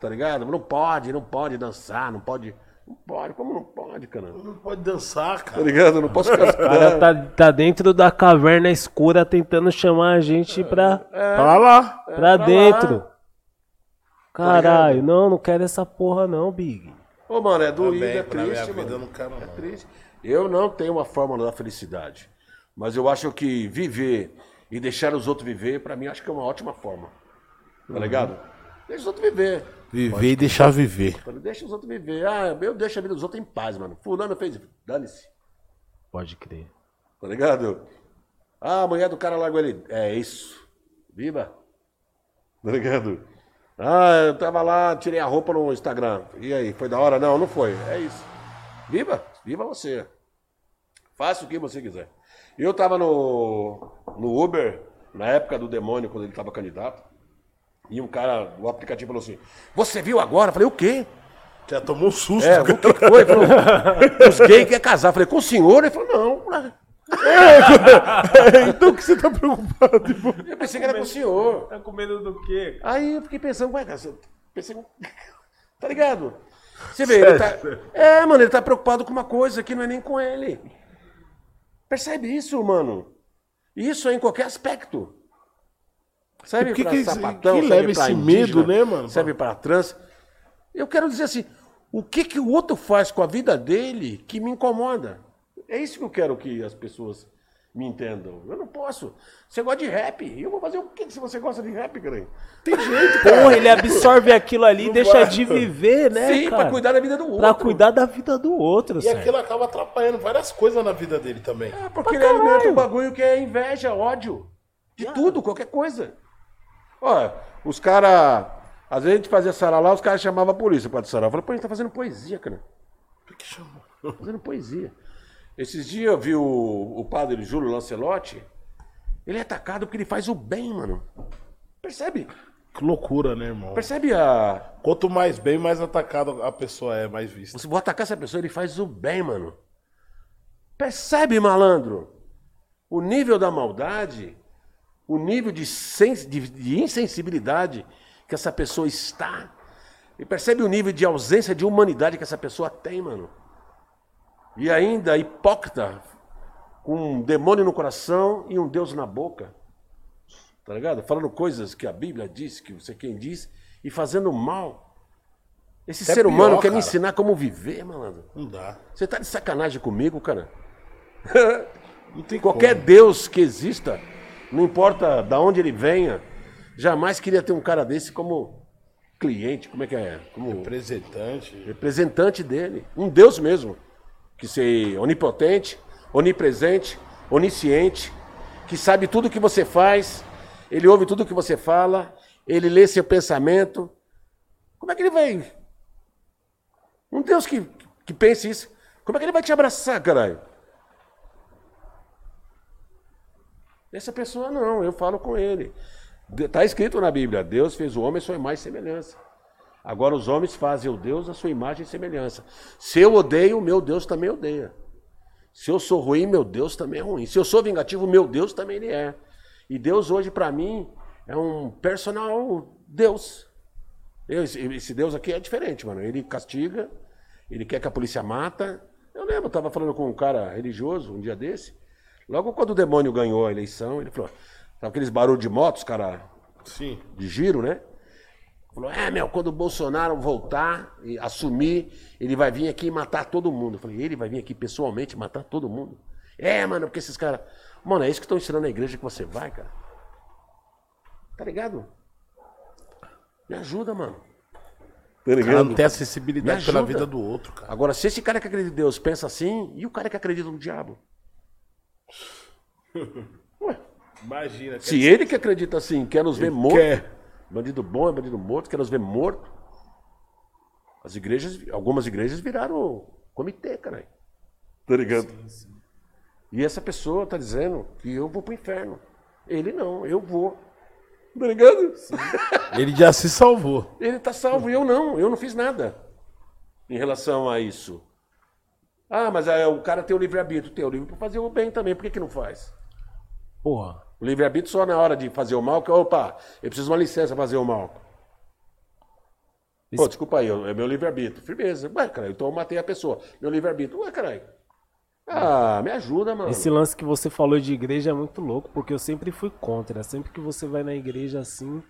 Tá ligado? Não pode, não pode dançar, não pode. Não pode, como não pode, cara? Não pode dançar, Tá cara. ligado? Eu não posso O cara tá, tá dentro da caverna escura tentando chamar a gente pra, Pra lá. pra pra dentro. Tá Caralho, não, não quero essa porra não, Big. Ô, mano, é doído, Também, é triste, vida mano. eu não quero, É triste. Eu não tenho uma fórmula da felicidade. Mas eu acho que viver e deixar os outros viver, pra mim, acho que é uma ótima forma. Tá ligado? Deixa os outros viver. Viver e deixar viver. Deixa os outros viver. Ah, eu deixo a vida dos outros em paz, mano. Fulano fez. Dane-se. Pode crer. Tá ligado? Ah, a mulher do cara largou ele. É isso. Viva. Tá ligado? Ah, eu tava lá, tirei a roupa no Instagram. E aí, foi da hora? Não, não foi. É isso. Viva. Viva você. Faça o que você quiser. Eu tava no, no Uber, na época do demônio, quando ele tava candidato. E um cara do aplicativo falou assim: Você viu agora? Eu falei: O quê? Já tomou um susto. É, o cara. que que foi? Ele falou, Os gays querem casar. Eu falei: Com o senhor? Ele falou: Não. [LAUGHS] então o que você tá preocupado? irmão? Eu pensei que era com o senhor. Tá com medo do quê? Aí eu fiquei pensando, ué, cara, você- pensei, [LAUGHS] tá ligado? Você vê, ele tá. É, mano, ele tá preocupado com uma coisa que não é nem com ele. Percebe isso, mano? Isso é em qualquer aspecto. Serve O que sapatão, que serve leva esse indígena, medo, né, mano? Serve pra trans. Eu quero dizer assim, o que que o outro faz com a vida dele que me incomoda? É isso que eu quero que as pessoas me entendam. Eu não posso. Você gosta de rap? Eu vou fazer o que se você gosta de rap, cara? Tem gente, cara. Porra, ele absorve aquilo ali e deixa de viver, né, Sim, cara? pra cuidar da vida do outro. Pra cuidar da vida do outro, E sério. aquilo acaba atrapalhando várias coisas na vida dele também. É, porque ele alimenta um bagulho que é inveja, ódio. De tudo, qualquer coisa. Olha, os caras. Às vezes a gente fazia sarau lá, os caras chamavam a polícia pra sarau. Eu falei, pô, a gente tá fazendo poesia, cara. Por que chamou? Fazendo poesia. Esses dias eu vi o, o padre Júlio Lancelotti. Ele é atacado porque ele faz o bem, mano. Percebe? Que loucura, né, irmão? Percebe a. Quanto mais bem, mais atacado a pessoa é, mais vista. Você vou atacar essa pessoa, ele faz o bem, mano. Percebe, malandro? O nível da maldade, o nível de, sens- de- de insensibilidade que essa pessoa está. E percebe o nível de ausência de humanidade que essa pessoa tem, mano. E ainda hipócrita, com um demônio no coração e um Deus na boca. Tá ligado? Falando coisas que a Bíblia diz, que você quem diz, e fazendo mal. Esse Até ser humano pior, quer me cara. ensinar como viver, malandro. Não dá. Você tá de sacanagem comigo, cara? [LAUGHS] Não tem Qualquer como. Deus que exista, não importa da onde ele venha, jamais queria ter um cara desse como cliente, como é que é? Como Representante. representante dele. Um Deus mesmo. Que ser onipotente, onipresente, onisciente, que sabe tudo o que você faz, ele ouve tudo o que você fala, ele lê seu pensamento. Como é que ele vai? Um Deus que, que pense isso. Como é que ele vai te abraçar, caralho? Essa pessoa não, eu falo com ele. Está escrito na Bíblia: Deus fez o homem sua imagem e semelhança. Agora os homens fazem o Deus à sua imagem e semelhança. Se eu odeio, meu Deus também odeia. Se eu sou ruim, meu Deus também é ruim. Se eu sou vingativo, meu Deus também ele é. E Deus hoje para mim é um personal Deus. Eu- esse, esse Deus aqui é diferente, mano. Ele castiga, ele quer que a polícia mata. Eu lembro, eu tava falando com um cara religioso um dia desse. Logo quando o demônio ganhou a eleição, ele falou: sabe aqueles barulhos de motos, cara, Sim. de giro, né? Falou, é, meu, quando o Bolsonaro voltar e assumir, ele vai vir aqui e matar todo mundo. Eu falei, ele vai vir aqui pessoalmente matar todo mundo? É, mano, porque esses caras. Mano, é isso que estão ensinando na igreja que você vai, cara. Tá ligado? Me ajuda, mano. Tá cara ligado? não tem acessibilidade pela vida do outro, cara. Agora, se esse cara que acredita em Deus pensa assim, e o cara que acredita no diabo? [LAUGHS] Ué, Imagina. se ele que acredita assim quer nos ver mortos, quer. Bandido bom é bandido morto, quer nos ver morto, as igrejas, algumas igrejas viraram comitê, caralho. Tá ligado? E essa pessoa tá dizendo que eu vou pro inferno. Ele não, eu vou. Tá ligado? [LAUGHS] Ele já se salvou. Ele tá salvo e eu não, eu não fiz nada em relação a isso. Ah, mas aí o cara tem o livre-arbítrio, tem o livre para fazer o bem também, por que, que não faz? Porra. O livre-arbítrio só na hora de fazer o mal, que opa, eu preciso de uma licença pra fazer o mal. Pô, desculpa aí, é meu livre-arbítrio. Firmeza. Ué, caralho, então eu matei a pessoa. Meu livre-arbítrio. Ué, caralho. Ah, me ajuda, mano. Esse lance que você falou de igreja é muito louco, porque eu sempre fui contra. Sempre que você vai na igreja assim,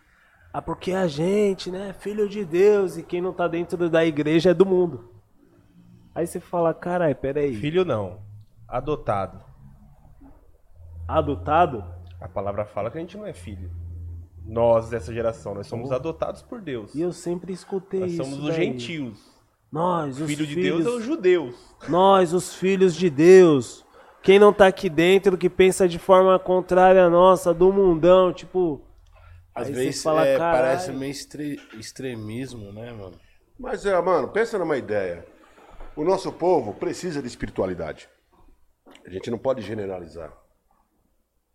ah, porque a gente, né, filho de Deus, e quem não tá dentro da igreja é do mundo. Aí você fala, carai, peraí, Filho não. Adotado. adotado? A palavra fala que a gente não é filho. Nós, dessa geração, nós somos adotados por Deus. E eu sempre escutei Nós isso. somos os gentios. Nós, os Filho de filhos, Deus é os judeus. Nós, os filhos de Deus. Quem não tá aqui dentro, que pensa de forma contrária à nossa, do mundão, tipo. Às vezes fala, é, parece meio extre- extremismo, né, mano? Mas, é, mano, pensa numa ideia. O nosso povo precisa de espiritualidade. A gente não pode generalizar.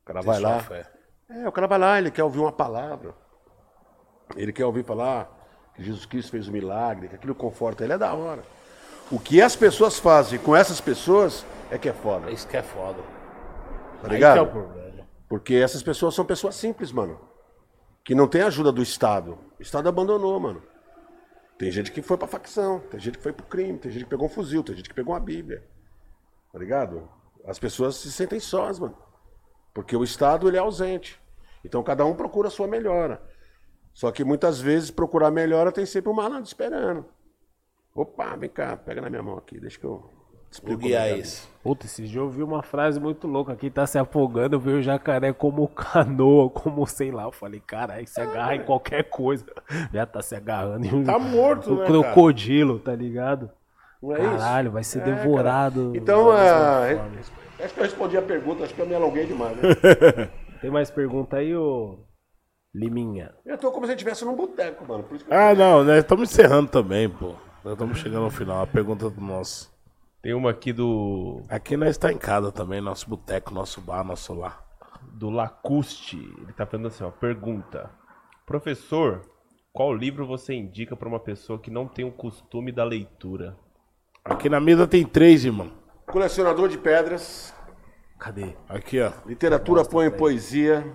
O cara vai lá. fé. É, o cara vai lá, ele quer ouvir uma palavra. Ele quer ouvir falar que Jesus Cristo fez um milagre, que aquilo conforta ele, é da hora. O que as pessoas fazem com essas pessoas é que é foda. Isso que é foda. Tá Aí ligado? que é o problema. Porque essas pessoas são pessoas simples, mano. Que não tem ajuda do Estado. O Estado abandonou, mano. Tem gente que foi pra facção, tem gente que foi pro crime, tem gente que pegou um fuzil, tem gente que pegou uma Bíblia. Tá ligado? As pessoas se sentem sós, mano. Porque o Estado, ele é ausente. Então cada um procura a sua melhora. Só que muitas vezes procurar melhora tem sempre um malandro esperando. Opa, vem cá, pega na minha mão aqui, deixa que eu te Vou explico. guiar é é. isso. Puta, esses dias eu vi uma frase muito louca. Quem tá se afogando vê o jacaré como canoa, como sei lá. Eu falei, caralho, se agarra em qualquer coisa. [LAUGHS] Já tá se agarrando em um, Tá morto, [LAUGHS] um né, crocodilo, tá ligado? Não é isso? Caralho, vai ser É, devorado. cara. Então, ah, acho que eu respondi a pergunta, acho que eu me alonguei demais, né? [LAUGHS] Tem mais pergunta aí, ô Liminha? Eu tô como se eu estivesse num boteco, mano. Por isso que eu... Ah, não, né? Estamos encerrando também, pô. Nós estamos chegando ao final. A pergunta do nosso. Tem uma aqui do, Aqui nós está em casa também, nosso boteco, nosso bar, nosso lar. do Lacuste. Ele tá falando assim, ó. Pergunta. Professor, qual livro você indica pra uma pessoa que não tem o costume da leitura? Aqui na mesa tem três, irmão. Colecionador de pedras, Cadê? Aqui, ó. literatura, põe poesia,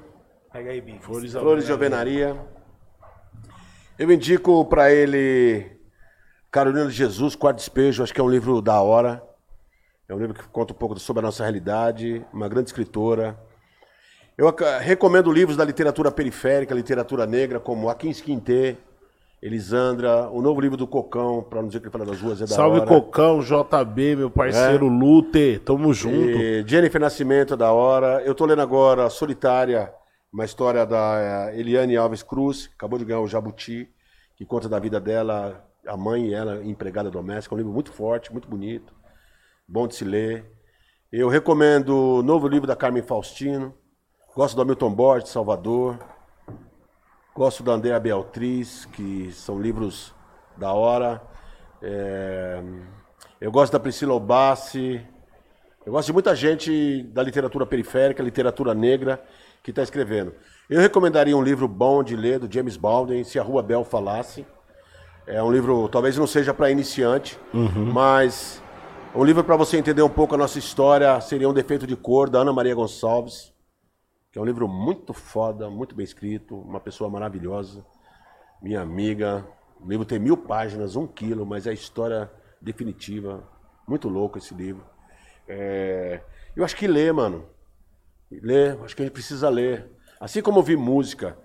Pega aí, Bife. Flores, flores de alvenaria. Eu indico pra ele Carolina de Jesus, Quarto Despejo, acho que é um livro da hora. É um livro que conta um pouco sobre a nossa realidade, uma grande escritora. Eu recomendo livros da literatura periférica, literatura negra, como Aquins Quintê, Elisandra, o novo livro do Cocão, para não dizer que ele fala das ruas, é da Salve hora. Cocão, JB, meu parceiro Lute. Tamo junto. E Jennifer Nascimento, da hora. Eu tô lendo agora Solitária, uma história da eh, Eliane Alves Cruz, acabou de ganhar o Jabuti, que conta da vida dela, a mãe e ela, empregada doméstica. É um livro muito forte, muito bonito, bom de se ler. Eu recomendo o novo livro da Carmen Faustino. Gosto do Hamilton Borges, Salvador. Gosto da Andrea Beatriz, que são livros da hora. É, Eu gosto da Priscila Obassi. Eu gosto de muita gente da literatura periférica, literatura negra, que está escrevendo. Eu recomendaria um livro bom de ler, do James Baldwin, Se a Rua Bel Falasse. É um livro, talvez não seja para iniciante, mas um livro para você entender um pouco a nossa história, seria Um Defeito de Cor, da Ana Maria Gonçalves, que é um livro muito foda, muito bem escrito, uma pessoa maravilhosa, minha amiga. O livro tem mil páginas, um quilo, mas é a história definitiva. Muito louco esse livro. É, Eu acho que ler, mano. Ler, acho que a gente precisa ler. Assim como ouvir música.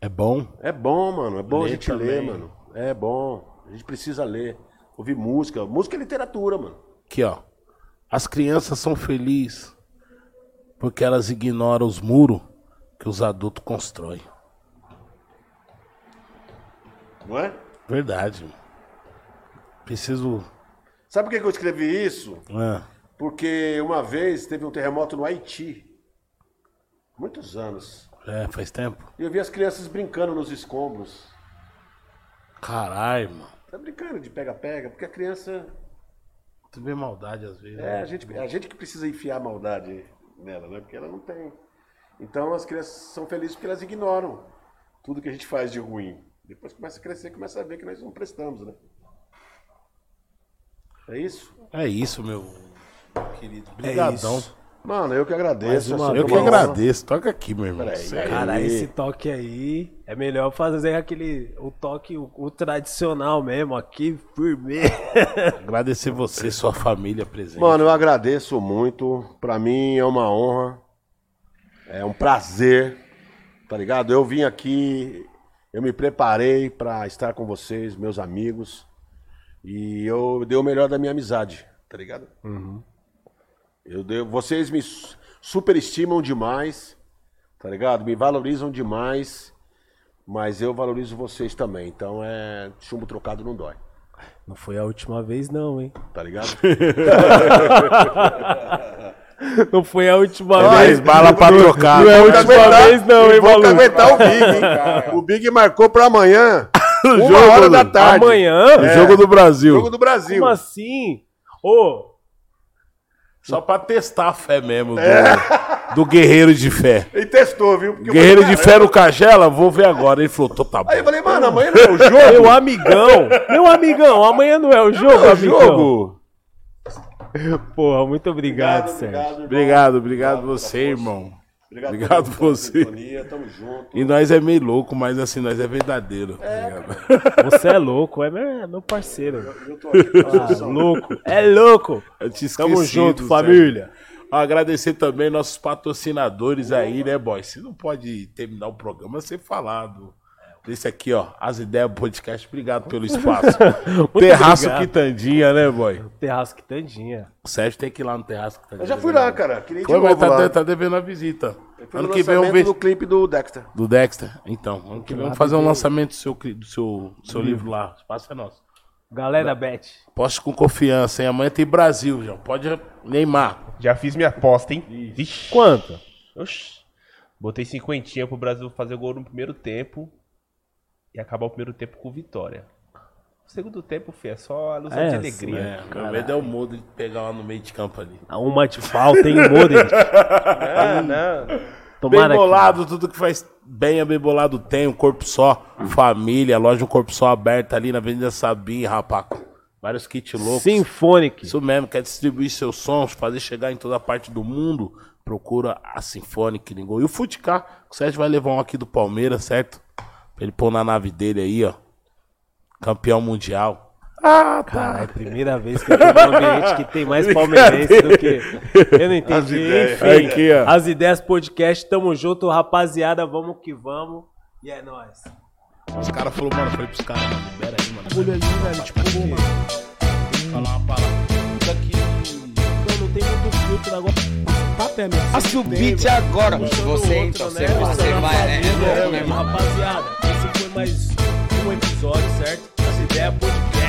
É bom? É bom, mano. É bom a gente ler, mano. É bom. A gente precisa ler. Ouvir música. Música é literatura, mano. Aqui, ó. As crianças são felizes porque elas ignoram os muros que os adultos constroem. Não é? Verdade. Preciso. Sabe por que eu escrevi isso? Ah, Porque uma vez teve um terremoto no Haiti. Muitos anos. é, faz tempo. E eu vi as crianças brincando nos escombros. Caralho, mano. Tá brincando de pega-pega, porque a criança. Tu vê maldade às vezes. É, a gente, a gente que precisa enfiar maldade nela, né? Porque ela não tem. Então as crianças são felizes porque elas ignoram tudo que a gente faz de ruim. Depois começa a crescer, começa a ver que nós não prestamos, né? É isso? É isso, meu querido. Obrigadão. isso. Mano, eu que agradeço. É Eu que agradeço. Toca aqui, meu irmão. Peraí. Cara, Aí. esse toque aí é melhor fazer aquele o toque o, o tradicional mesmo aqui, firme. [LAUGHS] Agradecer você, sua família presente. Mano, eu agradeço muito. Pra mim é uma honra. É um prazer. Tá ligado? Eu vim aqui, eu me preparei pra estar com vocês, meus amigos. E eu dei o melhor da minha amizade, tá ligado? Eu dei, vocês me su- superestimam demais, tá ligado? Me valorizam demais. Mas eu valorizo vocês também. Então é. Chumbo trocado não dói. Não foi a última vez, não, hein? Tá ligado? [LAUGHS] Não foi a última Mais vez. bala pra trocar. Não é a última caguetar- vez, não, hein, Vou maluco? caguetar o Big, hein? [LAUGHS] O Big marcou pra amanhã. [LAUGHS] uma jogo, hora da tarde. Amanhã? O jogo do Brasil. Jogo do Brasil. Como assim? Ô, Só pra testar a fé mesmo do, do guerreiro de fé. Ele testou, viu? Porque Guerreiro falei, de fé no Cagela, vou ver agora. Ele falou, tô tá bom. Aí eu falei, mano, amanhã não é o meu jogo. amigão. Meu amigão, amanhã não é o jogo, É o amigão. jogo. Porra, muito obrigado, Sérgio. irmão. Obrigado, obrigado você, irmão. Obrigado pela você. sintonia, Tamo junto. E nós é meio louco, mas assim, nós é verdadeiro. tá ligado? Você é louco, é meu, é meu parceiro. Eu tô aqui Ah, louco, é louco. Eu te esqueci. Tamo junto, família. Agradecer também nossos patrocinadores aí, né, boy? Você não pode terminar o programa sem falar do, desse aqui, ó. As Ideias Podcast. Obrigado pelo [LAUGHS] espaço. Terraço obrigado. Quitandinha, né, boy? Terrasco Quitandinha. O Sérgio tem que ir lá no Terraço Quitandinha. Eu já fui lá, cara. Queria Foi, mas tá, lá. tá devendo a visita. Ano no que vem vamos ver. do clipe do Dexter. Do Dexter? Então, ano que vem vamos fazer um lançamento do seu, do seu, do seu livro lá. O espaço é nosso. Galera, Bet. Poste com confiança, hein? Amanhã tem Brasil, já. Pode Neymar. Já fiz minha aposta, hein? Vixe. Quanto? Oxi. Botei cinquentinha pro Brasil fazer gol no primeiro tempo e acabar o primeiro tempo com vitória. O segundo tempo, Fê, é só alusão É, de alegria. É, meu medo é o mudo de pegar lá no meio de campo ali. Uma de falta, hein, Modric? [LAUGHS] Ah, não. Bem Tomara que... bolado, tudo que faz bem é bem bolado tem. Um corpo só, família, loja Um Corpo Só aberta ali na Avenida Sabim, rapaz. Vários kits loucos. Symphonic. Isso mesmo, quer distribuir seus sons, fazer chegar em toda parte do mundo, procura a Symphonic Lingo. E o Futicar, o Sérgio vai levar um aqui do Palmeiras, certo? Pra ele pôr na nave dele aí, ó. Campeão mundial. Ah, Cara, é a primeira vez que eu tô num ambiente que tem mais palmeirense do que. Eu não entendi. ideias. Enfim, Aqui, ó. as ideias podcast, tamo junto, rapaziada. Vamos que vamos. E é nóis. Os caras falaram, mano, falei pros caras, mano, libera aí, mano. Olha ali, velho, tipo, mano. Falar uma palavra. Não, não tem muito filtro agora. É meu. Passe o beat agora. Você então, né? você, você a vai. É, é louco, né? Rapaziada, esse foi mais um episódio, certo? As ideias podcast.